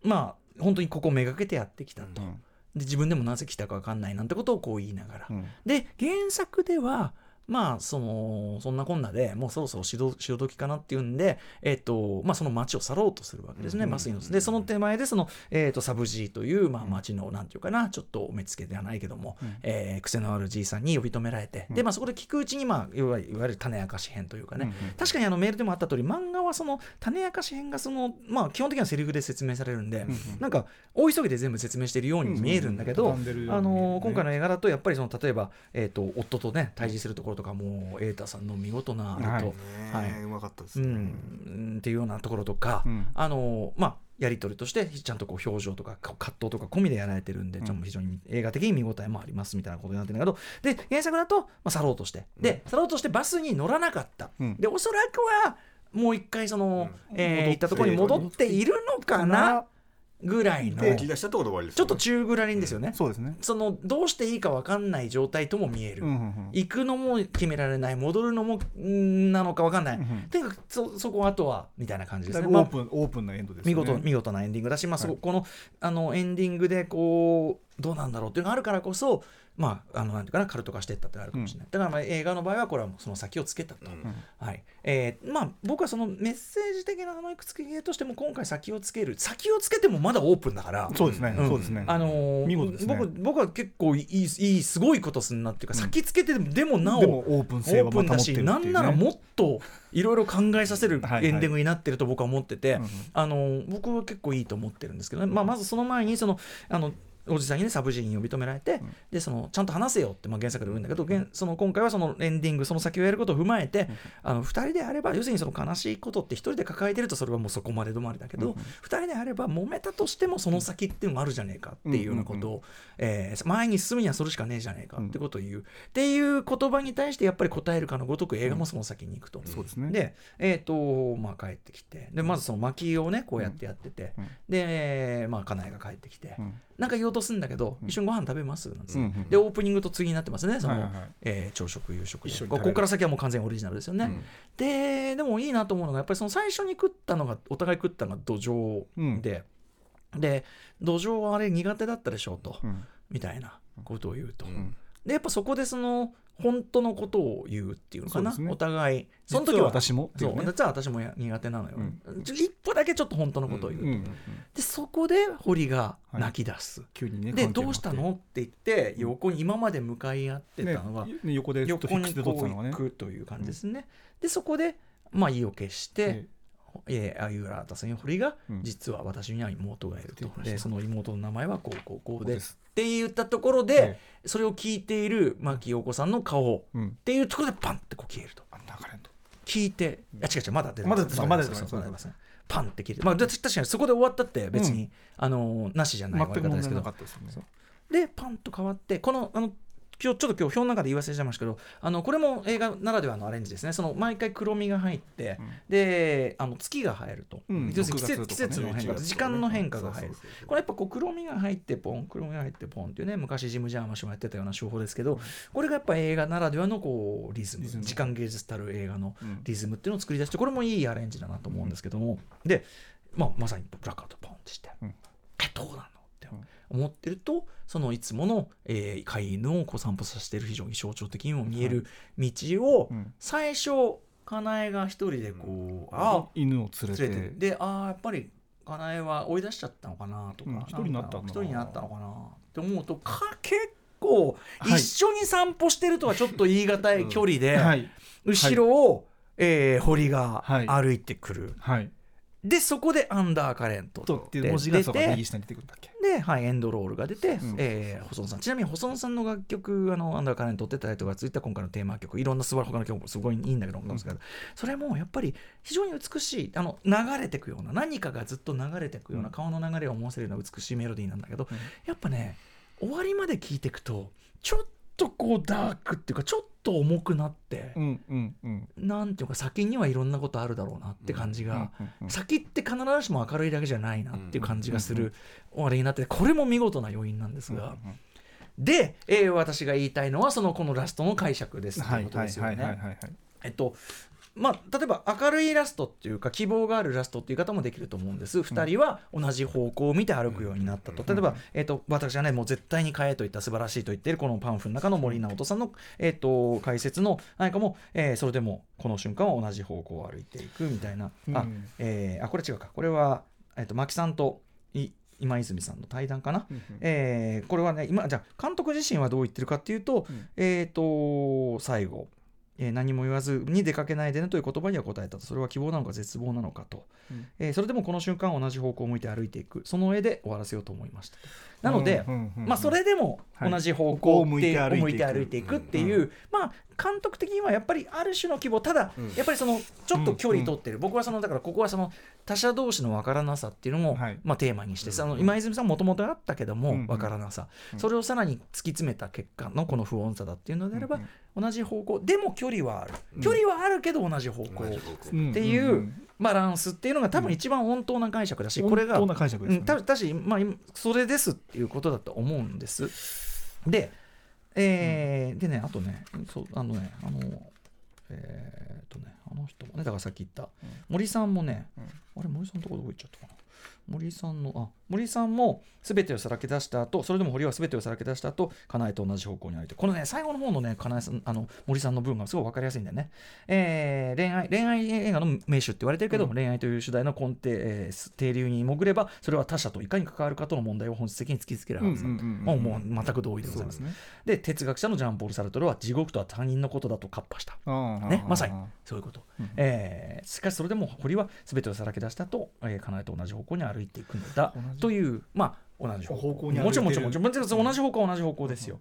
まあ本当にここをめがけてやってきたと。うん。で自分でもなぜ来たか分かんないなんてことをこう言いながら。うん。で原作ではまあそのそんなこんなでもうそろそろ潮潮時かなっていうんで、えっとまあ、その町を去ろうとするわけですね、うんバスに乗せてでその手前でその、えっとサブジーという、まあ、町のなんていうかなちょっと目つけではないけども、うん。えー癖のあるじいさんに呼び止められて、うん。でまあ、そこで聞くうちに、まあ、いわゆるいわゆる種明かし編というかね、うんうん。確かにあのメールでもあった通り漫画はその種明かし編がその、まあ、基本的にはセリフで説明されるんで、うんうん。なんか大急ぎで全部説明しているようにも見えるんだけど、うんうん。あのー今回の映画だとやっぱりその例えば、えー、と夫とね対峙するところとかもう瑛太さんの見事なあれと、はい。うまかったですうねん、っていうようなところとか、うん。あのーまあやり取りとしてちゃんとこう表情とかか葛藤とか込みでやられてるんで、うん非常に映画的に見応えもありますみたいなことになってるんだけどで原作だと、まあ、去ろうとして。で去ろうとしてバスに乗らなかった、うん。でおそらくはもう一回その、うん。えー行ったところに戻っているのかな？ぐらいのちょっと中ぐらりんですよね。そうですね。そのどうしていいか分かんない状態とも見える、うんうんうん。行くのも決められない戻るのもんなのか分かんない、うんうかくそそこはあとはみたいな感じですね、オープンオープンなエンドですね。見事見事なエンディングだし、まあそこはい。このあのエンディングでこうどうなんだろうっていうのがあるからこそまああのなんていうかなカルト化していったってあるかもしれない、だからまあ映画の場合はこれはもうその先をつけたと、うん。はい。えーまあ僕はそのメッセージ的なあのいくつけとしても今回先をつける先をつけてもまだオープンだから。そうですね。うん。そうですね。あのー見事ですね。僕僕は結構いいいいすごいことすんなっていうか、うん。先つけてでもなおオープンオ性はープンだし、また持ってるっていうね。なんならもっといろいろ考えさせるエンディングになってると僕は思ってて、うんうん。あの僕は結構いいと思ってるんですけどね、まあ、まずその前にそのあのおじさんにねサブジーに呼び止められて、うん。でそのちゃんと話せよって、まあ、原作で言うんだけど、原その今回はそのエンディングその先をやることを踏まえて、あの2人であれば要するにその悲しいことって1人で抱えてるとそれはもうそこまで止まりだけど、うんうん2人であれば揉めたとしてもその先っていうのがあるじゃねえかっていうようなことを、えー前に進むにはそれしかねえじゃねえかってことを言う、っていう言葉に対してやっぱり答えるかのごとく映画もその先に行くと。そうですね。で、えっ、と、まあ帰ってきて、で、まずその薪をね、こうやってやってて、うん。で、まあ、家内が帰ってきて、うんなんか予うとするんだけど、うん。一緒にご飯食べます？なんつってうんうん。でオープニングと次になってますねその、はえー朝食夕食ここから先はもう完全にオリジナルですよね、うん。ででもいいなと思うのがやっぱりその最初に食ったのがお互い食ったのが土壌で、で土壌はあれ苦手だったでしょうと、うん。みたいなことを言うと、うん。でやっぱそこでその本当のことを言うっていうのかな、ね。お互い。その時実はは私もね。そう。う実は私もや苦手なのよ、うん。一歩だけちょっと本当のことを言う。と、うんうんでそこで堀が泣き出す、急にねでどうしたの？って言って横に今まで向かい合ってねたのが、ね横で横にこう行くという感じですね、でそこでまあ意を決して、えー、あゆらたさん堀が、うん。実は私には妹がいるとって言いましたでその妹の名前はこうこうこうです。て言ったところで、えそれを聞いている牧陽子さんの顔っうん。ていうところでパンってこう消えると。あ流れんと。聞いてあ違う違うまだ出てまだ出てまだ出てまますだ出てます。パンって消えて。まあだ確かにそこで終わったって別に、あのーなしじゃない終わり方ですけど。ねでパンと変わってこのあのちょっと今日表の中で言わせちゃいましたけどあのこれも映画ならではのアレンジですね。その毎回黒みが入って、うん。であの月が入ると、うん。要するに季節6季節の変化11月時間の変化が入る。これやっぱこう黒みが入ってポン黒みが入ってポンっていうね昔ジム・ジャーマシもやってたような手法ですけどこれがやっぱ映画ならではのこうリズム。時間芸術たる映画のうん。リズムっていうのを作り出してこれもいいアレンジだなと思うんですけども、で、まあ、まさにブラックアウトポンってして、うん。えどうなのって思ってるとそのいつもの、えー飼い犬をこう散歩させている非常に象徴的にも見える道を、うん。最初かなえが一人でこう、あ犬を連れて。でああやっぱりかなえは追い出しちゃったのかなとか、うん。一人になったん人になったのかなって思うとか結構はい。一緒に散歩してるとはちょっと言い難い距離で、はい後ろを、えー堀がはい歩いてくる、はいでそこでアンダーカレントとっていう文字が右下に出てくるんだっけ。で、はい、エンドロールが出て、うん。えー細野さん。ちなみに細野さんの楽曲あのアンダーカレントってタイトルがついた今回のテーマ曲いろんな素晴ら他の曲もすごいいいんだけど、ですけどそれもやっぱり非常に美しいあの流れてくような何かがずっと流れてくような、うん。顔の流れを思わせるような美しいメロディーなんだけど、うん。やっぱね終わりまで聴いていくとちょっとこうダークっていうかちょっと重くなって、うんうんうん。なんていうか先にはいろんなことあるだろうなって感じが、うんうん先って必ずしも明るいだけじゃないなっていう感じがする終わりになってこれも見事な要因なんですが、で、えー私が言いたいのはそのこのラストの解釈ですとはいいうことですよね。はい。えっとまあ、例えば明るいラストっていうか希望があるラストっていう方もできると思うんです。2人は同じ方向を見て歩くようになったと。例えば、えっと私はねもう絶対に買えといった素晴らしいと言っているこのパンフの中の森直人さんの、えっと解説の何かも、えーそれでもこの瞬間は同じ方向を歩いていくみたいな、あうん。えーあこれ違うか。これは、えっと牧さんとい今泉さんの対談かな、えーこれはね今じゃあ監督自身はどう言ってるかっていうと,、うん。えー、と最後、えー何も言わずに出かけないでねという言葉には答えたと。それは希望なのか絶望なのかと、うん。えーそれでもこの瞬間同じ方向を向いて歩いていく。その上で終わらせようと思いましたとなので、まあ、それでもはい。同じ方ここを向い向いていく。向いて歩いていくっていう、まあ監督的にはやっぱりある種の希望ただ、うん。やっぱりそのちょっと距離取ってる、僕はそのだからここはその他者同士の分からなさっていうのも、はい。まあ、テーマにして、うんその今泉さんもともとあったけども、分からなさ、うん。それをさらに突き詰めた結果のこの不穏さだっていうのであれば、うん同じ方向。でも距離はある、うん。距離はあるけど同じ方向、っていうバランスっていうのが多分一番本当な解釈だし、これが本当な解釈ですうん、ただし、まあ、今それですっていうことだと思うんです。で、えーでね、あとね、そうあのね、あの、えーっとね、あの人もね、だからさっき言った、うん。森さんもね、うん。あれ、森さんのとこどこ行っちゃったかな？森さんの、あ森さんも全てをさらけ出した後それでも堀は全てをさらけ出した後かなえと同じ方向に歩いてこのね最後の方のねかなえさんあの森さんの文がすごい分かりやすいんだよね、えー恋愛恋愛映画の名手って言われてるけど、うん。恋愛という主題の根底、えー底流に潜ればそれは他者といかに関わるかとの問題を本質的に突きつけるはずだ、うんうんうんうんもうもう全く同意でございますね。で哲学者のジャンポール・サルトルは地獄とは他人のことだとカッパした。ねまさにそういうこと、うんえーしかしそれでも堀は全てをさらけ出したと、えー、かなえと同じ方向に歩いていくのだというまあ同じ方向。にもちろんもちろんもちろんもちろん同じ方向は同じ方向ですよ、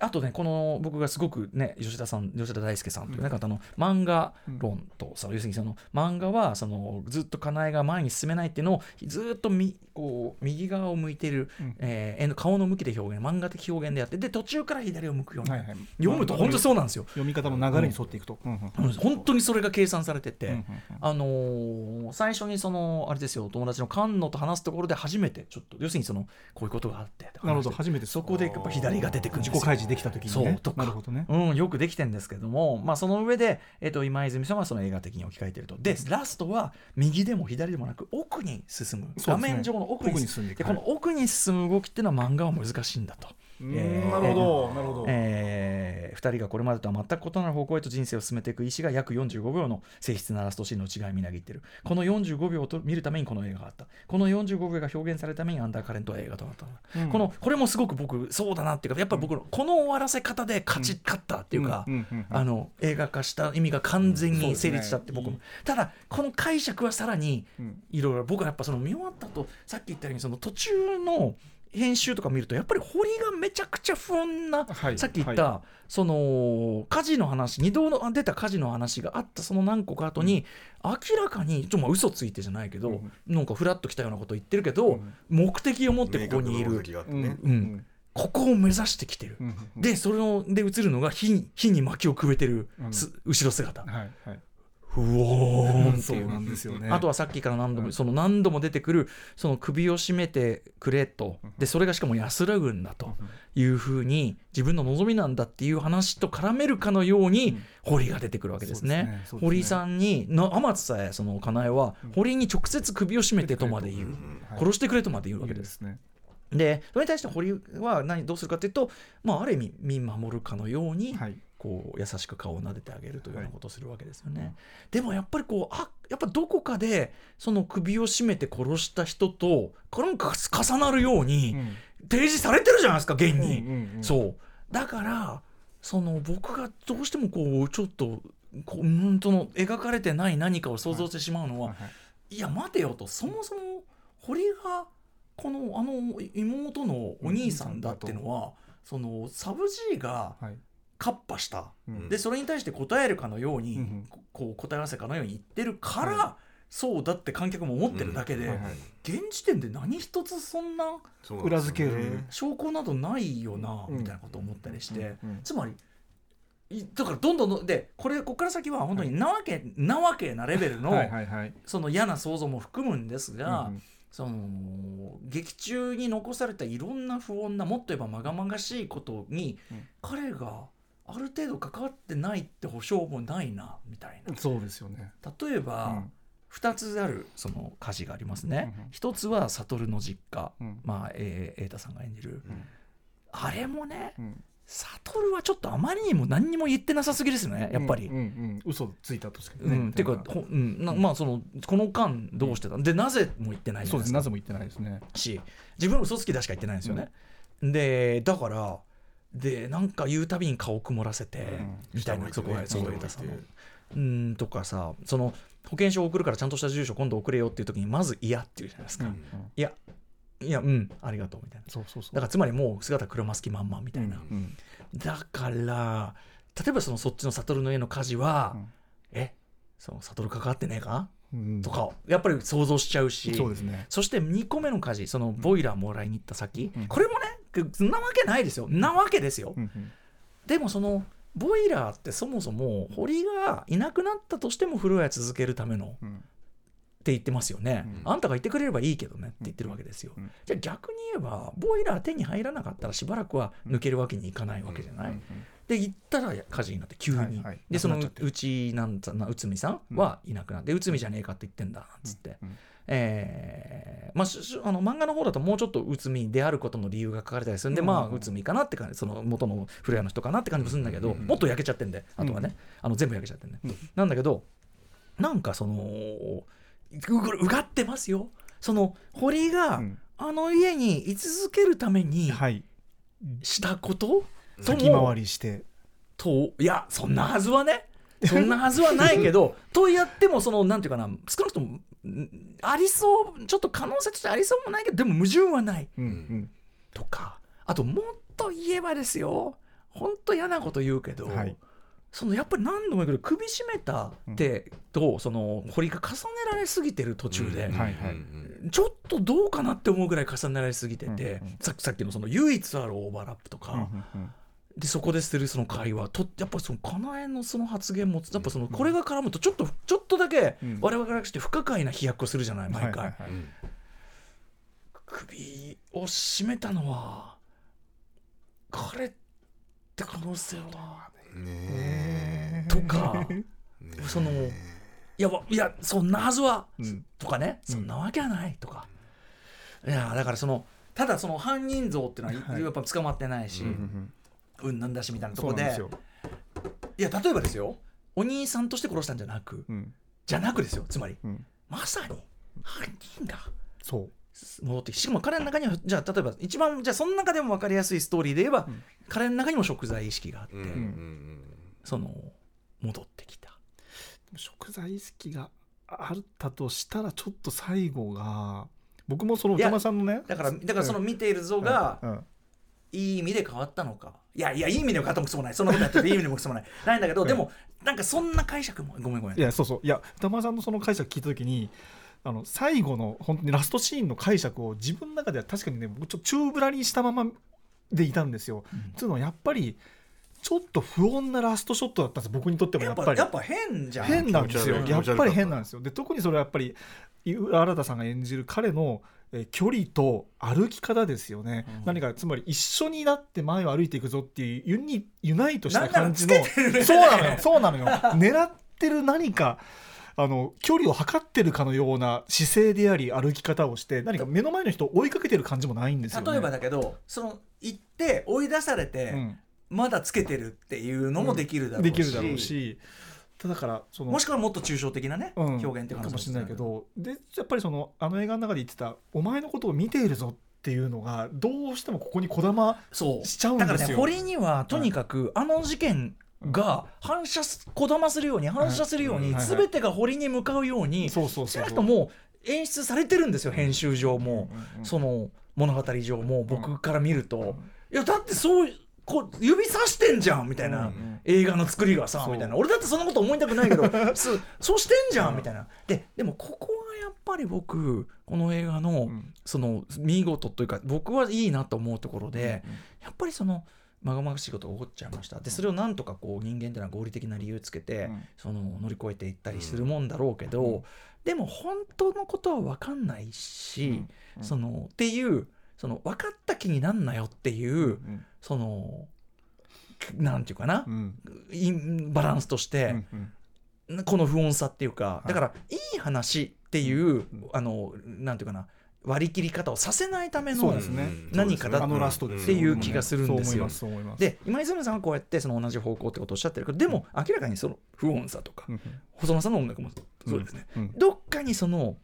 あとねこの僕がすごくね吉田さん吉田大輔さんというね、方の漫画論と、その要するにその漫画はそのずっとかなえが前に進めないっていうのをずっとみこう右側を向いてる、うん。えー絵の顔の向きで表現漫画的表現でやってで途中から左を向くように、はいはい。読むと本当そうなんですよ。読み方の流れに沿っていくと、うん。うん。うん。本当にそれが計算されてて、あのー最初にそのあれですよ友達の菅野と話すところで初めてちょっと要するにそのこういうことがあってなるほど初めてそこでやっぱ左が出てくるんですよ。自己開示できた時にね。そうとか。なるほどね。うん、よくできてるんですけども、まあ、その上で、えっと今泉さんはその映画的に置き換えてると。でラストは右でも左でもなく奥に進む、画面上の奥に奥に進んでいく。でこの奥に進む動きっていうのは漫画は難しいんだと。うんえーなるほどなるほど。え2人がこれまでとは全く異なる方向へと人生を進めていく意思が約45秒の静筆なラストシーンの違いをみなぎっている。この45秒をと見るためにこの映画があった。この45秒が表現されるためにアンダーカレントは映画となった。このこれもすごく僕そうだなっていうかやっぱり僕のこの終わらせ方で勝ち、勝ったっていうか、あの映画化した意味が完全に成立したって僕も、ただこの解釈はさらにうん。いろいろ僕はやっぱその見終わったとさっき言ったようにその途中の編集とか見るとやっぱり堀がめちゃくちゃ不穏な、はいさっき言った、その火事の話2度の出た火事の話があったその何個か後に、明らかにちょっとまあ嘘ついてじゃないけど、うん。なんかフラッと来たようなこと言ってるけど、うん。目的を持ってここにいる。うん。ここを目指してきてる。うん。うん。でそれので映るのが火に火に薪をくべてる、後ろ姿、はいはいふおーん。ってそいううなんですよね。あとはさっきから何度も、うん。その何度も出てくるその首を絞めてくれと。でそれがしかも安らぐんだというふうに自分の望みなんだっていう話と絡めるかのようにうん。堀が出てくるわけですね。堀さんにの天津さえそのかなえはうん。堀に直接首を絞めてとまで言う、はい。殺してくれとまで言うわけで。す。でそれに対して堀は何どうするかというと、まあ、ある意味見守るかのように、はいこう優しく顔を撫でてあげるというようなことをするわけですよね。でもやっぱりこうあやっぱどこかでその首を絞めて殺した人とこれも重なるようにうん提示されてるじゃないですか現に。うんうんうんそう。だからその僕がどうしてもこうちょっとこううんとの描かれてない何かを想像してしまうのは、はいはいい。や待てよと。そもそも堀がこのあの妹のお兄さんだってのは、そのサブ G がはいカッパした、うん。でそれに対して答えるかのように、うんうん。ここう答え合わせかのように言ってるから、はそうだって観客も思ってるだけで、はいはい。現時点で何一つそんな裏付ける。証拠などないよな、うん。みたいなことを思ったりして、うんうん。つまりいだからどんどんでこれここから先は本当になわけ、なわけなレベルの、はいはいはい。その嫌な想像も含むんですが、うんうん。その劇中に残されたいろんな不穏なもっと言えばまがまがしいことに、うん。彼がある程度関わってないって保証もないなみたいな。そうですよね。例えば、うん。2つあるその歌詞がありますね、うんうん。一つは悟の実家、うん。まあえー瑛太さんが演じる、うん。あれもねうん。悟はちょっとあまりにも何にも言ってなさすぎですよねやっぱり。うんうんうん。嘘ついたとしかね。うん、ていうか、ほうん。なまあそのこの間どうしてた？でなぜも言ってないそうです。なぜも言ってないですね。し自分は嘘つきだしか言ってないんですよね、でだからでなんか言うたびに顔曇らせて、ん。みたいなそこは下向いてね。そういうたさうん。とかさその保険証を送るからちゃんとした住所今度送れよっていう時にまず嫌っていうじゃないですか、うん。うんいやいやうんありがとうみたいな。そうそうそう。だからつまりもう姿くらます気満々みたいな、うんうん。だから例えばそのそっちの悟の家の火事は、うん。えその悟関わってねえか？うんとかやっぱり想像しちゃうし。そうですね。そして2個目の火事そのボイラーもらいに行った先、うん。これもねそんなわけないですよ。なわけですよ、うんうん。でもそのボイラーってそもそも堀がいなくなったとしても風呂屋続けるためのうん。って言ってますよね、うん。あんたが言ってくれればいいけどねって言ってるわけですよ、うん。じゃあ逆に言えばボイラー手に入らなかったらしばらくは抜けるわけにいかないわけじゃない、うんで行ったら火事になって急に、はいはい。でそのうちなんつな内海さんはいなくなって内海じゃねえかって言ってんだなんつって、うんえーまあ、あの漫画の方だともうちょっと内海であることの理由が書かれたりするんで、うん。まあ内海かなって感じその元の古谷の人かなって感じもするんだけど、もっと焼けちゃってんであとはね、あの全部焼けちゃってんね、うん。なんだけどなんかそのううがってますよ。その堀が、うん。あの家に居続けるためにはい。したこと、とも先回りして。といやそんなはずはね。そんなはずはないけど とやってもそのなんていうかな少なくともんありそうちょっと可能性としてありそうもないけどでも矛盾はない。うんうん。とかあともっと言えばですよ。本当嫌なこと言うけど、はい。そのやっぱり何度も言うけど首絞めたってと、その堀が重ねられすぎてる途中で、はいはい。ちょっとどうかなって思うぐらい重ねられすぎてて、うんうん。さっきさっきのその唯一あるオーバーラップとか、うんうんうんでそこでするその会話。とやっぱそのかなえのその発言もやっぱそのこれが絡むとちょっとちょっとだけうん。我々からして不可解な飛躍をするじゃない毎回、はいはいはい。首を絞めたのは彼って可能性はねとかえ。そのいやわいやそんなはずは、うん。とかね。うんそんなわけはないとか、いやだからそのただその犯人像っていうのははい。やっぱ捕まってないし、ううんなんだしみたいなとこで。そうなんでいや例えばですよ。お兄さんとして殺したんじゃなくうん。じゃなくですよつまり。うん。まさに犯人がそう。戻ってきてしかも彼の中にはじゃあ例えば一番じゃあその中でも分かりやすいストーリーで言えば、うん。彼の中にも贖罪意識があって、うんうんその戻ってきた。食材意識があったとしたらちょっと最後が僕もその歌間さんのねだからだからその見ている像がうんうん。いい意味で変わったのかいやいやいい意味でも変わったもくそもない。そんなことやってていい意味でもくそもない。ないんだけど、でもなんかそんな解釈もごめんごめん。いやそうそう。いや歌丸さんのその解釈聞いた時にあの最後の本当にラストシーンの解釈を自分の中では確かにね僕ちょっと宙ぶらりんしたままでいたんですよ。うん。つうのはやっぱりちょっと不穏なラストショットだったんです僕にとってもややっぱり。やっぱ変じゃん。変なんですよ。やっぱり変なんですよ。で特にそれはやっぱり新田さんが演じる彼のえー距離と歩き方ですよね、うん。何かつまり一緒になって前を歩いていくぞっていうユニユナイトした感じのね。そうなのよ。そうなのよ。狙ってる何かあの距離を測ってるかのような姿勢であり歩き方をして何か目の前の人を追いかけてる感じもないんですよね。例えばだけどその行って追い出されて、うん。まだつけてるっていうのもできるだろうし、できるだろうし。ただからそのもしくはもっと抽象的なね、うん表現っていうかもしれないけどでやっぱりそのあの映画の中で言ってた「お前のことを見ているぞ」っていうのがどうしてもここにこだまそう。しちゃうんだからですよ。ね堀にはとにかくあの事件が反射すこだまするように反射するようにはい。はい。全てが堀に向かうようにそうそうそう少なくとも演出されてるんですよ編集上も。その物語上も僕から見ると。いやだってそうこう指さしてんじゃんみたいな、うんうん。映画の作りがさみたいな。俺だってそんなこと思いたくないけど そそうしてんじゃんみたいな。ででもここがやっぱり僕この映画の、うん。その見事というか僕はいいなと思うところで、やっぱりそのまがまがしいことが起こっちゃいました。でそれをなんとかこう人間っていうのは合理的な理由つけて、うん。その乗り越えていったりするもんだろうけど、うん。でも本当のことは分かんないし、うん。そのっていうその分かった気になんなよっていう、うんそのなんていうかな。う、ん。バランスとして、うんこの不穏さっていうか、い。だからいい話っていう、んあのなんていうかな。割り切り方をさせないための何かだあのラストですっていう気がするんですよ。で今泉さんはこうやってその同じ方向ってことをおっしゃってるけどでも明らかにその不穏さとか、うん細野さんの音楽もそうですね、うん。どっかにその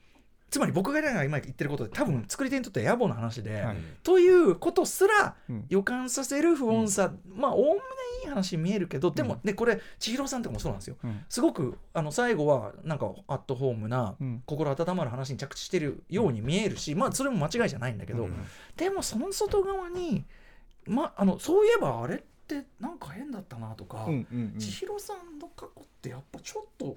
つまり僕が今言ってることで多分作り手にとっては野暮な話で、はい。ということすらうん。予感させる不穏さ、まあおおむねいい話に見えるけどでも、うん。ねこれ千尋さんとかもそうなんですよ。うん。すごくあの最後はなんかアットホームな、うん。心温まる話に着地してるように見えるし、まあそれも間違いじゃないんだけど、うん。でもその外側に、ま、あのそういえばあれってなんか変だったなとか、うんうんうん。千尋さんの過去ってやっぱちょっと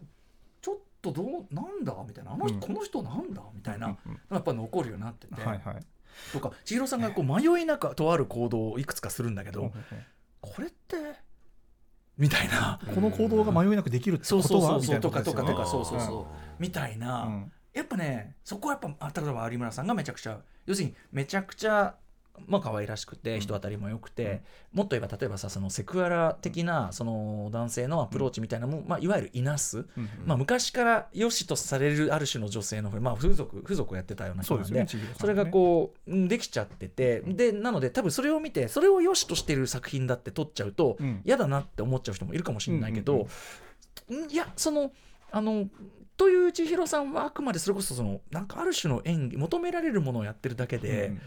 とどうなんだ？みたいな。あの人、うんこの人なんだ？みたいな、やっぱ残るようになってて、はいはい。とか千尋さんがこう迷いなくとある行動をいくつかするんだけど、うんこれってみたいな、この行動が迷いなくできるってことは？みたとかとかとかそうそうそう、みたいな、うん。やっぱねそこはやっぱあ例えば有村さんがめちゃくちゃ要するにめちゃくちゃまあ可愛らしくて人当たりも良くて、もっと言えば例えばさそのセクアラ的なその男性のアプローチみたいなのも、まあ、いわゆるいなす、うんまあ、昔から良しとされるある種の女性の、まあ、風俗風俗をやってたような人なんでねそれがこううんできちゃっててでなので多分それを見てそれを良しとしてる作品だって撮っちゃうとうん。嫌だなって思っちゃう人もいるかもしれないけど、うんうんん。いやそのあのという千尋さんはあくまでそれこそそのなんかある種の演技求められるものをやってるだけで、うんうん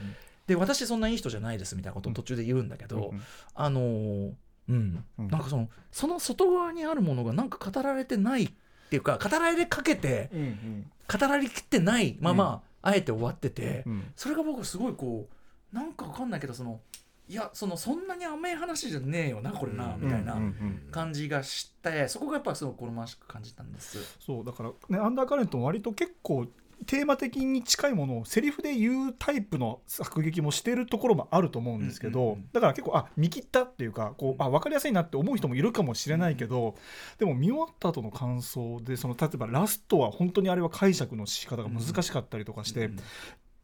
で私そんないい人じゃないですみたいなことを途中で言うんだけど、うんあのーうん、うん。なんかそのその外側にあるものがなんか語られてないっていうか語られかけてうんうん。語られきってないまま、あえて終わってて、うん。それが僕すごいこうなんかわかんないけどそのいやそのそんなに甘い話じゃねえよなこれな、うん。みたいなうんうんうん。感じがしてそこがやっぱすごく好ましく感じたんです。そうだからねアンダーカレントも割と結構テーマ的に近いものをセリフで言うタイプの作劇もしてるところもあると思うんですけど、だから結構あ見切ったっていうかこうあ分かりやすいなって思う人もいるかもしれないけど、でも見終わった後の感想でその例えばラストは本当にあれは解釈の仕方が難しかったりとかして、うん。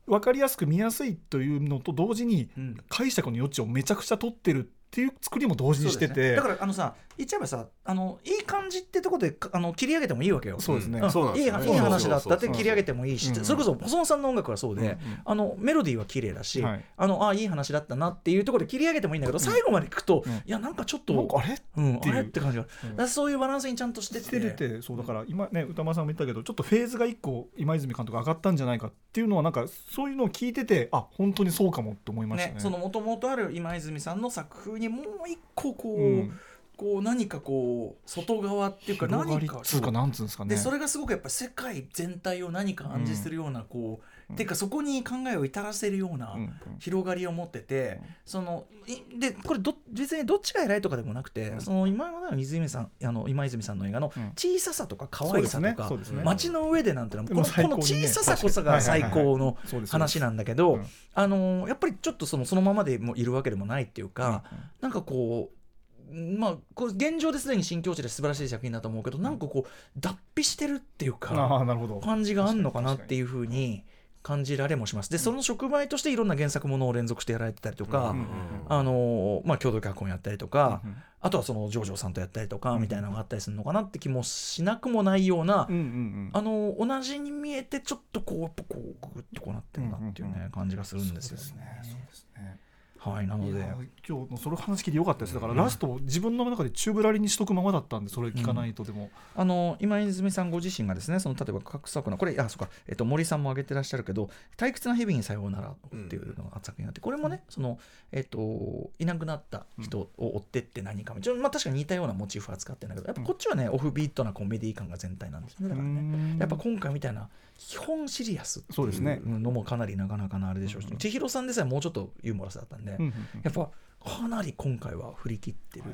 分かりやすく見やすいというのと同時にうん。解釈の余地をめちゃくちゃ取ってるっていう作りも同時にしてて。ね。だからあのさ言っちゃえばさあのいい感じってとこでかあの切り上げてもいいわけよ。そうですね。うん。ね。いい話だったって切り上げてもいいし、うん。それこそ細野さんの音楽はそうで、うんうん。あのメロディーは綺麗だし、はい。あのあいい話だったなっていうところで切り上げてもいいんだけど、最後までいくと、うん。いやなんかちょっとあれ？うん、あれって感じが、そういうバランスにちゃんとしてて。しててそうだから今ね歌丸さんも言ったけどちょっとフェーズが一個今泉監督上がったんじゃないかっていうのはなんかそういうのを聞いててあ本当にそうかもって思いましたね。ね、そのもともとある今泉さんの作風にもう一個こう、うんこう何かこう外側っていうか何かりっつうかなんつうんですかね。でそれがすごくやっぱ世界全体を何か暗示するようなこう、っていうかそこに考えを至らせるような広がりを持ってて、うん。そのいでこれど別にどっちが偉いとかでもなくて、うん。その今までの泉さんあの今泉さんの映画のうん。小ささとか可愛さとか、街の上でなんてのはこのこの小ささこそが最高の話なんだけど、うん。あのーやっぱりちょっとそのそのままでもいるわけでもないっていうか、なんかこうまあこう現状ですでに新境地で素晴らしい作品だと思うけど、なんかこう脱皮してるっていうあかあなるほど。感じがあんのかなっていうふうに感じられもします。でその触媒としていろんな原作ものを連続してやられてたりとか、うんあのーまあ、共同脚本やったりとか、うんあとはそのジョージョさんとやったりとかみたいなのがあったりするのかなって気もしなくもないような、うんうんうん。あのー同じに見えてちょっとこうやっぱこうグッとこうなってるなっていうね、うんうんうん。感じがするんですよそうですね。そうですねはいなので。今日のそれ話聞いてよかったです。だからラスト自分の中で宙ぶらりにしとくままだったんでそれ聞かないとでも、あの今泉さんご自身がですねその例えば格作のこれあそうか、えっと、森さんも挙げてらっしゃるけど「退屈な日々にさようなら」っていうのが作品があってこれもねその、えっと、いなくなった人を追ってって何かみたいな、まあ、確かに似たようなモチーフを扱ってるんだけどやっぱこっちはねオフビートなコメディ感が全体なんですね。だからねやっぱ今回みたいな基本シリアスってそうですね。いうのもかなりなかなかなあれでしょうし千尋さんでさえもうちょっとユーモラスだったんで、やっぱかなり今回は振り切ってる。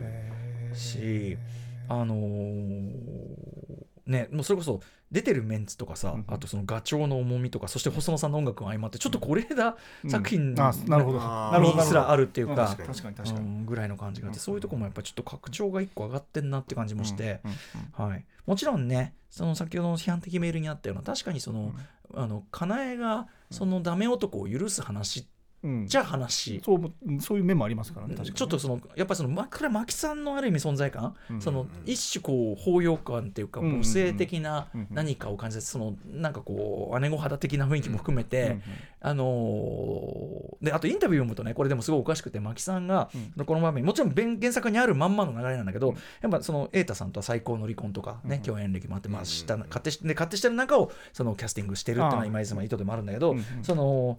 しあのーね、もうそれこそ出てるメンツとかさ、うんあとそのガチョウの重みとかそして細野さんの音楽が相まってちょっと是枝作品うん。あなるほど。あー。なるほどにすらあるっていうかうん。確かに確かに確かに、うんぐらいの感じがあってうんそういうとこもやっぱちょっと拡張が一個上がってんなって感じもして、うんうんはい、もちろんねその先ほどの批判的メールにあったような確かにその、あのかなえがそのダメ男を許す話うんじゃ話、そううんそういう面もありますからねちょっとそのやっぱりそのまこれは牧さんのある意味存在感、うん。その一種こう包容感っていうか母性的な何かを感じてそのなんかこう姉御肌的な雰囲気も含めて、あのーであとインタビューを読むとねこれでもすごいおかしくて牧さんが、この場面もちろん原原作にあるまんまの流れなんだけど、うん。やっぱその瑛太さんとは最高の離婚とかね、うん。共演歴もあって、まあ、うん。した勝手しで勝手してる中をそのキャスティングしてるっていうのは今泉の意図でもあるんだけど、その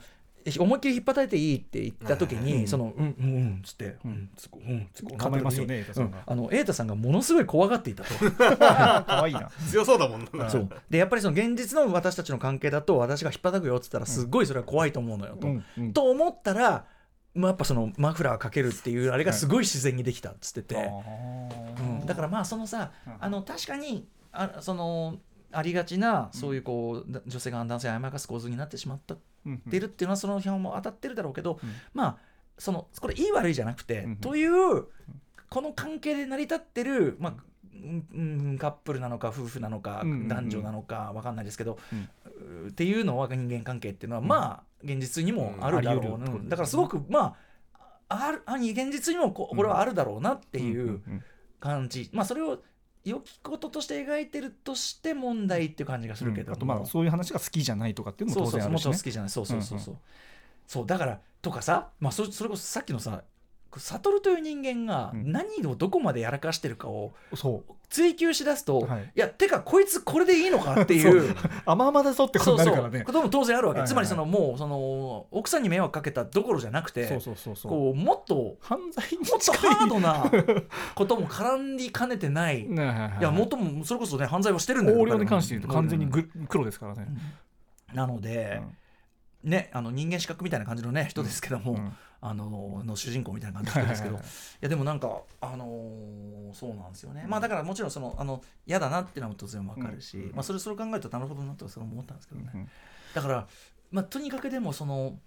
思いっきり引っ叩いていいって言った時に、うん。そのうんうんうんっつって、ううんんつこうんつこ構いますよねあの瑛太さんがものすごい怖がっていたと。可愛いな。強そうだもんな。そう。でやっぱりその現実の私たちの関係だと私が引っ叩くよっつったらすっごいそれは怖いと思うのよと。と思ったら、まあ、やっぱそのマフラーかけるっていうあれがすごい自然にできたっつってて、あうん。ーだからまあそのさうん。あの確かにあそのありがちなそういうこう、だ女性が男性を甘やかす構図になってしまったっうんてるっていうのはその批判も当たってるだろうけど、うん。まあそのこれいい悪いじゃなくて、うん。というこの関係で成り立ってる、まあうんうんカップルなのか夫婦なのか、男女なのかわかんないですけど、っていうのは人間関係っていうのは、まあ現実にもあるだろう、うん。あり得るってことですね。うんだからすごくまああるあ現実にもここれはあるだろうなっていう感じ、まあそれを良きこととして描いてるとして問題っていう感じがするけども、あとまあそういう話が好きじゃないとかっていうのもそうそうそうもち当然あるしねろん好きじゃない。そうそうそうそう、そうだからとかさ、まあ、そそれこそさっきのさ悟という人間がうん。何をどこまでやらかしてるかを追求しだすと、はい。い、やてかこいつこれでいいのかっていう甘々だぞってことになるからね。ことも当然あるわけ、はいはいはい。つまりそのもうその奥さんに迷惑かけたどころじゃなくてこうもっと犯罪にもっとハードなことも絡みかねてない、いやもっともそれこそね犯罪をしてるんだよ横領に関して言うと完全にうん。グ黒ですからね、なので、ねあの人間資格みたいな感じのね人ですけども、うんあのの主人公みたいな感じの人ですけど。いやでもなんかあのーそうなんですよね、まあだからもちろんそのあの嫌だなっていうのは当然わかるし、まあそれそれを考えるとなるほどなとはそれ思ったんですけどね、うん。だからまあとにかくでもその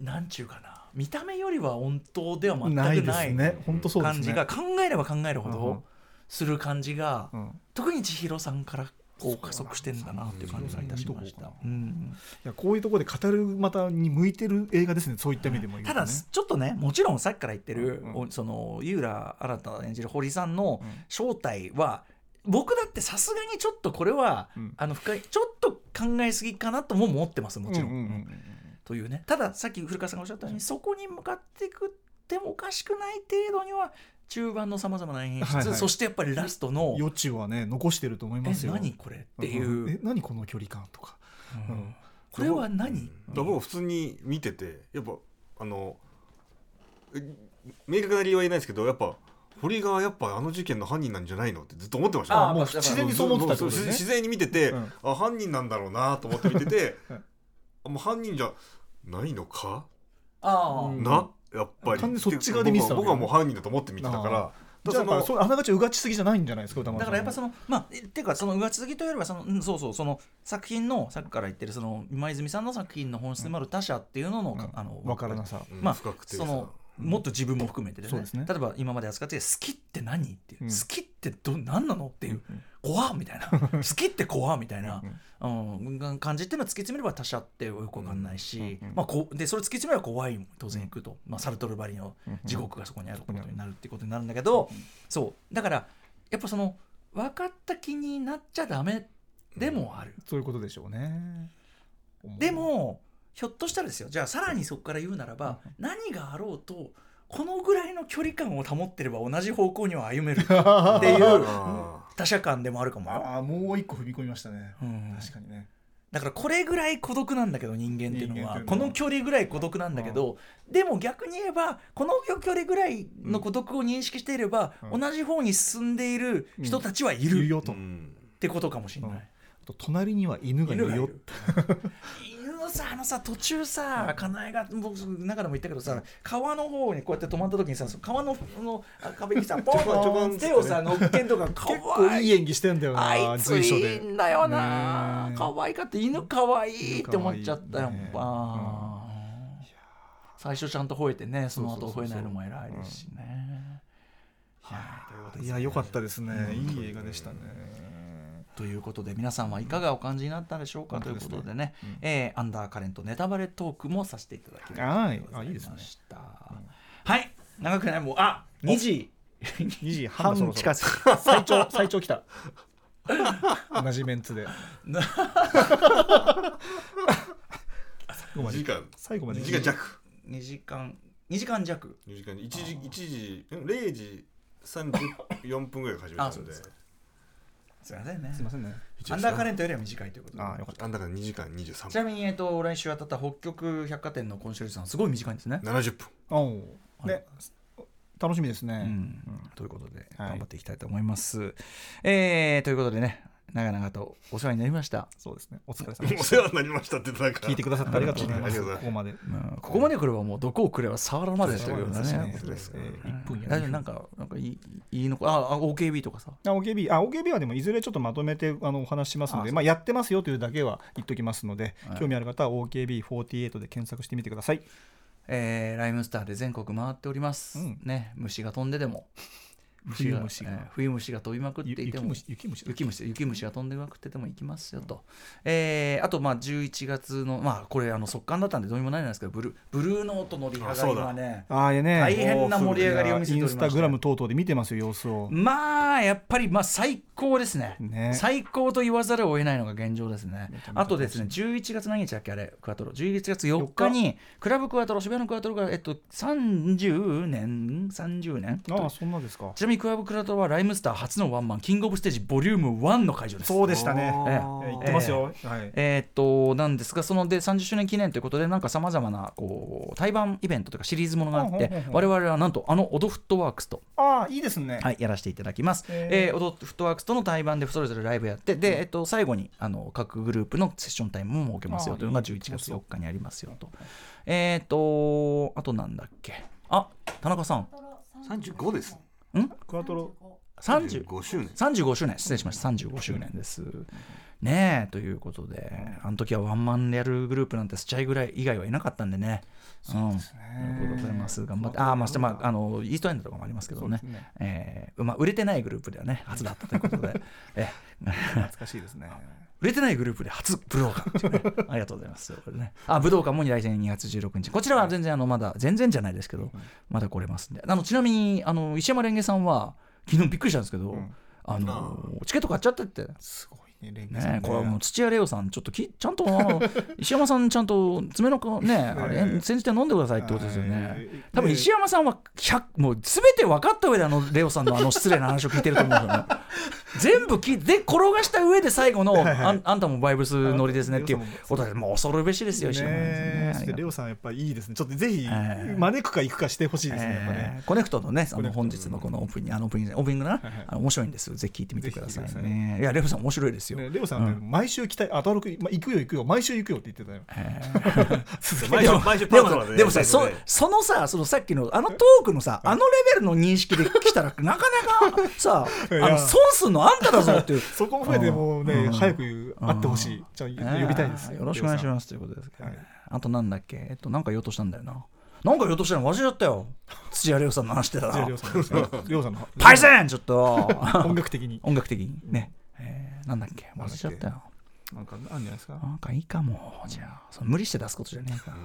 なんちゅうかな見た目よりは温当では全くない感じが考えれば考えるほうんうん。どする感じが、うん。特に千尋さんからこう加速してんだなっていう感じがいたしました。そうな。ん。うん。いやこういうところで語るまたに向いてる映画ですねそういった意味でもね。ただちょっとねもちろんさっきから言ってる、うんおその井浦新演じる堀さんのうん。正体は、僕だってさすがにちょっとこれは、うん。あの深いちょっと考えすぎかなとも思ってますもちろん。うんうんうんというね。たださっき古川さんがおっしゃったようにそこに向かっていくってもおかしくない程度には中盤のさまざまな演出、はいはい。そしてやっぱりラストの余地はね残してると思い「えますよ。何これ?」っていう、んん。え何この距離感とか？うん。これは何、だから僕普通に見ててやっぱあのえ明確な理由は言えないですけどやっぱ堀がやっぱあの事件の犯人なんじゃないの？ってずっと思ってました。あもう自然にそう思ってたね。自然に見てて、うん。あ犯人なんだろうなと思って見てて、うん。あもう犯人じゃないのか、ああ、うん。な？やっぱり。完全にそっち側で見てたわけ僕は僕はもう犯人だと思って見てたから。じゃあそのあながちうがちすぎじゃないんじゃないですかだからやっぱそのまあえっていうかその上続きというよりはその、うん、そうそうその作品のさっきから言ってるその今泉さんの作品の本質でもある他者っていうのの、うん。あのわからなさ。うん。まあそのもっと自分も含めてですね。例えば今まで扱って好きって何っていう、うん。好きってど何なのっていう、うん怖っみたいな。好きって怖っみたいな。うん、うん、感じっていうのは突き詰めれば他者ってよくわかんないし、うんうんまあ、こうでそれ突き詰めれば怖いも当然いくと、まあ、サルトルバリのうん地獄がそこにあることになるっていうことになるんだけど、そう。だからやっぱその分かった気になっちゃダメでもある、そういうことでしょうね。でもひょっとしたらですよ。じゃあさらにそこから言うならば、何があろうとこのぐらいの距離感を保ってれば同じ方向には歩めるっていうあ他者感でもあるかもよ、ああもう一個踏み込みましたね。うん。確かにね。だからこれぐらい孤独なんだけど人間っていうのはこの距離ぐらい孤独なんだけど、でも逆に言えばこの距離ぐらいの孤独を認識していれば、うん。同じ方に進んでいる人たちはいいるるよと、ってことかもしれない。隣には犬がいるよ さあのさ途中さかなえが僕中でも言ったけどさ川の方にこうやって止まった時にさ川ののあ壁にさポン ちょこんちょこポんっつってね。ン手をさ乗っけんとかか 結構わいい演技してんだよあない。ついいんだよな。可愛かった。犬可愛いって思っちゃったよ、ね最初ちゃんと吠えてねその後吠えないのも偉いですしね。いや良かったですね。いい映画でしたねということで皆さんはいかがお感じになったでしょうか？ということでね、えーアンダーカレントネタバレトークもさせていただきまはい。あいいですね。した。はい。長くない？もうあ2時。2時半近づ最長最長来た。同じメンツで。最後ま2で時間。2最後まで。時間弱。2時間。2時間弱。2時間1時1時ん0時34分ぐらい始めたので。あそうですすいませんね。すいませんねアンダーカレントよりは短いということで。ああよかった。あんだから2時間23ちなみに、えっと、来週当たった北極百貨店のコンシェルジュさんすごい短いんですね。分70分。おう。ね。楽しみですね。うん。ということで、はい。頑張っていきたいと思います。えーということでね長々とお世話になりました。そうですね。お疲れ様でおし世話になりましたってなんかた聞いてくださってありがとうございます。ありがとうございここまで。うん。ここまで来ればもうどこをくれば触らまでというようなね。そうですね。うん。1分や大丈夫？なんかなんかいいいいのかああ OKB とかさ？あ OKB あ OKB はでもいずれちょっとまとめてあのお話ししますのであまあ、やってますよというだけは言っときますので、はい。興味ある方は OKB48 で検索してみてください。えーライムスターで全国回っております。うん。ね。虫が飛んででも。冬虫が。えー冬虫が飛びまくっていて雪も虫雪虫雪虫雪虫が飛んでまくってても行きますよと、えーあとまあ11月のまあこれあの速乾だったんでどうにもないんですけどブルーブルーノートのリハが今ねああね大変な盛り上がりを見せておインりましてスタグラム等々で見てますよ様子を、まあやっぱりまあ最高ですね。ね。最高と言わざるを得ないのが現状ですね。あとですね11月何日だっけあれクワトロ。11月4日にクラブクワトロ渋谷のクワトロがえっと30年？30年？ああそんなですか。ちなみにみクラブクラウドはライムスター初のワンマンキングオブステージボリューム1の会場です。そうでしたね。ええ。えー言ってますよ、はい。えーっとなんですがそので30周年記念ということでなんかさまざまなこう対バンイベントというかシリーズものがあって我々はなんとあのオドフットワークスとああいいですね、はい、やらせていただきます。へー。えー、オドフットワークスとの対バンでそれぞれライブやって、で、えっと、最後にあの各グループのセッションタイムも設けますよと。い。うのがいい11月4日にありますよと。えっ、と、あとなんだっけ。あ田中さん、35ですクワトロ。30 35周年。35周年、失礼しました、35周年です。ねえ。ということで、あの時はワンマンでやるグループなんてスチャイぐらい以外はいなかったんでね。うん、ということでございます。頑張って、ああ、まあ、まあ、あのイーストエンドとかもありますけどね。そうですね。えーまあ、売れてないグループではね、初だったということで、え。懐かしいですね売れてないグループで初武道館っていうね。ありがとうございます。これね、あ武道館も来年2月16日、こちらは全然あのまだ全然じゃないですけど、まだ来れますんで、あのちなみにあの石山レンゲさんは昨日びっくりしたんですけど、ん。あのチケット買っちゃってって。すごいねこれはもう土屋レオさん、ちょっとき ちゃんと石山さん、ちゃんと爪の皮ね、あれ煎じて飲んでくださいってことですよね。多分石山さんは100もう全て分かった上であのレオさんのあの 失礼な話を聞いてると思うんですよね。全部聞いてで転がした上で最後のあんあんたもバイブス乗りですねっていうことでもう恐るべしですよ石山さんね。レオさんやっぱいいですね。ちょっとぜひええ。招くか行くかしてほしいですねえーコネクトのね、あの本日のこのオープニング、あのオープニング、オープニングな、はいはい。面白いんですよ。ぜひ聞いてみてくださいね。いや、レオさん面白いですよ。ねレオさんね毎週来たいあ登録ま行くよ行くよ毎週行くよって言ってたよ。毎週毎週パでもートナーでねでもさそそのさそのさっきのあのトークのさあのレベルの認識で来たらなかなかさ あの損すんのあんただぞっていう。そこも含めてもうね早く会ってほしい。じゃあ呼びたいですえーよろしくお願いしすますということですけどね、はい。あとなんだっけ？えっとなんか言おうとしたんだよな。なんか言おうとしたの忘れちゃったよ。土屋レオさんの話してたら。レオさんですねレオさんの。パイセンちょっと。音楽的に。音楽的に。ね、えーなんだっけ？忘れちゃったよ。なんかあるんじゃないですか？なんかいいかも。じゃあその無理して出すことじゃねえか。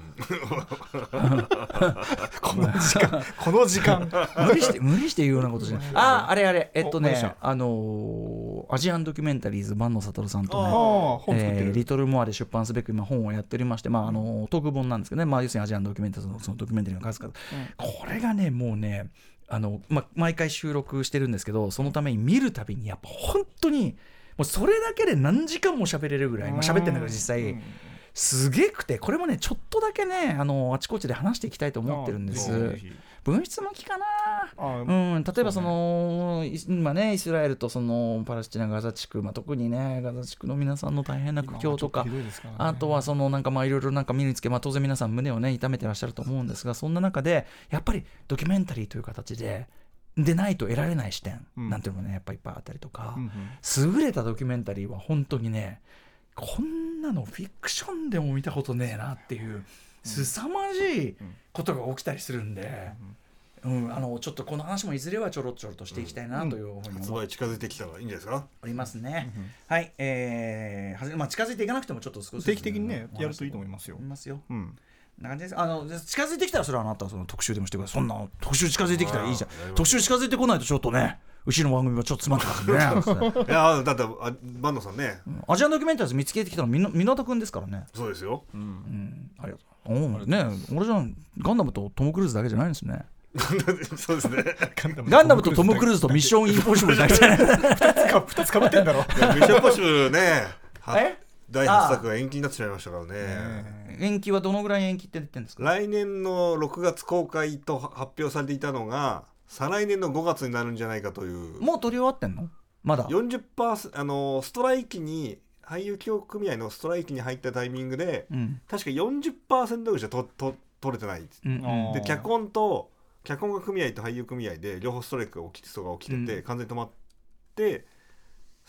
この時間 この時間。無理して無理して言うようなことじゃない。ああれあれ。えっとねあのーアジアンドキュメンタリーズ万野悟さんとねえーる。リトルモアで出版すべく今本をやっておりまして、まあ、あのトーク本なんですけどね、まあ、要するにアジアンドキュメンタリーズのそのドキュメンタリーの数々、これがねもうねあの、まあ、毎回収録してるんですけどそのために見るたびにやっぱ本当にもうそれだけで何時間も喋れるぐらい、まあ、喋ってんだけど実際、うんすげえくてこれもねちょっとだけねあのあちこちで話していきたいと思ってるんです。分質もきかな。あうん、例えばその、い今ね、イスラエルとそのパレスチナ、ガザ地区、まあ、特にね、ガザ地区の皆さんの大変な苦境とか、ね。あとはそのなんかまあいろいろなんか見につけ、まあ、当然皆さん胸をね痛めてらっしゃると思うんですがそんな中でやっぱりドキュメンタリーという形ででないと得られない視点うん。なんていうのもねやっぱいっぱいあったりとか、うんうん。優れたドキュメンタリーは本当にねこんなのフィクションでも見たことねえなっていう凄まじいことが起きたりするんで、うん、あのちょっとこの話もいずれはちょろちょろとしていきたいなというふうに発思っ売近づいてきたらいいんですか？おりますね。はい、えーまあ、近づいていかなくてもちょっと少し定期的にねやるといいと思いますよ。思いますよ。うんな感じです。あの近づいてきたらそれはあなたはその特集でもしてください。そんな特集近づいてきたらいいじゃん。特集近づいてこないとちょっとねうちの番組はちょっと詰まんでね。いやだってあ坂野さんね。アジアンドキュメンタリーズ見つけてきたのみな湊くんですからね。そうですよ。うん。ありがとう。おうね俺じゃんガンダムとトム・クルーズだけじゃないんですね。そうですね。ガンダムとトム・クルーズとミッション・インポッシブルだけじゃない2つかぶってんだろ。ミッションポッシブルね。はえ？第8作が延期になってしまいましたからね。延期はどのぐらい延期って言ってるんですか？来年の6月公開と発表されていたのが再来年の5月になるんじゃないかという。もう撮り終わってんの？まだ？40%あのストライキに俳優協組合のストライキに入ったタイミングでうん。確か40%ぐらいしかとと取れてない。うん。で脚本と脚本家組合と俳優組合で両方ストライキが起きてそうが起きてて、うん。完全に止まって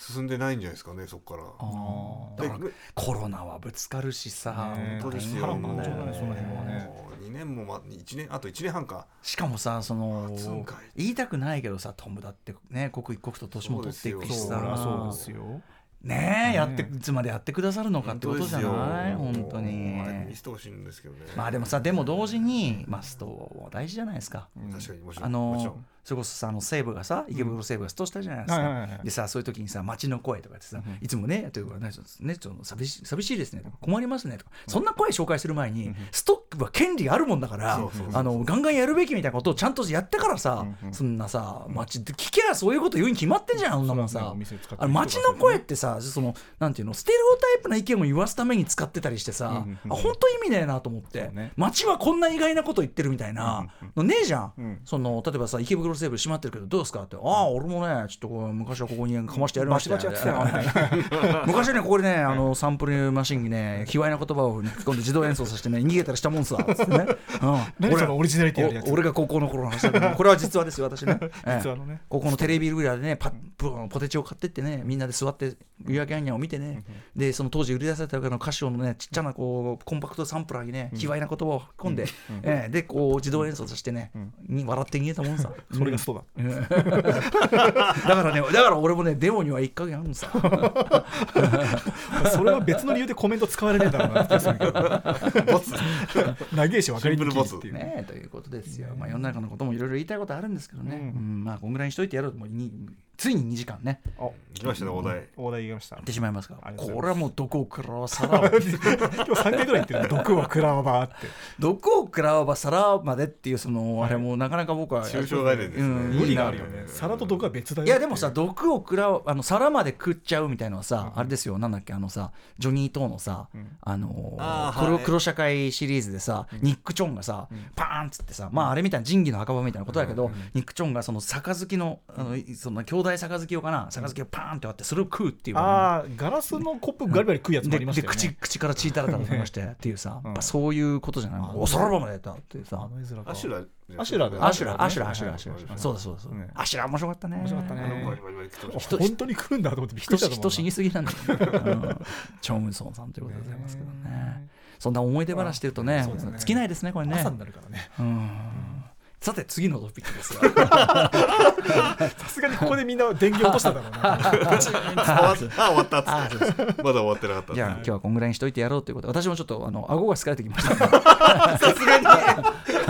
進んでないんじゃないですかねそこから。だからコロナはぶつかるしさ、ね本当ですよ。その辺はね2年もま一年あと1年半か。しかもさその言いたくないけどさトムだってね刻一刻と年も取っていくしそうさそうですよ。ねえねやっていつまでやってくださるのかってことじゃない？本本当に。見せてほしいんですけどね。まあでもさでも同時にマスト大事じゃないですか。確かにもちろん。あのもちろんそれこそさあの西武がさ池袋西武がストしたじゃないですか、はいはいはいでさそういう時にさ街の声とかってさ、いつもねというかねねちょっと寂しい寂しいですね。とか困りますね。とか、そんな声紹介する前に、ストックは権利があるもんだから、そうそうそうあのガンガンやるべきみたいなことをちゃんとやってからさ、そんなさ街で聞けばそういうこと言うに決まってんじゃんあん。なもんさ。あの街の声ってさそのなんていうのステレオタイプな意見を言わすために使ってたりしてさ、うんうんうんあ本当意味ねえなと思って、街はこんな意外なこと言ってるみたいなのねえじゃん、うん。その例えばさ池袋西部閉まってるけどどうですかって。ああ俺もねちょっとこう昔はここにかましてやりましたよ。昔はねここでねあのサンプルマシンにね卑猥な言葉を吹き込んで自動演奏させてね逃げたりしたもんさつってね、うん、何そのオリジナリティあるやつ。お俺が高校の頃の話だけどこれは実話ですよ私ね、え え実話のね。高校のテレビ裏でねパポポテチを買ってってねみんなで座って夕焼けアンニャンを見てねでその当時売り出されたの歌詞をねちっちゃなこうコンパクトサンプラーにね卑猥な言葉を吹き込んで、ええ。でこう自動演奏させてね、に笑って逃げたもんさそれがストだ。だからねだから俺もねデモには一か月あるのさ。それは別の理由でコメント使われねえだろうなってするけど。ボツ。長いし分かりにくいっていう。ねねえということですよ、まあ、世の中のこともいろいろ言いたいことあるんですけどね、うん。まあこんぐらいにしといてやろう。ともうについに2時間ね。あ来ましたねお題大台言いました。やってしまいますか。らこれはもうどこからさらば。今日3回ぐらい言ってる 毒を食らわばって。どこを食らわば皿までっていうそのあれもなかなか僕は抽象概念ですね。うん無理があるよね。皿と毒は別だよいやでもさ毒を食らうあの皿まで食っちゃうみたいのはさ、あれですよ。なんだっけあのさジョニー・トーのさ、あのーあーはい。黒黒社会シリーズでさ、ニック・チョンがさ、パーンっつってさまああれみたいな仁義の墓場みたいなことだけど、ニック・チョンがその杯のあのいその兄弟杯をかな杯をパーンって割ってそれを食うっていうああガラスのコップガリガリ食うやつもあでりましたよね。で口口から血たらたら出まして っていうさ、うんやっぱそういうことじゃない。おそらばまでやったっていうさあの絵面かアシュラアシュラアシュラ。ね。アシュラアシュラアシュラ。はいそうだそうだそうだ。ね。アシュラ面白かったね。面白かったね。本当に食うんだと思ってびっくりした人人死にすぎなんだよ、う んチョン・ウンソンさんということでございますけどね。そんな思い出話してるとねそうですね。尽きないですねこれね。朝になるからね。うんさて次のトピックですが。さすがにここでみんな電源落としただろうな。た終わった。あ終わったっつあってまだ終わってなかったじゃあ今日はこんぐらいにしといてやろうということで私もちょっとあの顎が疲れてきました。さすがに。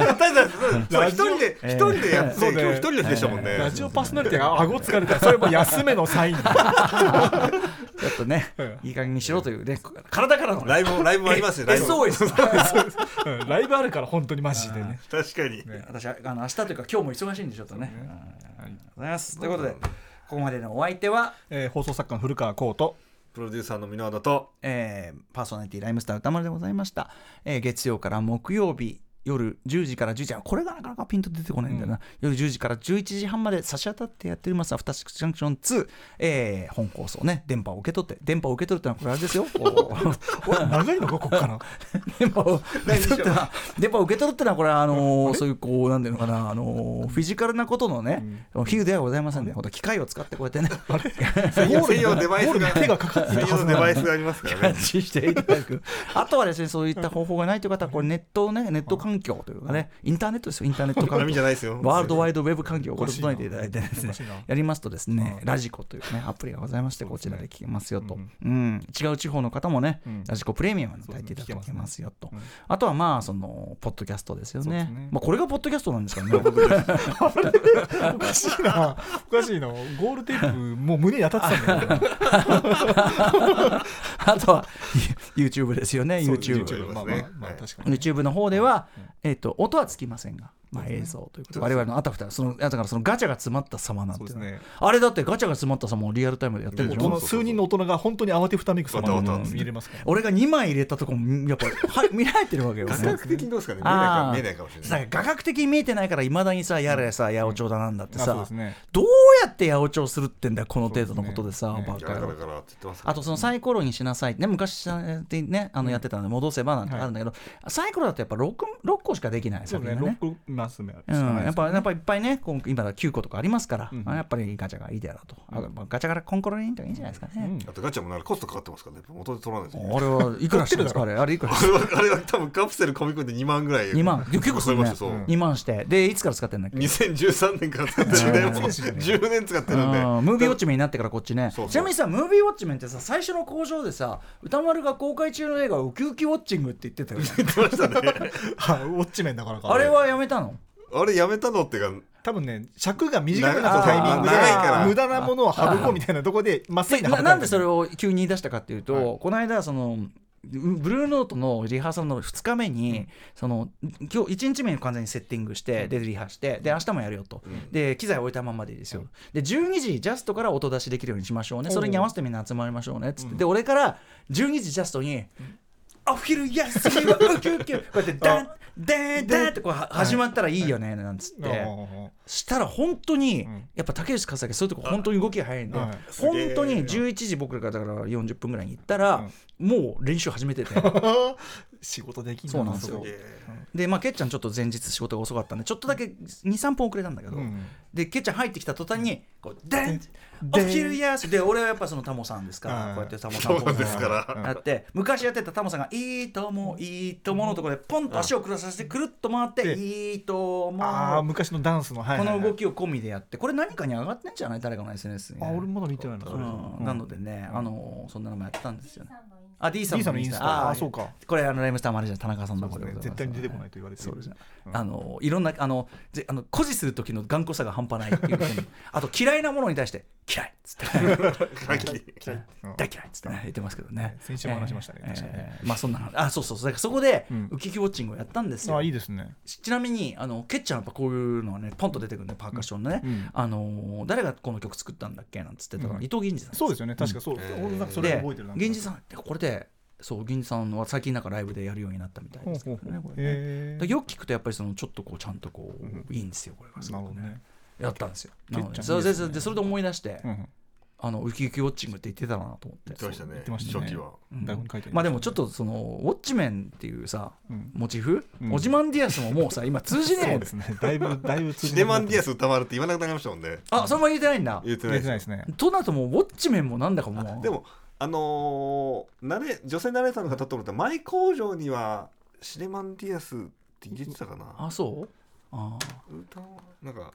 一人でえー一人でやってそうね今日一人の日でしたもんね。ラジオパーソナリティが顎疲れたらそれも休めのサイン。だちょっとねうん。いい加減にしろというね体からのライブもライブもありますよ。ライブも。SOS うん。ライブあるから本当にマジでね。確かに。私あの明日というか今日も忙しいんでちょっとね。うんありがとうございます。ということで、ここまでのお相手は、えー放送作家の古川光とプロデューサーの箕輪田とえーパーソナリティライムスター歌丸でございました。えー月曜から木曜日。夜10時から11時これがなかなかピンと出てこないんだよな、夜10時から11時半まで差し当たってやっております。アフターシックスジャンクション2、えー本放送ね。電波を受け取って。電波を受け取るってのはこれあれですよ。長いのかここから。電波を受け取る電波を受け取るってのはこれはあのーそういうこうなんていうのかな。あのーフィジカルなことのね、比喩ではございませんね。機械を使ってこうやってね。専用デバイスが手がかかってデバイスがありますからね。あとはですねそういった方法がないという方はこれネットねネット環境というかねインターネットですよインターネット環境。ゃないですよ。ワールドワイドウェブ環境を整えていただいてですねやりますとですねラジコというねアプリがございましてこちらで聞けますよと。うん違う地方の方もねうん。ラジコプレミアムに炊いていただけますよと。あとはまあそのポッドキャストですよね。まあこれがポッドキャストなんです からねおかしいな。おかしいな。ゴールテープもう胸に当たってたんだよ。あとは YouTube ですよね YouTube YouTube まあまあまあ確かに YouTube の方では、えっと音はつきませんが、まあ、映像ということで我々のあたふたそのだからそのガチャが詰まった様なんてね。あれだってガチャが詰まった様をリアルタイムでやってるでしょ。数人の大人が本当に慌てふためく様わたわたが見れますから俺が2枚入れたとこもやっぱは見られてるわけよ。画角的にどうですかね？見えないか見えないかもしれない。画角的に見えてないからいまだにさやれさ八百長だなんだってさね。どうやって八百長するってんだよこの程度のことでさね。バカ野郎。ガラガラって言ってますあとそのサイコロにしなさい。ね昔でねあのやってたので戻せばなんてあるんだけど、サイコロだとやっぱ 6, 6個しかできないそうね先がね6マス目うん、やっぱやっぱいっぱいね今今だ9個とかありますから、うんあやっぱりガチャがいいだろうと、あまあガチャからコンコロリンとかいいんじゃないですかね、あとガチャもなんかコストかかってますからね。元で取らないですよ。あれはいくらしてるんですか？あれあれいくらあれはあれは多分カプセル込み込んで2万ぐらい。2万。結構するね超えましたそう2万して。でいつから使ってんだっけ？2013年から使ってる。ん。でもう10年使ってるんで。うん。ムービーウォッチメンになってからこっちね。そうそう。ちなみにさムービーウォッチメンってさ最初の工場でさ歌丸が公開中の映画をウキウキウォッチングって言ってたよね。言ってましたね。はいウォッチメンだからか。あれはやめたの？あれやめたのっていうか多分ね尺が短くなったタイミングで長いから。無駄なものを省こうみたいなところで真っ先に省かれたでななんでそれを急に言い出したかっていうと、はい。この間そのブルーノートのリハーサルの2日目に、その今日1日目に完全にセッティングして、でリハしてで明日もやるよと、で機材置いたままでいいですよ、で12時ジャストから音出しできるようにしましょうね。それに合わせてみんな集まりましょうね。っつって、で俺から12時ジャストに「お昼休みはウキウキ」こうやってダンダンダンってこうは始まったらいいよねなんつって。うんしたら本当に、ん。やっぱ竹内和明そういうとこ本当に動きが早いんで、はい。本当に11時僕らがだから40分ぐらいに行ったら、もう練習始めてて。仕事できんそうなんですよ。こ。でまあけっちゃんちょっと前日仕事が遅かったんでちょっとだけ23分遅れたんだけど、うん。でけっちゃん入ってきた途端にこうデンでお昼やすで俺はやっぱそのタモさんですから、はいこうやってタモさんやって昔やってたタモさんが「いいともいいとも」のところでポンと足をくらさせてくるっと回って「でいいとも」ああ昔のダンスの、はいこはいはい。の動きを込みでやってこれ何かに上がってんじゃない？誰かの SNS に、あ俺まだ見てないなそれ、うん。なのでね、あのそんなのもやってたんですよね。あ D さんさんのインスタ。あそうか。これあのライムスターマネージャー田中さんのこれですね。絶対に出てこないと言われてるあのいろんなあのぜあの誇示する時の頑固さが半端ないっていう点 あと嫌いなものに対して嫌いっつって。うん。大嫌いっつってね言ってますけどね。先週も話しましたねまあそんなのあそうそうそう。だからそこでうん。ウキウキウォッチングをやったんですよ、あいいですね。ちなみにあのケッチャンやっぱこういうのはねポンと出てくるねパーカッションのね、うん。あの誰がこの曲作ったんだっけなんつってたら、うん。伊藤銀次さんそうですよね。確かそう、うん。それで覚えてるな銀次さんってこれでそう銀次さんは最近なんかライブでやるようになったみたいですけどねよく聞くとやっぱりそのちょっとこうちゃんとこう、うん。いいんですよこれがすごくね。なるほどね。やったんですよ。なのでそれでそれで思い出して、うんあのウキウキウォッチングって言ってたなと思って。言ってましたね。言ってましたね。初期は。まあでもちょっとそのウォッチメンっていうさうん。モチーフ、うん。オジマンディアスももうさ今通じねえ。そうですね。だいぶ だいぶシネマンディアスス歌丸って言わなくなりましたもんね。あそれも言えてないんだ。言って出ないですてないですね。となるともうウォッチメンもなんだかもう。でもあのー、ナレ女性ナレーターの方と思ったらマイ工場にはシネマンディアスって入れてたかな。あそう？ああ歌はなんか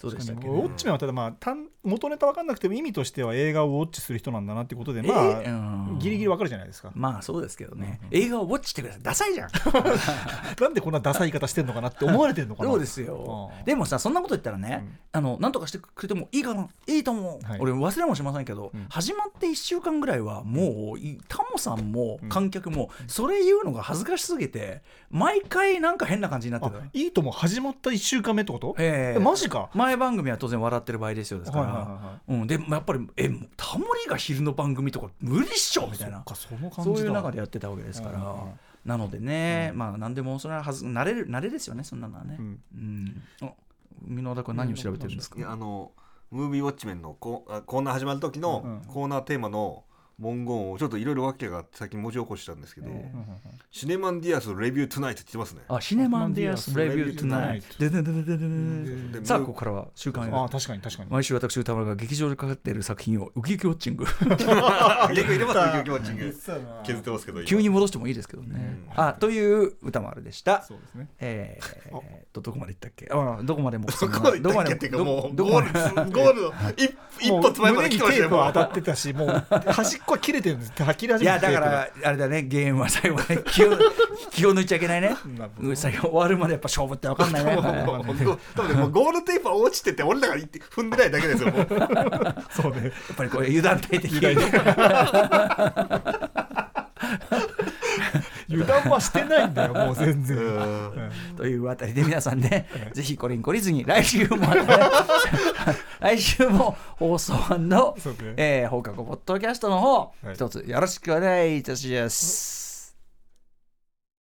そうでしたっけ、ウォッチメンはただまあ単元ネタ分かんなくても意味としては映画をウォッチする人なんだなっていうことでまあ、えーうん。ギリギリ分かるじゃないですか。まあそうですけどね、映画をウォッチしてくださいダサいじゃん。なんでこんなダサい言い方してんのかなって思われてるのかな。そうですよ。ああでもさそんなこと言ったらね、うん。あのなんとかしてくれてもいいかないいと思う、はい俺忘れもしませんけど、うん。始まって1週間ぐらいはもういタモさんも観客もそれ言うのが恥ずかしすぎて毎回なんか変な感じになってあたねいいとも。始まった1週間目ってこと？えええマジか。前番組は当然笑ってる場合ですよ。ですから、はいうん、でもやっぱりえタモリが昼の番組とか無理っしょみたいな。そっかその感そういう中でやってたわけですから、なのでね、まあ何でもそれははず慣れる慣れですよねそんなのはね。ううん。箕輪田君は何を調べてるんですか？あのムービーウォッチメンのコあコーナー始まる時のうん。コーナーテーマの文言をちょっといろいろ訳があって最近文字起こししたんですけど、シネマンディアスレビュートゥナイトって言ってますね。あシネマンディアスレビュートゥナイト。でででででででさあここからは週刊あ確かに確かに。毎週私歌丸が劇場でかかっている作品をウキウキウォッチング。結構入れますねウォッチング。削ってますけど今。急に戻してもいいですけどね。うん。あという歌丸でした。そうですね。えーえーとどこまで行ったっけ？あどこまでもそこまで行ったっけ？っていうかもうゴどこまでールゴールの一一歩手前まで来てましたよもうもう。胸にテープは当たってたしもう端っこは切れてるんです。切れ始めていやだからあれだねゲームは最後まで 気を気を抜いちゃいけないね。最後終わるまでやっぱ勝負って分かんないね。多分ねもうゴールテープは落ちてて俺らが行って踏んでないだけですよそうね。やっぱりこう油断大敵。油断 はしてないんだよもう全然。うん。というあたりで皆さんねぜひこれに懲りずに来週もまたね 来週も放送のそうね。えー放課後ポッドキャストの方はい。一つよろしくお願いいたします